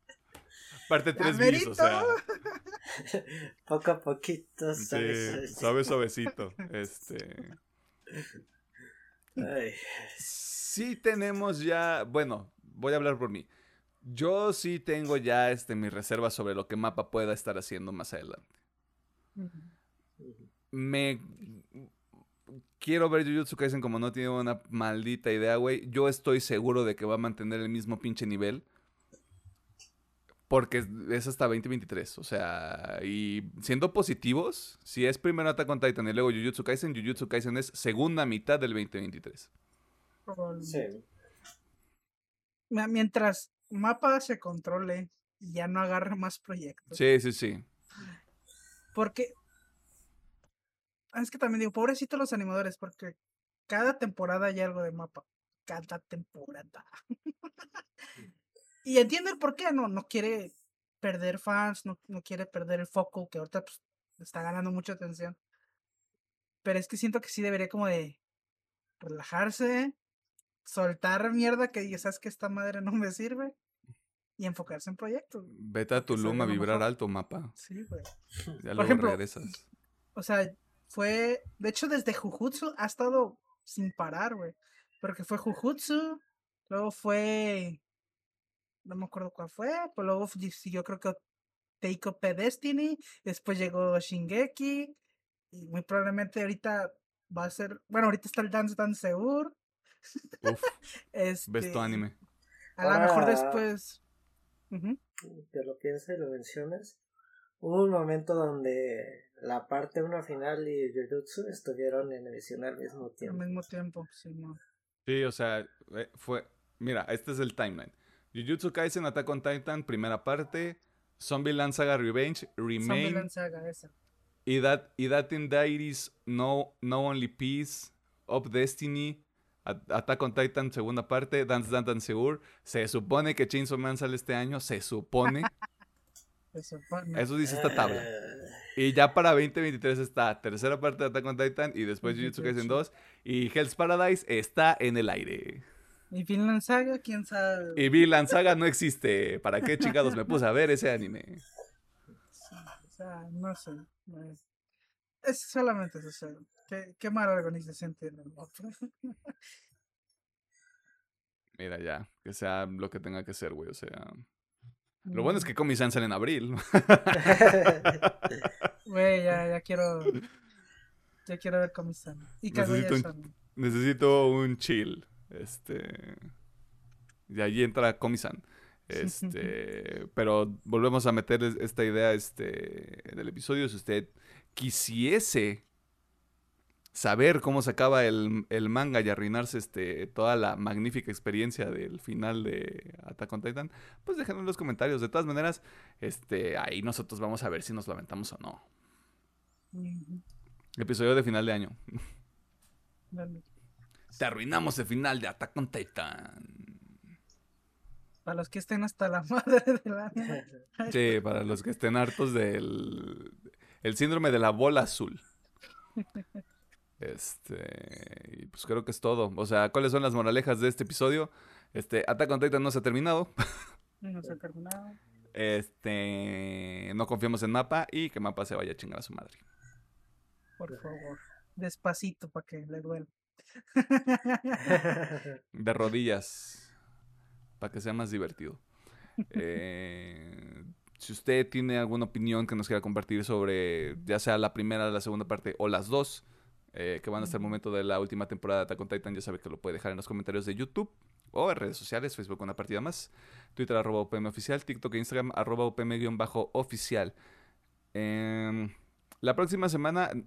Speaker 1: Parte 3 bis, o sea.
Speaker 3: Poco a poquito,
Speaker 1: Sí,
Speaker 3: ¿sabes?
Speaker 1: suave, suavecito. Este.
Speaker 3: Ay,
Speaker 1: Sí tenemos ya. Bueno, voy a hablar por mí. Yo sí tengo ya este, mis reservas sobre lo que Mapa pueda estar haciendo más adelante. Me. Quiero ver Jujutsu Kaisen como no tiene una maldita idea, güey. Yo estoy seguro de que va a mantener el mismo pinche nivel. Porque es- hasta 2023. O sea, y siendo positivos, si es primero Attack on Titan y luego Jujutsu Kaisen, Jujutsu Kaisen es segunda mitad del 2023.
Speaker 2: Probablemente.
Speaker 3: sí.
Speaker 2: Mientras Mapa se controle y ya no agarre más proyectos.
Speaker 1: Sí, sí, sí.
Speaker 2: Porque. Es que también digo, pobrecitos los animadores, porque cada temporada hay algo de mapa. Cada temporada. y entiendo el por qué, no, no quiere perder fans, no, no quiere perder el foco, que ahorita pues, está ganando mucha atención. Pero es que siento que sí debería como de relajarse, soltar mierda que diga, sabes que esta madre no me sirve, y enfocarse en proyectos.
Speaker 1: Vete a Tulum a vibrar
Speaker 2: mejor.
Speaker 1: alto, Mapa.
Speaker 2: Sí, güey.
Speaker 1: Ya luego
Speaker 2: ejemplo,
Speaker 1: regresas.
Speaker 2: O sea, fue. De hecho, desde Jujutsu ha estado sin parar, güey. Porque fue Jujutsu, luego fue. No me acuerdo cuál fue, pero luego fu- siguió, creo que Take Up a Destiny, después llegó Shingeki, y muy probablemente ahorita va a ser. Bueno, ahorita está el Dance Dance Seur.
Speaker 1: Uf,
Speaker 2: Este,
Speaker 1: ves tu anime.
Speaker 2: A lo mejor después. Ujú.
Speaker 3: que lo piensas y lo mencionas. Hubo un momento donde la parte 1 final y Jujutsu estuvieron en emisión al mismo
Speaker 2: Al
Speaker 3: tiempo.
Speaker 2: mismo tiempo, sí, no.
Speaker 1: Sí, o sea, eh, fue. Mira, este es el timeline. Jujutsu Kaisen Attack on Titan, primera parte. Zombieland Saga Revenge, Remain,
Speaker 2: Zombieland Saga, esa.
Speaker 1: y That, y that in Diaries, No, no Only Peace, Up Destiny, Attack on Titan segunda parte, Dance Dance Dance Seur. Se supone que Chainsaw Man sale este año, se supone.
Speaker 2: Se supone.
Speaker 1: Eso dice esta tabla.
Speaker 3: Ah,
Speaker 1: Y ya para 2023 está tercera parte de Attack on Titan y después Jujutsu Kaisen
Speaker 2: hecho.
Speaker 1: 2 y Hell's Paradise está en el aire.
Speaker 2: Y Finland Saga, quién sabe.
Speaker 1: Y Vinland Saga no existe. ¿Para qué chingados me puse a ver ese anime?
Speaker 2: Sí, o sea, no sé. no es, es solamente eso. ¿Qué, qué mala organización tiene el.
Speaker 1: Mira ya, que sea lo que tenga que ser, güey. O sea, lo bueno es que Komi-san sale en abril.
Speaker 2: Güey, ya, ya quiero. Ya quiero ver Comisan. Y
Speaker 1: Necesito un-. Necesito un chill. Este. Y ahí entra Komi-san. Este. pero volvemos a meter es- esta idea este, en el episodio. Si usted quisiese saber cómo se acaba el, el manga y arruinarse este, toda la magnífica experiencia del final de Attack on Titan, pues déjenlo en los comentarios. De todas maneras, este, ahí nosotros vamos a ver si nos lamentamos o no. Episodio de final de año. Te arruinamos el final de Attack on Titan.
Speaker 2: Para los que estén hasta la madre del anime.
Speaker 1: Sí, para los que estén hartos del el síndrome de la bola azul. Este, y pues creo que es todo. O sea, ¿cuáles son las moralejas de este episodio? Este, Attack on Titan no se ha terminado.
Speaker 2: No se ha terminado.
Speaker 1: Este, no confiamos en Mapa y que Mapa se vaya a chingar a su madre.
Speaker 2: Por favor. Despacito para que le duela.
Speaker 1: De rodillas. Para que sea más divertido. Eh, si usted tiene alguna opinión que nos quiera compartir sobre ya sea la primera, la segunda parte o las dos, eh, que van hasta el momento de la última temporada de Attack on Titan, ya sabe que lo puede dejar en los comentarios de YouTube o en redes sociales, Facebook una partida más, Twitter arroba UPM oficial, TikTok e Instagram arroba UPM-oficial. Em, la próxima semana, ma-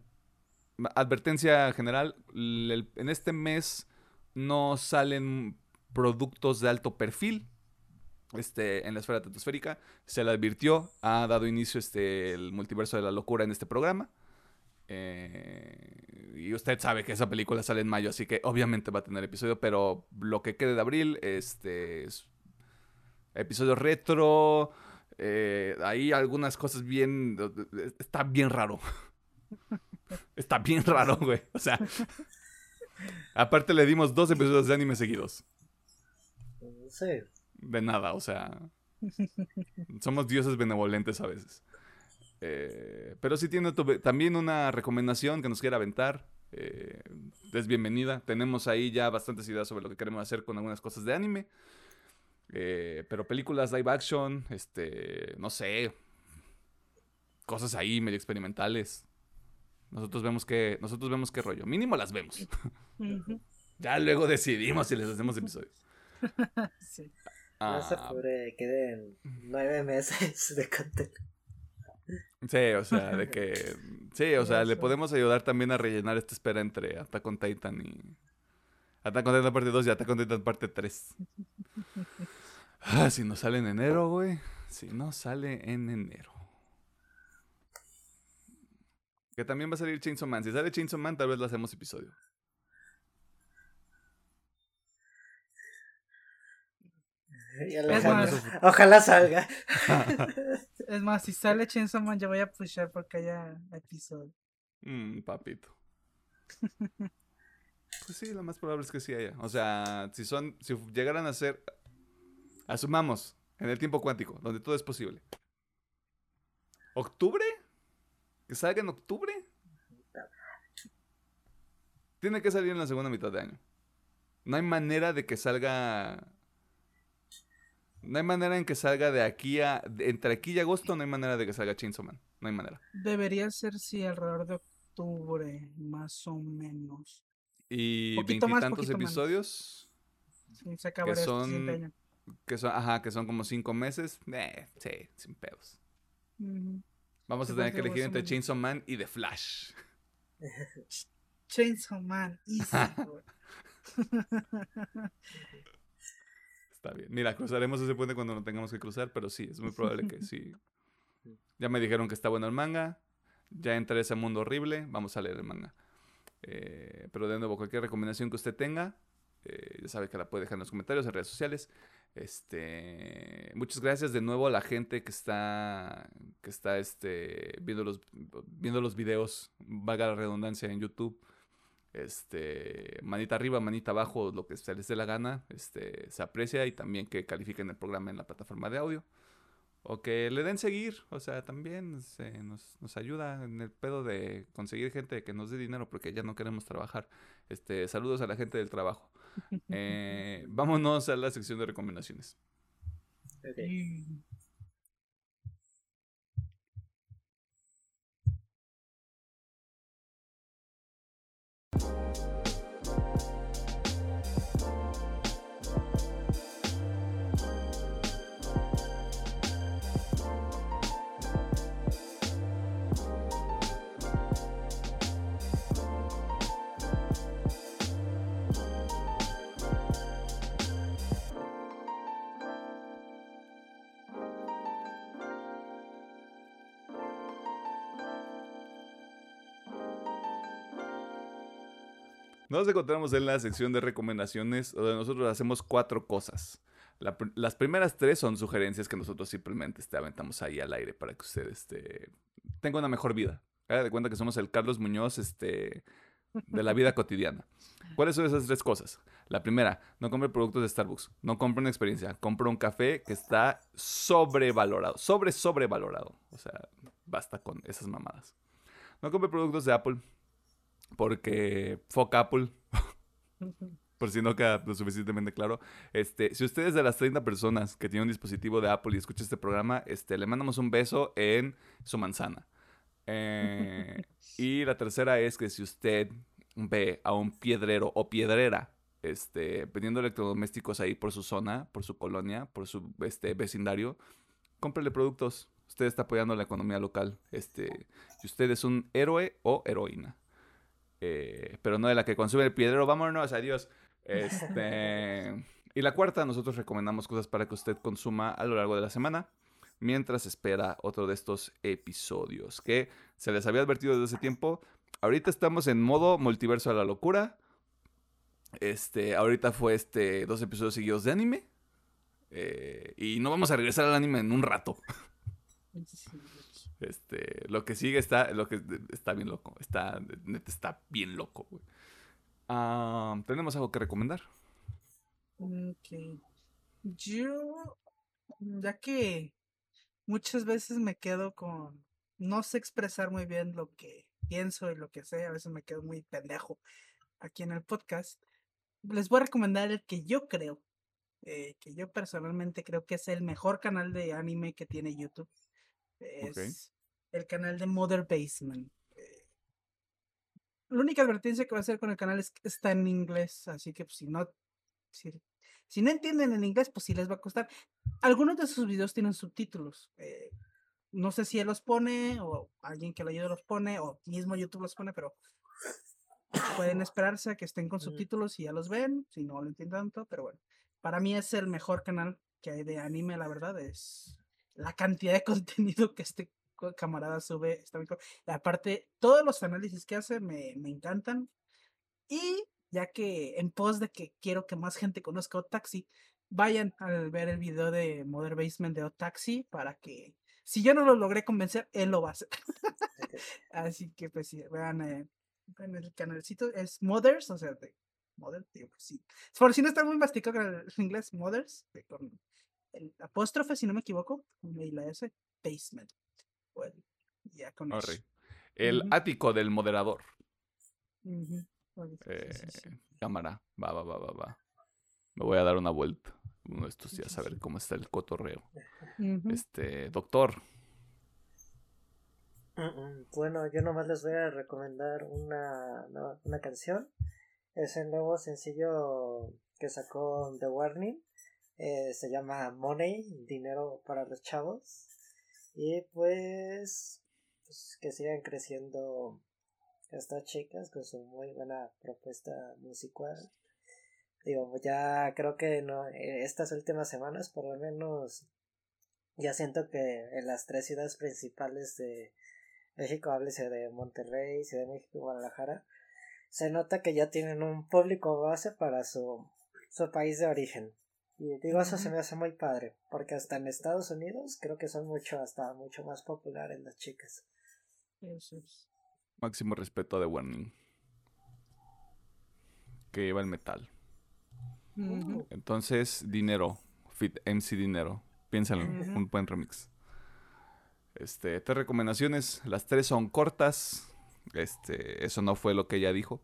Speaker 1: advertencia general, en este mes no salen productos de alto perfil este, en la esfera tetosférica. Se le advirtió, ha dado inicio este, el multiverso de la locura en este programa. Eh, y usted sabe que esa película sale en mayo, así que obviamente va a tener episodio, pero lo que quede de abril, este, es episodio retro. eh, hay algunas cosas bien. Está bien raro. Está bien raro, güey. O sea, aparte le dimos dos episodios de anime seguidos.
Speaker 3: sí.
Speaker 1: De nada, o sea. Somos dioses benevolentes a veces. Eh, pero si tiene tu- también una recomendación que nos quiera aventar, eh, es bienvenida. Tenemos ahí ya bastantes ideas sobre lo que queremos hacer con algunas cosas de anime. Eh, pero películas live action, este, no sé, cosas ahí medio experimentales. Nosotros vemos que, nosotros vemos qué rollo. Mínimo las vemos. Ya luego decidimos si les hacemos episodios.
Speaker 2: Sí.
Speaker 3: No se
Speaker 1: Ah,
Speaker 3: apure, queden nueve meses de contenido.
Speaker 1: Sí, o sea, de que. Sí, o sea, le podemos ayudar también a rellenar esta espera entre Attack on Titan y. Attack on Titan parte 2 y Attack on Titan parte 3. Ah, si no sale en enero, güey. Si no sale en enero. Que también va a salir Chainsaw Man. Si sale Chainsaw Man, tal vez le hacemos episodio.
Speaker 2: Más,
Speaker 3: Ojalá salga.
Speaker 2: es más, si sale Chainsaw Man, yo voy a pushar porque haya episodio.
Speaker 1: Mmm, papito. Pues sí, lo más probable es que sí haya. O sea, si son, si llegaran a ser, asumamos, en el tiempo cuántico, donde todo es posible. ¿Octubre? ¿Que salga en octubre? Tiene que salir en la segunda mitad de año. No hay manera de que salga. No hay manera en que salga de aquí a. de- entre aquí y agosto, no hay manera de que salga Chainsaw Man. No hay manera.
Speaker 2: Debería ser, sí, alrededor de octubre, más o menos.
Speaker 1: Y veintitantos episodios.
Speaker 2: Sí, se acabaría este
Speaker 1: son-. Que son, ajá, que son como cinco meses. Eh, sí, sin pedos. Vamos a tener que elegir entre. Chainsaw Man y The Flash.
Speaker 2: Chainsaw Man, easy.
Speaker 1: Está bien. Mira, cruzaremos ese puente cuando no tengamos que cruzar, pero sí, es muy probable que sí. Ya me dijeron que está bueno el manga. Ya entré a ese mundo horrible. Vamos a leer el manga. Eh, pero de nuevo, cualquier recomendación que usted tenga, eh, ya sabe que la puede dejar en los comentarios, en redes sociales. Este, muchas gracias de nuevo a la gente que está, que está este, viendo, los, viendo los videos, vaga la redundancia, en YouTube. Este, manita arriba, manita abajo, lo que se les dé la gana, este, se aprecia y también que califiquen el programa en la plataforma de audio. O que le den seguir, o sea, también se nos, nos, ayuda en el pedo de conseguir gente que nos dé dinero porque ya no queremos trabajar. Este, saludos a la gente del trabajo. Eh, vámonos a la sección de recomendaciones. Nos encontramos en la sección de recomendaciones donde nosotros hacemos cuatro cosas. las primeras tres son sugerencias que nosotros simplemente este, aventamos ahí al aire para que usted este, tenga una mejor vida. Haga de cuenta que somos el Carlos Muñoz este, de la vida cotidiana. ¿Cuáles son esas tres cosas? La primera, no compre productos de Starbucks. No compre una experiencia. Compre un café que está sobrevalorado. Sobre, sobrevalorado. O sea, basta con esas mamadas. No compre productos de Apple. Porque fuck Apple. Por si no queda lo suficientemente claro. Este, si usted es de las 30 personas que tiene un dispositivo de Apple y escucha este programa, este, le mandamos un beso en su manzana. Eh, y la tercera es que si usted ve a un piedrero o piedrera este, vendiendo electrodomésticos ahí por su zona, por su colonia, por su este, vecindario, cómprele productos. Usted está apoyando la economía local. Este, si usted es un héroe o heroína. Eh, pero no de la que consume el piedrero. Vámonos, adiós. Este, y la cuarta, nosotros recomendamos cosas para que usted consuma a lo largo de la semana mientras espera otro de estos episodios que se les había advertido desde hace tiempo. Ahorita estamos en modo multiverso a la locura. Este, ahorita fue este dos episodios seguidos de anime. Eh, y no vamos a regresar al anime en un rato. Este, lo que sigue está, lo que está bien loco, está, está bien loco, ah, ¿Tenemos algo que recomendar?
Speaker 2: Ok. Yo, ya que muchas veces me quedo con, no sé expresar muy bien lo que pienso y lo que sé, a veces me quedo muy pendejo aquí en el podcast, les voy a recomendar el que yo creo, eh, que yo personalmente creo que es el mejor canal de anime que tiene YouTube. Es el canal de Mother Basement. Eh, la única advertencia que voy a hacer con el canal es que está en inglés, así que pues, si no, si, no entienden en inglés, pues sí les va a costar. Algunos de sus videos tienen subtítulos. Eh, no sé si él los pone o alguien que lo ayude los pone o mismo YouTube los pone, pero pueden esperarse a que estén con subtítulos y ya los ven, si no lo entienden tanto, pero bueno. Para mí es el mejor canal que hay de anime, la verdad, es la cantidad de contenido que este camarada sube. Está muy Aparte, todos los análisis que hace me, me encantan. Y ya que en pos de que quiero que más gente conozca Otaxi, vayan a ver el video de Mother Basement de Otaxi para que, si yo no lo logré convencer, él lo va a hacer. Así que pues sí, vean, eh, en el canalcito, es Mothers, o sea, de Mother, pues sí. Por si no está muy masticado con el inglés, Mothers, con el apóstrofe, si no me equivoco, y la S, Basement. Bueno, ya con
Speaker 1: El ático del moderador. Eh, cámara, va, va, va, va, va. Me voy a dar una vuelta uno de estos días a ver cómo está el cotorreo. Este, doctor.
Speaker 3: Mm, mm, bueno, yo nomás les voy a recomendar una, una canción. Es el nuevo sencillo que sacó The Warning. Eh, se llama Money, dinero para los chavos. Y pues, pues que sigan creciendo estas chicas con su muy buena propuesta musical. Digo, ya creo que no, estas últimas semanas por lo menos ya siento que en las tres ciudades principales de México, háblese de Monterrey, Ciudad de México y Guadalajara, se nota que ya tienen un público base para su, su país de origen. Y digo, eso se me hace muy padre, porque hasta en Estados Unidos creo que son mucho, hasta mucho más populares las chicas.
Speaker 1: Máximo respeto a The Warning. Que lleva el metal. Entonces, dinero. Fit MC Dinero. Piénsalo, un buen remix. Este, tres recomendaciones. Las tres son cortas. Este, eso no fue lo que ella dijo.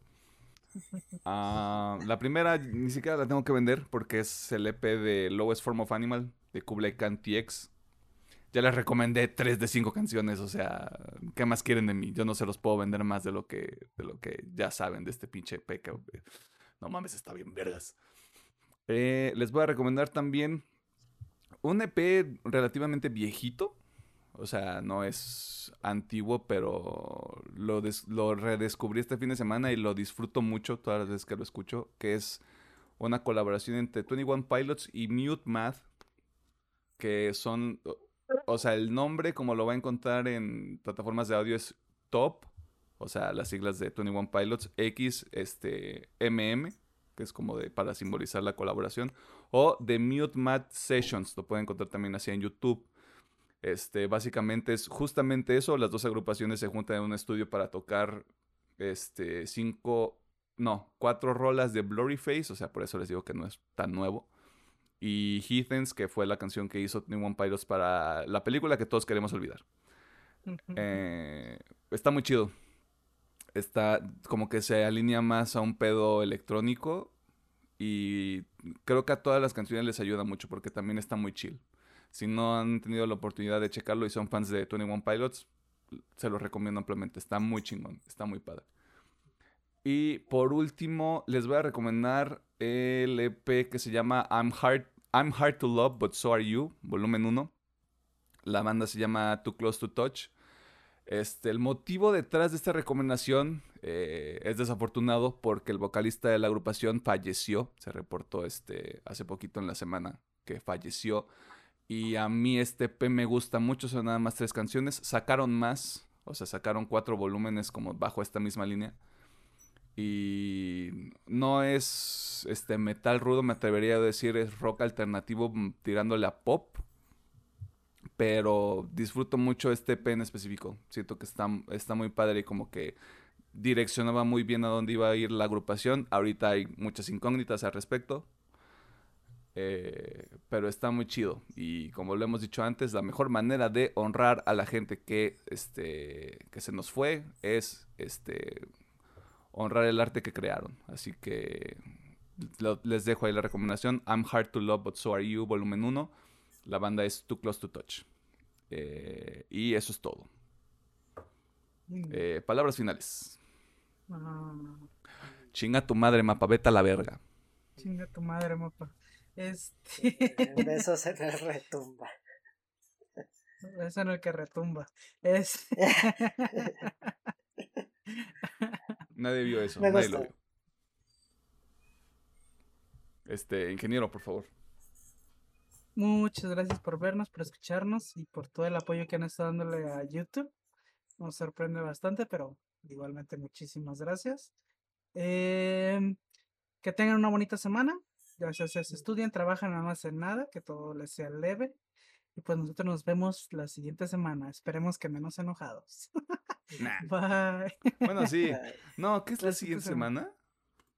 Speaker 1: Ah, la primera ni siquiera la tengo que vender porque es el EP de Lowest Form of Animal de Kublai Khan TX. Ya les recomendé tres de cinco canciones, o sea, ¿qué más quieren de mí? Yo no se los puedo vender más de lo que, de lo que ya saben de este pinche EP. no mames, está bien vergas. Eh, les voy a recomendar también un EP relativamente viejito. O sea, no es antiguo, pero lo, lo redescubrí este fin de semana y lo disfruto mucho todas las veces que lo escucho, que es una colaboración entre 21 Pilots y Mute Math, que son, o sea, el nombre como lo va a encontrar en plataformas de audio es Top, o sea, las siglas de 21 Pilots, X, este, MM, que es como de, para simbolizar la colaboración, o The Mute Math Sessions, lo pueden encontrar también así en YouTube. Este, básicamente es justamente eso, las dos agrupaciones se juntan en un estudio para tocar este, cinco, no, cuatro rolas de Blurry Face, o sea, por eso les digo que no es tan nuevo. Y Heathens, que fue la canción que hizo New One Pilots para la película que todos queremos olvidar. Eh, está muy chido. Está como que se alinea más a un pedo electrónico. Y creo que a todas las canciones les ayuda mucho porque también está muy chill. Si no han tenido la oportunidad de checarlo y son fans de 21 Pilots, se los recomiendo ampliamente. Está muy chingón, está muy padre. Y por último, les voy a recomendar el EP que se llama I'm Hard, I'm Hard to Love, But So Are You, volumen 1. La banda se llama Too Close to Touch. Este, el motivo detrás de esta recomendación eh, es desafortunado porque el vocalista de la agrupación falleció. Se reportó este, hace poquito en la semana que falleció. Y a mí este P me gusta mucho, son nada más tres canciones. Sacaron más, o sea, sacaron cuatro volúmenes como bajo esta misma línea. Y no es este metal rudo, me atrevería a decir, es rock alternativo mm, tirándole a pop. Pero disfruto mucho este P en específico. Siento que está, está muy padre y como que direccionaba muy bien a dónde iba a ir la agrupación. Ahorita hay muchas incógnitas al respecto, eh, pero está muy chido. Y como lo hemos dicho antes, la mejor manera de honrar a la gente que, este, que se nos fue es este, honrar el arte que crearon. Así que les dejo ahí la recomendación. I'm Hard to Love, But So Are You, volumen 1. La banda es Too Close to Touch. Eh, y eso es todo. Eh, palabras finales. Ah. Chinga tu madre, mapa, vete a la verga.
Speaker 2: Chinga tu madre, mapa. Este.
Speaker 3: Eso se le retumba.
Speaker 2: Eso no es el que retumba. Es.
Speaker 1: nadie vio eso. nadie lo vio. Este, ingeniero, por favor.
Speaker 2: Muchas gracias por vernos, por escucharnos y por todo el apoyo que han estado dándole a YouTube. Nos sorprende bastante, pero igualmente muchísimas gracias. Em, que tengan una bonita semana. Gracias, se estudian, trabajan, nada más en nada, que todo les sea leve. Y pues nosotros nos vemos la siguiente semana. Esperemos que menos enojados. Bye.
Speaker 1: Bueno, sí. No, ¿qué es la, siguiente semana?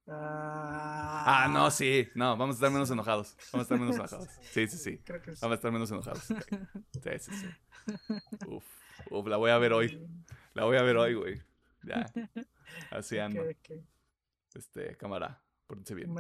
Speaker 1: Ah, no, sí. No, vamos a estar menos enojados. Vamos a estar menos enojados. Sí, sí, sí. Vamos a estar menos enojados. Sí, sí, sí. Uf, uf, la voy a ver hoy. La voy a ver hoy, güey. Ya. Así ando. Este, cámara. Pórtense bien.